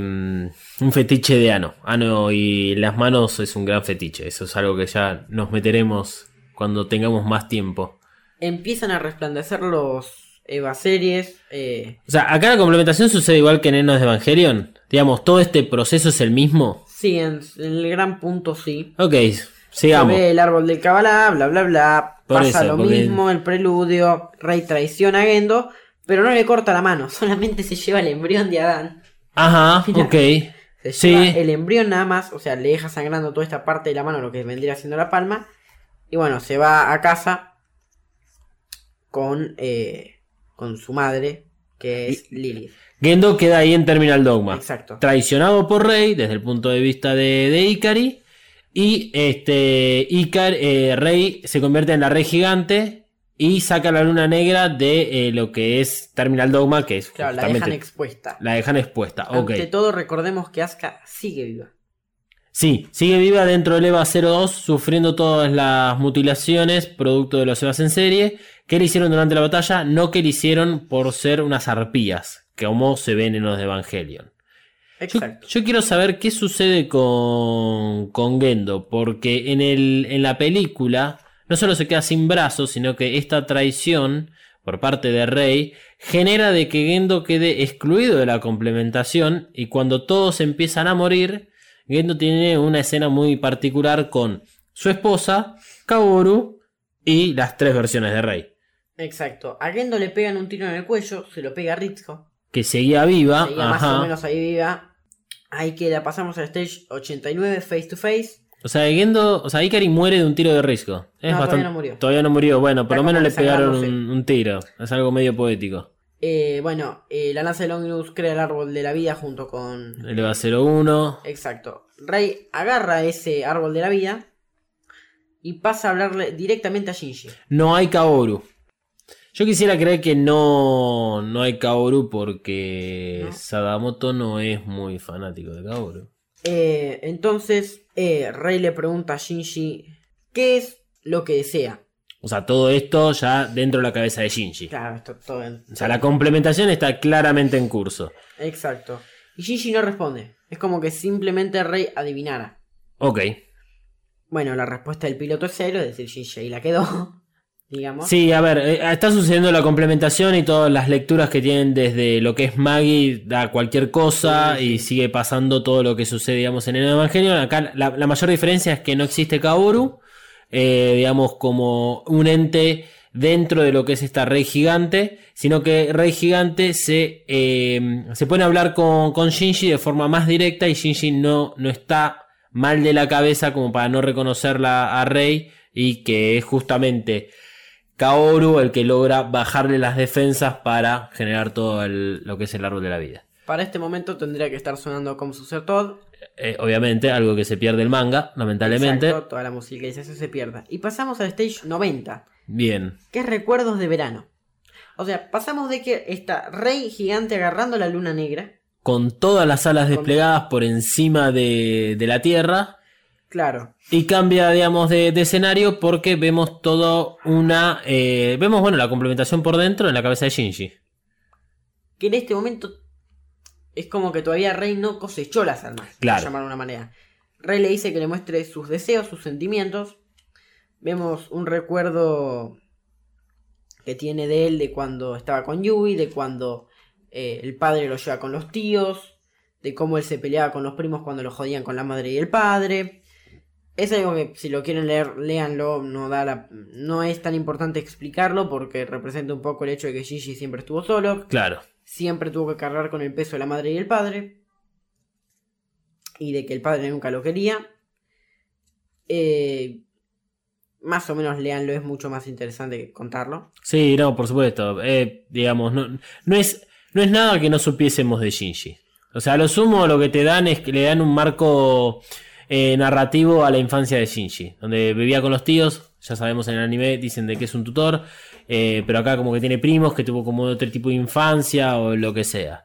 un fetiche de Ano. Ano y las manos es un gran fetiche. Eso es algo que ya nos meteremos cuando tengamos más tiempo. Empiezan a resplandecer los Eva series. eh, O sea, acá la complementación sucede igual que en Enos de Evangelion. Digamos, todo este proceso es el mismo. Sí, en, en el gran punto sí. Ok, Se sigamos. ve el árbol del Kabbalah, bla bla bla. Por Pasa eso, lo porque- mismo, el preludio. Rey traiciona a Gendo, pero no le corta la mano, solamente se lleva el embrión de Adán. Ajá, ok. Se Sí. lleva el embrión nada más, o sea, le deja sangrando toda esta parte de la mano, lo que vendría siendo la palma. Y bueno, se va a casa con, eh, con su madre, que es Lilith. Gendo queda ahí en Terminal Dogma. Exacto. Traicionado por Rey desde el punto de vista de, de Ikari. Y este Icar, eh, Rey se convierte en la Rey Gigante y saca la luna negra de eh, lo que es Terminal Dogma, que es Claro, la dejan expuesta. la dejan expuesta. Ok. Ante todo, recordemos que Asuka sigue viva. Sí, sigue viva dentro del EVA 02, sufriendo todas las mutilaciones producto de los EVAs en serie que le hicieron durante la batalla, no que le hicieron por ser unas arpías, como se ven en los de Evangelion. Yo, Exacto. yo quiero saber qué sucede con, con Gendo, porque en, el, en la película no solo se queda sin brazos, sino que esta traición por parte de Rey genera de que Gendo quede excluido de la complementación y cuando todos empiezan a morir, Gendo tiene una escena muy particular con su esposa, Kaoru y las tres versiones de Rey, Exacto. A Gendo le pegan un tiro en el cuello, se lo pega a Ritsuko. Que seguía viva. Seguía más o menos ahí viva. Ahí queda, pasamos al stage 89, face to face. O sea, Gendo, o sea, Ikari muere de un tiro de risco. Es No, todavía no murió. Todavía no murió. Bueno, por lo menos le pegaron un tiro. Es algo medio poético. Eh, bueno, eh, la lanza de Longinus crea el árbol de la vida junto con. El EVA 01. Exacto. Rey agarra ese árbol de la vida y pasa a hablarle directamente a Shinji. No hay Kaoru. Yo quisiera creer que no, no hay Kaoru porque No. Sadamoto no es muy fanático de Kaoru. Eh, entonces, eh, Rey le pregunta a Shinji qué es lo que desea. O sea, todo esto ya dentro de la cabeza de Shinji. Claro, esto todo en- O sea, la complementación está claramente en curso. Exacto. Y Shinji no responde. Es como que simplemente Rey adivinara. Ok. Bueno, la respuesta del piloto es cero, es decir, Shinji ahí la quedó. Digamos. Sí, a ver, eh, está sucediendo la complementación y todas las lecturas que tienen desde lo que es Maggie da cualquier cosa Sí, sí. y sigue pasando todo lo que sucede, digamos, en el Evangelio. Acá la, la mayor diferencia es que no existe Kaoru, eh, digamos, como un ente dentro de lo que es esta Rey Gigante, sino que Rey Gigante se, eh, se pone a hablar con, con Shinji de forma más directa y Shinji no, no está mal de la cabeza como para no reconocerla a Rey y que es justamente Kaoru el que logra bajarle las defensas para generar todo el- lo que es el árbol de la vida. Para este momento tendría que estar sonando como Sucer Todd. Eh, obviamente, algo que se pierde el manga, lamentablemente. Exacto, toda la musicalización se pierda. Y pasamos al stage 90, Bien. que es Recuerdos de Verano. O sea, pasamos de que está Rey gigante agarrando la luna negra. Con todas las alas desplegadas por encima de, de la Tierra. Claro, Y cambia, digamos, de, de escenario porque vemos todo una. eh, vemos, bueno, la complementación por dentro en la cabeza de Shinji. que en este momento es como que todavía Rey no cosechó las almas, Claro. por llamarlo de una manera. Rey le dice que le muestre sus deseos, sus sentimientos. Vemos un recuerdo que tiene de él de cuando estaba con Yui, de cuando eh, el padre lo lleva con los tíos, de cómo él se peleaba con los primos cuando lo jodían con la madre y el padre. Es algo que si lo quieren leer, léanlo, no, da la- no es tan importante explicarlo porque representa un poco el hecho de que Gigi siempre estuvo solo, Claro. siempre tuvo que cargar con el peso de la madre y el padre. Y de que el padre nunca lo quería. Eh, más o menos leanlo, es mucho más interesante que contarlo. Sí, no, por supuesto. Eh, digamos, no, no, es, no es nada que no supiésemos de Shinji. O sea, a lo sumo lo que te dan es que le dan un marco eh, narrativo a la infancia de Shinji, donde vivía con los tíos, ya sabemos en el anime, dicen de que es un tutor, eh, pero acá como que tiene primos que tuvo como otro tipo de infancia o lo que sea.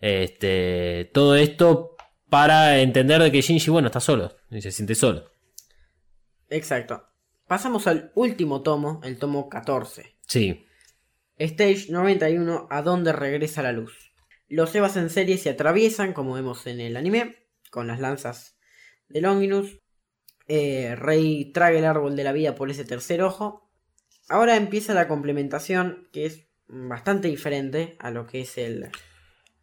Este, todo esto para entender de que Shinji, bueno, está solo, y se siente solo. Exacto. Pasamos al último tomo, el tomo 14. Sí, Stage 91, a donde regresa la luz. Los Evas en serie se atraviesan, como vemos en el anime, con las lanzas de Longinus. Eh, Rey traga el árbol de la vida por ese tercer ojo. Ahora empieza la complementación, que es bastante diferente a lo que es el...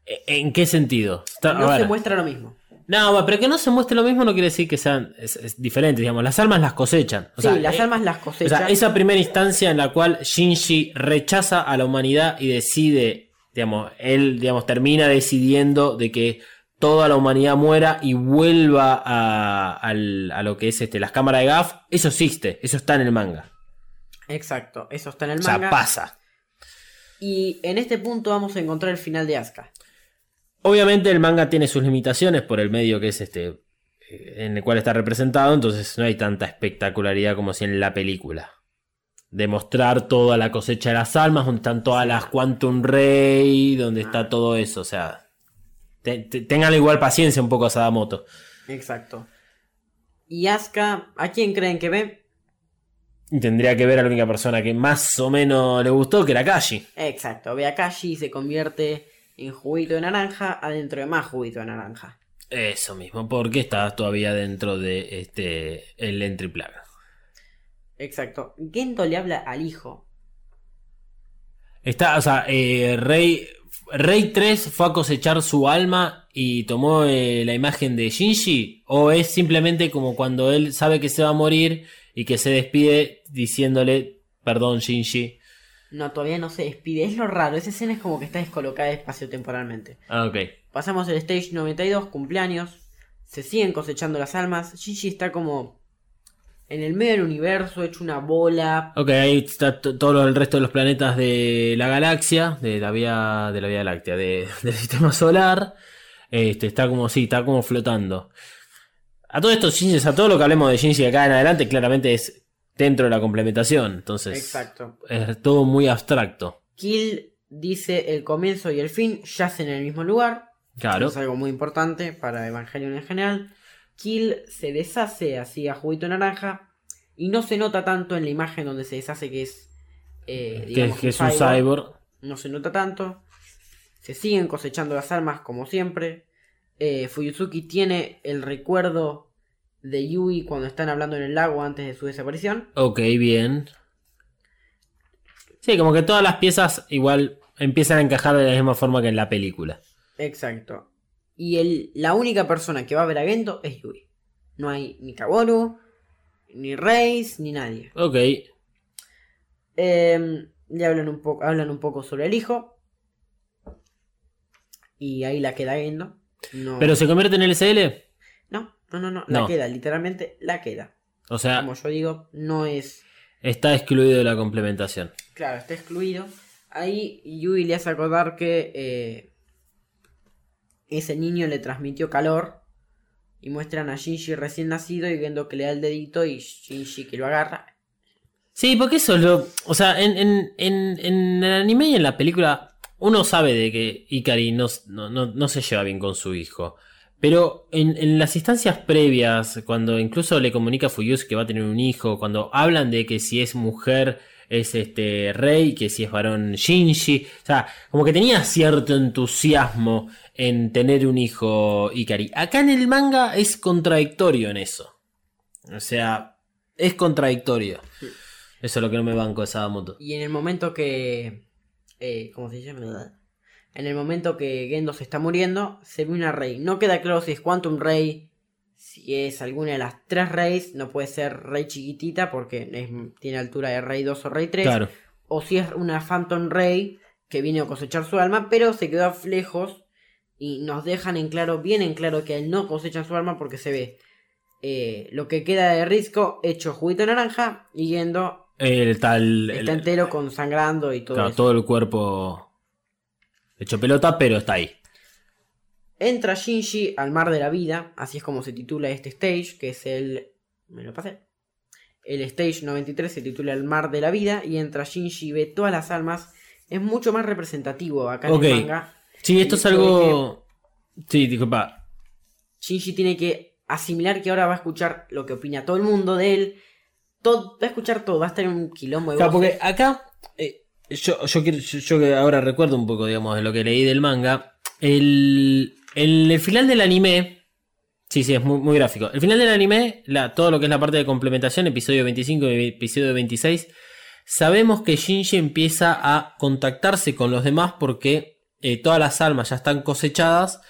¿en qué sentido? No se muestra lo mismo. No, pero que no se muestre lo mismo no quiere decir que sean es, es diferente, digamos, las almas las cosechan. O sí, sea, las eh, almas las O cosechan. sea, esa primera instancia en la cual Shinji rechaza a la humanidad y decide, digamos, él, digamos, termina decidiendo de que toda la humanidad muera y vuelva a, lo que es este, las cámaras de GAF, eso existe, eso está en el manga. Exacto, eso está en el O sea, manga. pasa. Y en este punto vamos a encontrar el final de Asuka. Obviamente el manga tiene sus limitaciones por el medio que es este eh, en el cual está representado, entonces no hay tanta espectacularidad como si en la película. Demostrar toda la cosecha de las almas, donde están todas las Quantum Ray, donde está todo eso, o sea, te- te- tengan igual paciencia un poco a Sadamoto. Exacto. Y Asuka, ¿a quién creen que ve? Tendría que ver a la única persona que más o menos le gustó, que era Kashi. Exacto, ve a Kashi y se convierte en juguito de naranja adentro de más juguito de naranja. Eso mismo, porque está todavía dentro de este el entry plaga. Exacto. Gendo le habla al hijo. Está, o sea, eh, Rey, Rey 3 fue a cosechar su alma y tomó eh, la imagen de Shinji. ¿O es simplemente como cuando él sabe que se va a morir y que se despide diciéndole, perdón Shinji? No, todavía no se despide. Es lo raro. Esa escena es como que está descolocada espacio-temporalmente. Ah, ok. Pasamos el stage 92, cumpleaños. Se siguen cosechando las almas. Gigi está como en el medio del universo, hecho una bola. Ok, ahí está todo el resto de los planetas de la galaxia, de la vía, de la vía láctea, de- del sistema solar. Este, está como, sí, está como flotando. A todo esto, a todo lo que hablemos de Shinji de acá en adelante, claramente es dentro de la complementación. Entonces, Exacto. es todo muy abstracto. Kill dice el comienzo y el fin yacen en el mismo lugar. Claro. Es algo muy importante para Evangelion en general. Kill se deshace así a juguito naranja. Y no se nota tanto en la imagen donde se deshace que es. eh, Que, digamos, que es un cyborg. No se nota tanto. Se siguen cosechando las armas como siempre. Eh, Fuyuzuki tiene el recuerdo de Yui cuando están hablando en el lago antes de su desaparición. Ok, bien. Sí, como que todas las piezas igual empiezan a encajar de la misma forma que en la película. Exacto. Y el, la única persona que va a ver a Gendo es Yui. No hay ni Kaworu, ni Reis, ni nadie. Ok. Eh, le hablan un, poco, hablan un poco sobre el hijo. Y ahí la queda Gendo. No, ¿Pero se convierte en LSL? no, no, no, no, la No. queda, literalmente la queda. O sea, Como yo digo, no es. está excluido de la complementación. Claro, está excluido. Ahí Yui le hace acordar que eh, ese niño le transmitió calor. Y muestran a Shinji recién nacido y viendo que le da el dedito y Shinji que lo agarra. Sí, porque eso es lo. O sea, en, en, en, el anime y en la película, uno sabe de que Ikari no, no, no, se lleva bien con su hijo. Pero en, en las instancias previas, cuando incluso le comunica a Fuyusu que va a tener un hijo, cuando hablan de que si es mujer es este rey, que si es varón Shinji, o sea, como que tenía cierto entusiasmo en tener un hijo Ikari. Acá en el manga es contradictorio en eso. O sea, es contradictorio. Eso es lo que no me banco de Sadamoto. Y en el momento que. Eh, ¿Cómo se llama? En el momento que Gendo se está muriendo, se ve una rey. No queda claro si es Quantum Rey, si es alguna de las tres reyes. No puede ser rey chiquitita porque es- tiene altura de rey 2 o rey 3. Claro. O si es una Phantom Rey que viene a cosechar su alma, pero se quedó lejos. Y nos dejan en claro, bien en claro que él no cosecha su alma porque se ve eh, lo que queda de Risco hecho juguito naranja y Gendo El tal. el- está entero con sangrando y todo claro, eso. todo el cuerpo hecho pelota, pero está ahí. Entra Shinji al mar de la vida, así es como se titula este stage, que es el... Me lo pasé. El stage 93 se titula El mar de la vida y entra Shinji y ve todas las almas. Es mucho más representativo acá en el manga. Sí, esto es algo. Sí, disculpa. Shinji tiene que asimilar que ahora va a escuchar lo que opina todo el mundo de él. Todo, va a escuchar todo, va a estar en un quilombo de Claro, porque acá. eh, yo, yo, quiero- yo, yo que ahora recuerdo un poco, digamos, de lo que leí del manga. El, el, el final del anime. Sí, sí, es muy, muy gráfico. El final del anime, todo lo que es la parte de complementación, episodio 25 y episodio 26, sabemos que Shinji empieza a contactarse con los demás porque eh, todas las almas ya están cosechadas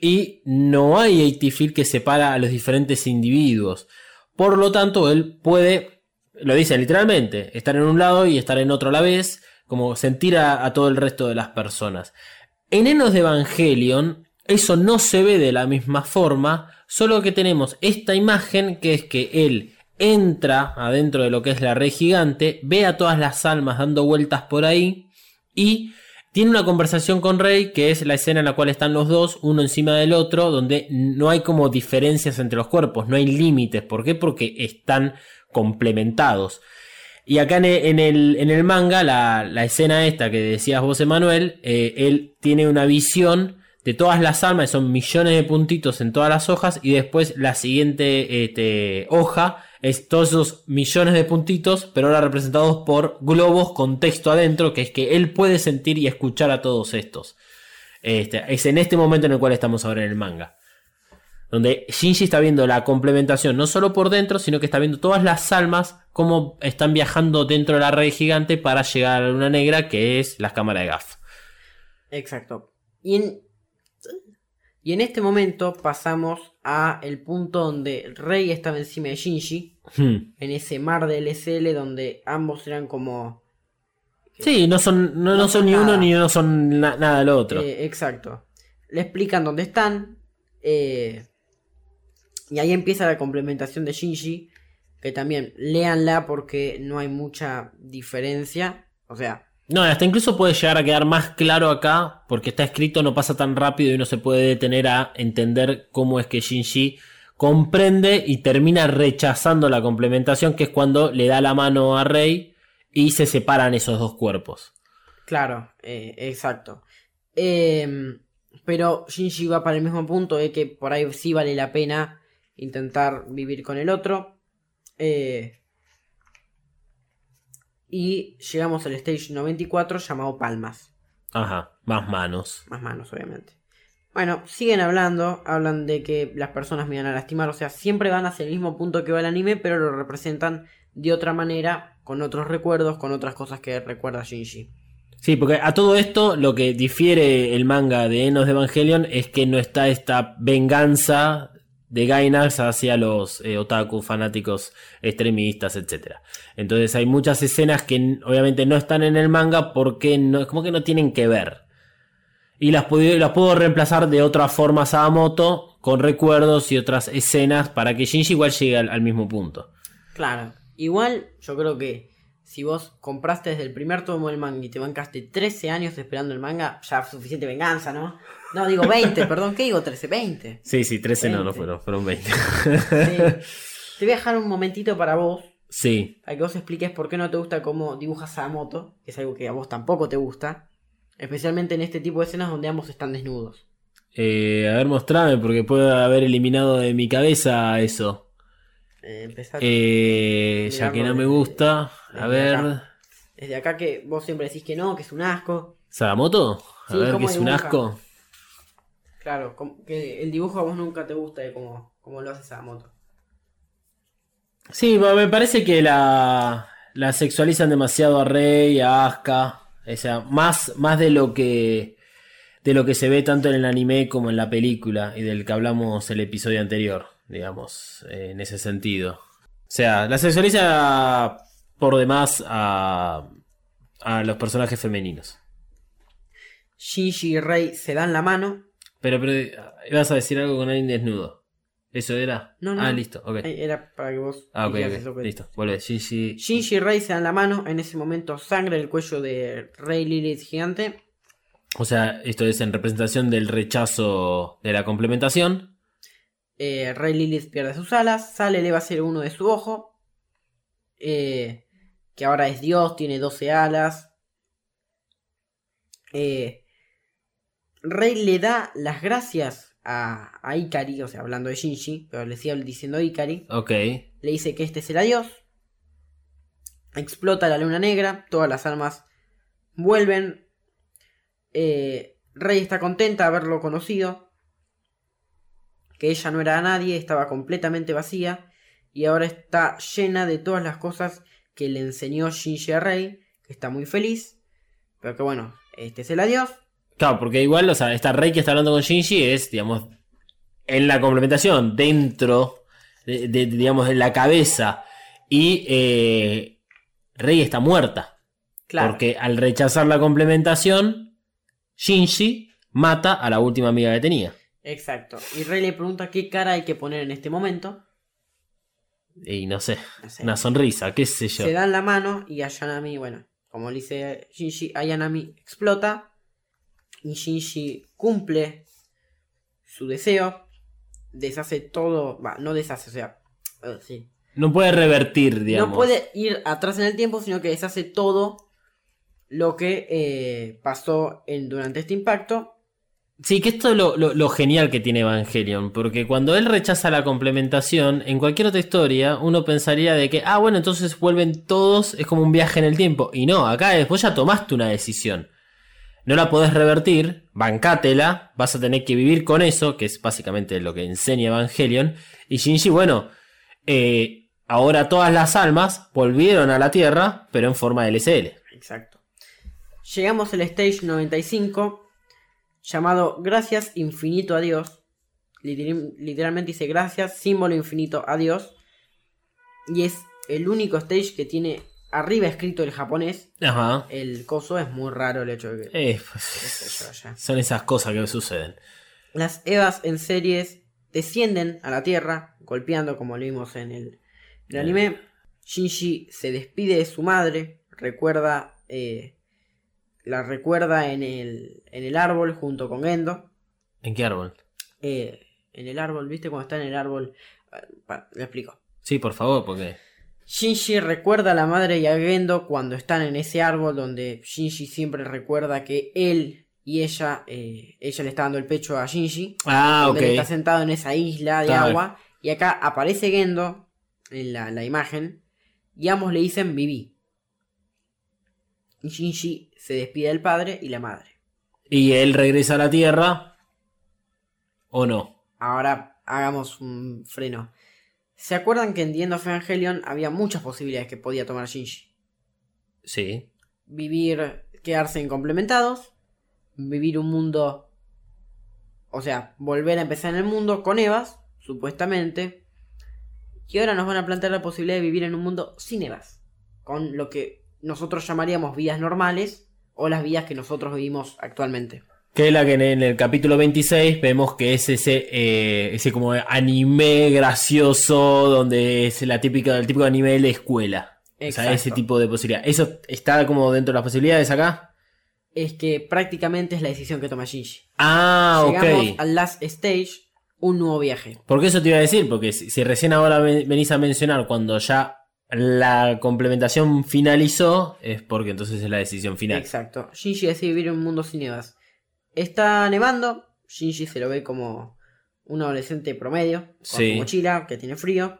y no hay Eitifil que separa a los diferentes individuos. Por lo tanto, él puede, lo dice literalmente, estar en un lado y estar en otro a la vez, como sentir a, a todo el resto de las personas. En Enos de Evangelion, eso no se ve de la misma forma, solo que tenemos esta imagen que es que él entra adentro de lo que es la red gigante, ve a todas las almas dando vueltas por ahí y tiene una conversación con Rey, que es la escena en la cual están los dos, uno encima del otro, donde no hay como diferencias entre los cuerpos, no hay límites. ¿Por qué? Porque están complementados. Y acá en el, en el, manga, la, la escena esta que decías vos, Emanuel, eh, él tiene una visión de todas las almas, son millones de puntitos en todas las hojas, y después la siguiente este, hoja es todos esos millones de puntitos, pero ahora representados por globos con texto adentro, que es que él puede sentir y escuchar a todos estos. Este, es en este momento en el cual estamos ahora en el manga. Donde Shinji está viendo la complementación no solo por dentro, sino que está viendo todas las almas como están viajando dentro de la red gigante para llegar a la luna negra, que es las cámaras de GAF. Exacto. Y en, y en este momento pasamos a el punto donde Rey estaba encima de Shinji, Hmm. en ese mar del SL donde ambos eran como... Sí, no son, no, no No son son ni uno ni no son na- nada lo otro. Eh, exacto. Le explican dónde están. eh, y ahí empieza la complementación de Shinji. Que también léanla porque no hay mucha diferencia. O sea, No, hasta incluso puede llegar a quedar más claro acá, porque está escrito, no pasa tan rápido y uno se puede detener a entender cómo es que Shinji comprende y termina rechazando la complementación, que es cuando le da la mano a Rey y se separan esos dos cuerpos. claro, eh, exacto. Em, pero Shinji va para el mismo punto de que por ahí sí vale la pena intentar vivir con el otro. Eh, y llegamos al stage 94 llamado Palmas. Ajá, más manos. Más manos, obviamente. Bueno, siguen hablando, hablan de que las personas me van a lastimar, o sea, siempre van hacia el mismo punto que va el anime, pero lo representan de otra manera, con otros recuerdos, con otras cosas que recuerda Shinji. Sí, porque a todo esto lo que difiere el manga de Enos de Evangelion es que no está esta venganza de Gainax hacia los eh, otaku fanáticos extremistas, etc. Entonces hay muchas escenas que obviamente no están en el manga porque no, como que no tienen que ver. Y las, puedo- las puedo reemplazar de otra forma Sadamoto con recuerdos y otras escenas para que Shinji igual llegue al, al mismo punto. Claro, igual yo creo que si vos compraste desde el primer tomo del manga y te bancaste 13 años esperando el manga, ya suficiente venganza, ¿no? No, digo 20, perdón, ¿qué digo 13? 20. Sí, sí, 13 no, no 20. fueron, fueron 20. Sí. Te voy a dejar un momentito para vos, sí, para que vos expliques por qué no te gusta cómo dibujas a Moto, que es algo que a vos tampoco te gusta, especialmente en este tipo de escenas donde ambos están desnudos. Eh, a ver, mostrame, porque puedo haber eliminado de mi cabeza eso. Eh, Eh, ya que no me gusta. A ver. acá. desde acá que vos siempre decís que no, que es un asco. ¿Sagamoto? A Sí, ver, ¿cómo que es un asco. Claro, como que el dibujo a vos nunca te gusta de cómo, cómo lo haces a Moto. Sí, me parece que la, la sexualizan demasiado a Rey, a Asuka. O sea, más, más de lo que de lo que se ve tanto en el anime como en la película y del que hablamos el episodio anterior, digamos, eh, en ese sentido. O sea, la sexualiza por demás a, a los personajes femeninos. Shinji y Rei se dan la mano. Pero, pero, ibas a decir algo con alguien desnudo. ¿Eso era? No, no. Ah, listo, ok. Era para que vos. Ah, ok, dijeras ok, eso que- listo. Vuelve, Shinji. Shinji y Rei se dan la mano. En ese momento sangre el cuello de Rey Lilith gigante. O sea, esto es en representación del rechazo de la complementación. Eh, Rey Lilith pierde sus alas. Sale, eleva a ser uno de su ojo. Eh, que ahora es Dios, tiene 12 alas. Eh, Rey le da las gracias a, a Ikari, o sea, hablando de Shinji, pero le sigue diciendo Ikari. Ok. Le dice que este es el adiós. Explota la luna negra. Todas las almas vuelven. Eh, Rey está contenta de haberlo conocido. Que ella no era nadie, estaba completamente vacía. Y ahora está llena de todas las cosas que le enseñó Shinji a Rey. Que está muy feliz. Pero que bueno, este es el adiós. Claro, porque igual, o sea, esta Rey que está hablando con Shinji es, digamos, en la complementación, dentro, de, de- digamos, de la cabeza. Y eh, Rey está muerta. Claro. Porque al rechazar la complementación, Shinji mata a la última amiga que tenía. Exacto. Y Rey le pregunta qué cara hay que poner en este momento. Y no sé, No sé. una sonrisa, qué sé yo. Se dan la mano y Ayanami, bueno, como le dice Shinji, Ayanami explota y Shinji cumple su deseo, deshace todo, va, no deshace, o sea, eh, sí. No puede revertir, digamos. No puede ir atrás en el tiempo, sino que deshace todo lo que eh, pasó en, durante este impacto. Sí, que esto es lo, lo- lo genial que tiene Evangelion, porque cuando él rechaza la complementación, en cualquier otra historia, uno pensaría de que, ah, bueno, entonces vuelven todos, es como un viaje en el tiempo. Y no, acá después ya tomaste una decisión. No la podés revertir, bancátela, vas a tener que vivir con eso, que es básicamente lo que enseña Evangelion. Y Shinji, bueno, eh, ahora todas las almas volvieron a la Tierra, pero en forma de LSL. Exacto. Llegamos al stage 95, llamado Gracias Infinito a Dios. Literal- Literalmente dice gracias, símbolo infinito a Dios. Y es el único stage que tiene arriba escrito el japonés. Ajá. El coso es muy raro el hecho de que... Eh, yo, ya. son esas cosas que suceden. Las Evas en series descienden a la Tierra, golpeando como lo vimos en el, el anime. Shinji se despide de su madre, recuerda, eh, la recuerda en el, en el árbol junto con Gendo. ¿En qué árbol? Eh, en el árbol, ¿viste? Cuando está en el árbol. Le explico. Sí, por favor, porque. Shinji recuerda a la madre y a Gendo cuando están en ese árbol donde Shinji siempre recuerda que él y ella, eh, ella le está dando el pecho a Shinji. Ah, ok. donde él está sentado en esa isla de Claro. agua. Y acá aparece Gendo en la, la imagen. Y ambos le dicen viví. Y Shinji se despide del padre y la madre. Y él regresa a la Tierra. ¿O no? Ahora hagamos un freno. ¿Se acuerdan que en The End of Evangelion había muchas posibilidades que podía tomar Shinji? Sí. Vivir, quedarse incomplementados. Vivir un mundo. O sea, volver a empezar en el mundo con Evas, supuestamente. Y ahora nos van a plantear la posibilidad de vivir en un mundo sin Evas. Con lo que nosotros llamaríamos vidas normales o las vidas que nosotros vivimos actualmente. Que es la que en el capítulo 26 vemos que es ese, eh, ese como anime gracioso, donde es la típica, el típico anime de la escuela. O sea, Exacto. ese tipo de posibilidad. ¿Eso está como dentro de las posibilidades acá? Es que prácticamente es la decisión que toma Shinji. Ah, Llegamos ok. al last stage, un nuevo viaje. Porque eso te iba a decir, porque si, si recién ahora ven- venís a mencionar cuando ya la complementación finalizó, es porque entonces es la decisión final. Exacto. Shinji decide vivir en un mundo sin nevas. Está nevando. Shinji se lo ve como un adolescente promedio. Con Sí. su mochila, que tiene frío.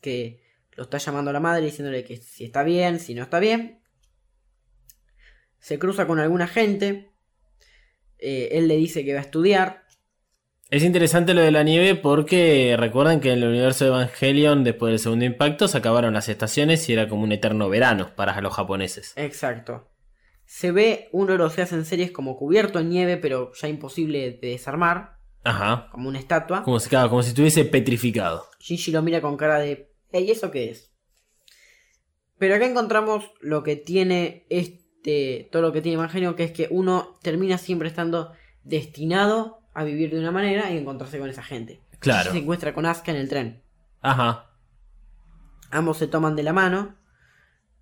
Que lo está llamando a la madre diciéndole que si está bien, si no está bien. Se cruza con alguna gente. Eh, él le dice que va a estudiar. Es interesante lo de la nieve porque recuerden que en el universo de Evangelion, después del segundo impacto, se acabaron las estaciones y era como un eterno verano para los japoneses. Exacto. Se ve un Oroseas en series como cubierto en nieve, pero ya imposible de desarmar. Ajá. Como una estatua. Como si, claro, como si estuviese petrificado. Shinji lo mira con cara de. Ey, ¿eso qué es? Pero acá encontramos lo que tiene este. Todo lo que tiene Evangelion, que es que uno termina siempre estando destinado a vivir de una manera y encontrarse con esa gente. Claro. Se encuentra con Asuka en el tren. Ajá. Ambos se toman de la mano.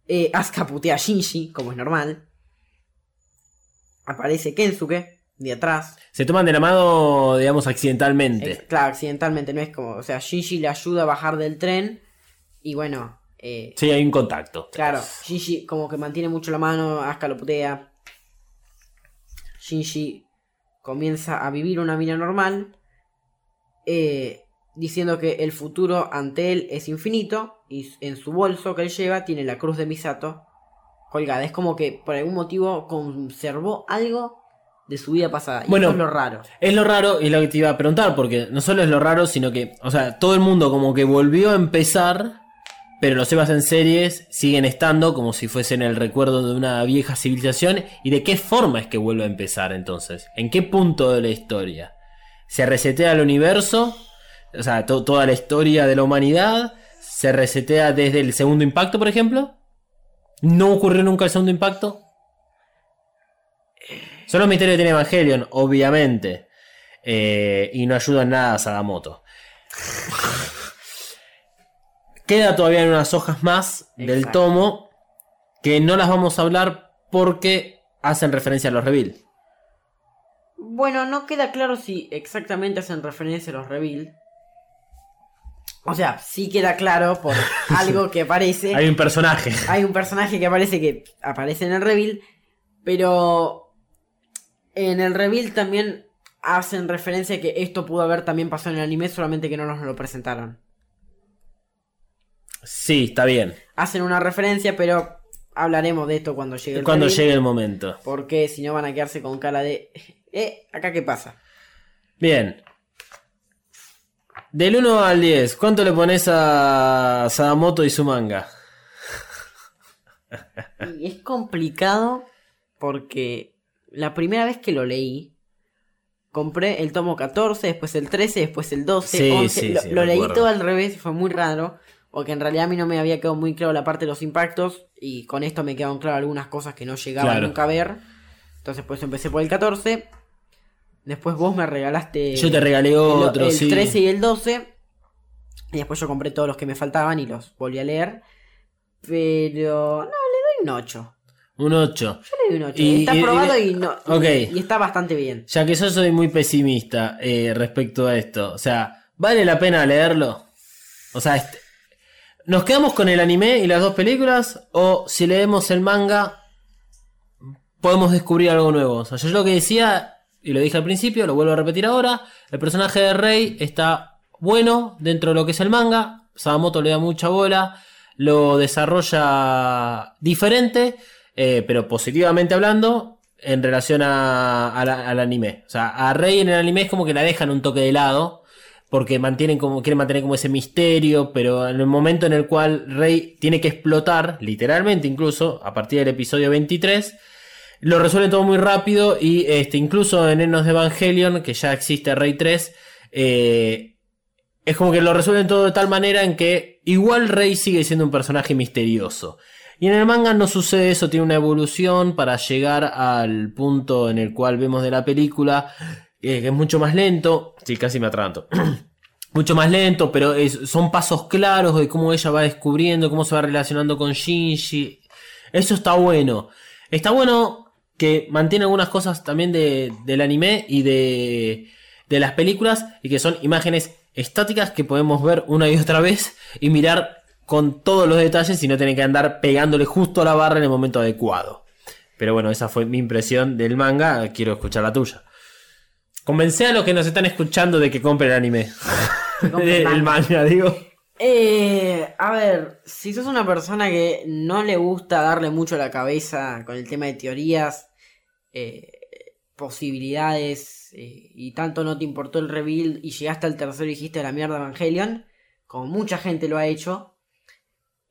Eh, Asuka putea a Shinji, como es normal. Aparece Kensuke, de atrás. Se toman de la mano, digamos, accidentalmente. Claro, accidentalmente, no es como. O sea, Shinji le ayuda a bajar del tren. Y bueno. eh, Sí, hay un contacto. Claro, Shinji como que mantiene mucho la mano, Asuka lo putea. Shinji comienza a vivir una vida normal, eh, diciendo que el futuro ante él es infinito y en su bolso que él lleva tiene la cruz de Misato colgada. Es como que por algún motivo conservó algo de su vida pasada. Y Bueno. eso es lo raro. Es lo raro, y es lo que te iba a preguntar, porque no solo es lo raro, sino que, o sea, todo el mundo como que volvió a empezar, pero los Evas en series siguen estando como si fuesen el recuerdo de una vieja civilización. ¿Y de qué forma es que vuelve a empezar entonces? ¿En qué punto de la historia? ¿Se resetea el universo? O sea, to- toda la historia de la humanidad. ¿Se resetea desde el segundo impacto, por ejemplo? ¿No ocurrió nunca el segundo impacto? Son los misterios que tiene Evangelion, obviamente. Eh, y no ayuda en nada a Sadamoto. Queda todavía en unas hojas más del tomo que no las vamos a hablar porque hacen referencia a los reveal. Bueno, no queda claro si exactamente hacen referencia a los reveal. O sea, sí queda claro por algo que aparece. Hay un personaje. Hay un personaje que aparece que aparece en el reveal, pero en el reveal también hacen referencia a que esto pudo haber también pasado en el anime, solamente que no nos lo presentaron. Sí, está bien. Hacen una referencia, pero hablaremos de esto cuando llegue el Cuando reveal, llegue el momento. Porque si no van a quedarse con cara de... Eh, ¿acá qué pasa? Bien. Del 1 al 10, ¿cuánto le pones a Sadamoto y su manga? Y es complicado porque la primera vez que lo leí, compré el tomo 14, después el 13, después el 12, Sí, 11. sí, lo sí, lo leí todo al revés y fue muy raro. Porque en realidad a mí no me había quedado muy claro la parte de los impactos. Y con esto me quedaron claras algunas cosas que no llegaba Claro. nunca a ver. Entonces pues empecé por el 14. Después vos me regalaste Yo te regalé el, otro, el sí. 13 y el 12. Y después yo compré todos los que me faltaban y los volví a leer. Pero... No, le doy un 8. Un 8. Yo le doy un 8. Y- está y- probado y- y, no, ok. y, y está bastante bien. Ya que yo soy muy pesimista eh, respecto a esto. O sea, ¿vale la pena leerlo? O sea, este- ¿nos quedamos con el anime y las dos películas? ¿O si leemos el manga, podemos descubrir algo nuevo? O sea, yo lo que decía, y lo dije al principio, lo vuelvo a repetir ahora, el personaje de Rey está bueno dentro de lo que es el manga. Sadamoto le da mucha bola, lo desarrolla diferente, eh, pero positivamente hablando, en relación a- al anime. O sea, a Rey en el anime es como que la dejan un toque de lado. Porque mantienen como, quieren mantener como ese misterio, pero en el momento en el cual Rey tiene que explotar, literalmente incluso, a partir del episodio 23, lo resuelven todo muy rápido y este, incluso en Enos de Evangelion, que ya existe Rey 3, eh, es como que lo resuelven todo de tal manera en que igual Rey sigue siendo un personaje misterioso. Y en el manga no sucede eso, tiene una evolución para llegar al punto en el cual vemos de la película, eh, que es mucho más lento. Sí, casi me atraganto. mucho más lento, pero es- son pasos claros de cómo ella va descubriendo, cómo se va relacionando con Shinji. Eso está bueno. Está bueno que mantiene algunas cosas también de- del anime y de, de las películas y que son imágenes estáticas que podemos ver una y otra vez y mirar con todos los detalles y no tener que andar pegándole justo a la barra en el momento adecuado. Pero bueno, esa fue mi impresión del manga. Quiero escuchar la tuya. Convencé a los que nos están escuchando de que compren el anime. el manga. manga, digo. Eh, a ver, si sos una persona que no le gusta darle mucho la cabeza con el tema de teorías, eh, posibilidades, eh, y tanto no te importó el reveal y llegaste al tercero y dijiste la mierda Evangelion, como mucha gente lo ha hecho,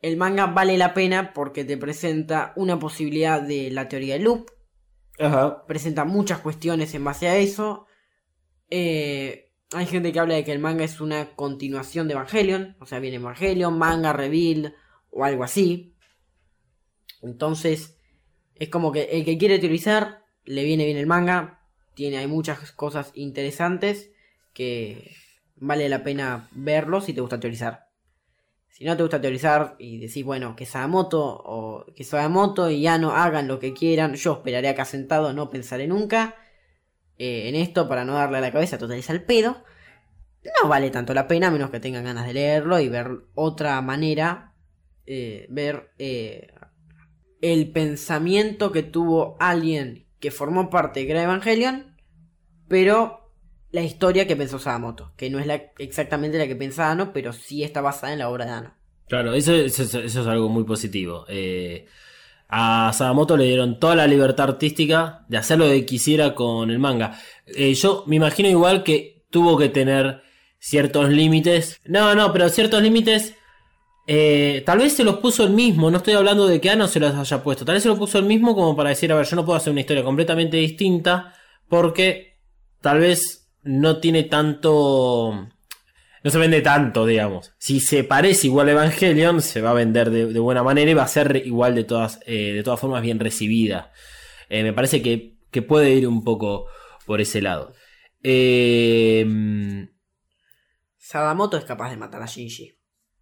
el manga vale la pena porque te presenta una posibilidad de la teoría de loop, Ajá. presenta muchas cuestiones en base a eso. Eh, hay gente que habla de que el manga es una continuación de Evangelion, o sea, viene Evangelion, manga, reveal o algo así. Entonces, es como que el que quiere teorizar, le viene bien el manga, tiene, hay muchas cosas interesantes que vale la pena verlo si te gusta teorizar. Si no te gusta teorizar y decís, bueno, que Sadamoto o que Sadamoto y Yano hagan lo que quieran, yo esperaré acá sentado, no pensaré nunca eh, en esto para no darle a la cabeza total al pedo. No vale tanto la pena, a menos que tengan ganas de leerlo y ver otra manera, eh, ver eh, el pensamiento que tuvo alguien que formó parte de Gran Evangelion, pero la historia que pensó Sadamoto, que no es exactamente la que pensaba pero sí está basada en la obra de Ano. Claro, eso es algo muy positivo. Eh, a Sadamoto le dieron toda la libertad artística de hacer lo que quisiera con el manga. Eh, yo me imagino igual que tuvo que tener ciertos límites. No, no, pero ciertos límites. Eh, tal vez se los puso el mismo. No estoy hablando de que Ano se los haya puesto. Tal vez se los puso el mismo como para decir, a ver, yo no puedo hacer una historia completamente distinta porque tal vez no tiene tanto no se vende tanto, digamos. Si se parece igual a Evangelion, se va a vender de, buena manera y va a ser igual de todas, eh, de todas formas bien recibida. Eh, me parece que, que puede ir un poco por ese lado. Sadamoto es capaz de matar a Shinji.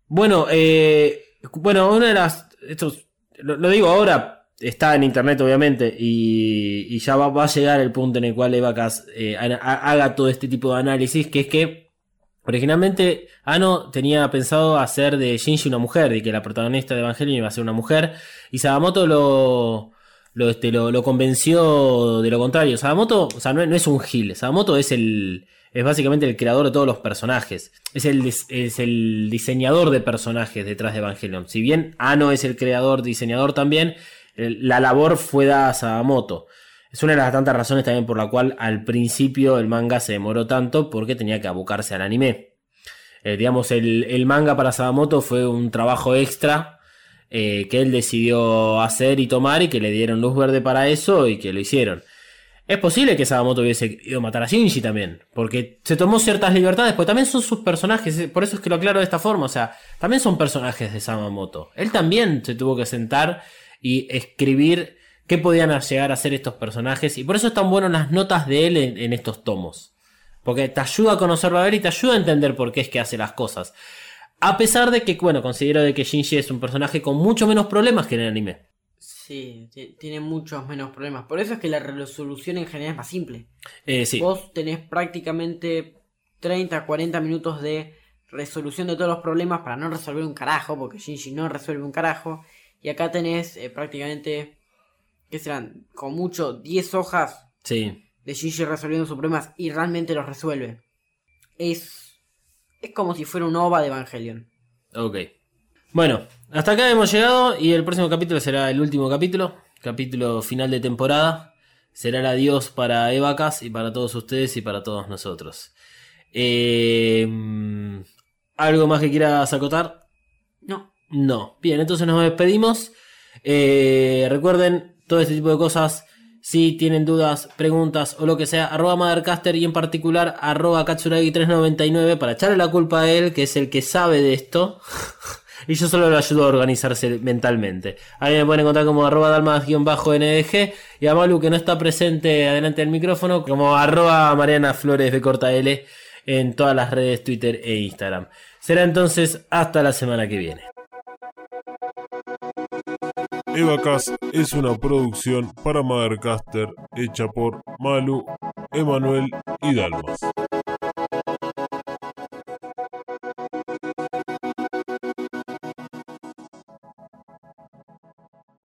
Bueno, eh, bueno, una de las. Estos, lo, digo ahora, está en internet obviamente, y, y ya va, a llegar el punto en el cual Evacas eh, ha- ha- haga todo este tipo de análisis, que es que originalmente Ano tenía pensado hacer de Shinji una mujer, y que la protagonista de Evangelion iba a ser una mujer, y Sadamoto lo, lo, este, lo, lo convenció de lo contrario. Sadamoto, o sea, no, no es un gil, Sadamoto es el. Es básicamente el creador de todos los personajes. Es el, es el diseñador de personajes detrás de Evangelion. Si bien Ano es el creador, diseñador también, la labor fue dada a Sadamoto. Es una de las tantas razones también por la cual al principio el manga se demoró tanto porque tenía que abocarse al anime. Eh, digamos, el, el manga para Sadamoto fue un trabajo extra eh, que él decidió hacer y tomar y que le dieron luz verde para eso y que lo hicieron. Es posible que Sadamoto hubiese ido a matar a Shinji también, porque se tomó ciertas libertades, porque también son sus personajes, eh, por eso es que lo aclaro de esta forma, o sea, también son personajes de Sadamoto. Él también se tuvo que sentar y escribir qué podían llegar a ser estos personajes, y por eso están buenas las notas de él en, en estos tomos, porque te ayuda a conocerlo a él y te ayuda a entender por qué es que hace las cosas. A pesar de que, bueno, considero de que Shinji es un personaje con mucho menos problemas que en el anime. Sí, ti- tiene muchos menos problemas. Por eso es que la resolución en general es más simple. Eh, sí. Vos tenés prácticamente 30, 40 minutos de resolución de todos los problemas para no resolver un carajo, porque Shinji no resuelve un carajo. Y acá tenés eh, prácticamente, ¿qué serán? Con mucho 10 hojas Sí. de Shinji resolviendo sus problemas y realmente los resuelve. Es, es como si fuera un OVA de Evangelion. Ok. Bueno, hasta acá hemos llegado y el próximo capítulo será el último capítulo, capítulo final de temporada. Será el adiós para Evacas y para todos ustedes y para todos nosotros. Eh, ¿Algo más que quieras acotar? No, No. Bien, entonces nos despedimos. Eh, recuerden, todo este tipo de cosas. Si tienen dudas, preguntas o lo que sea, arroba Mothercaster y en particular arroba Katsuragi399 para echarle la culpa a él, que es el que sabe de esto. Y yo solo lo ayudo a organizarse mentalmente. Ahí me pueden encontrar como arroba dalmas-ndg y a Malu que no está presente adelante del micrófono como arroba Mariana Flores de Corta L en todas las redes Twitter e Instagram. Será entonces hasta la semana que viene. Evacast es una producción para Mothercaster hecha por Malu, Emanuel y Dalmas.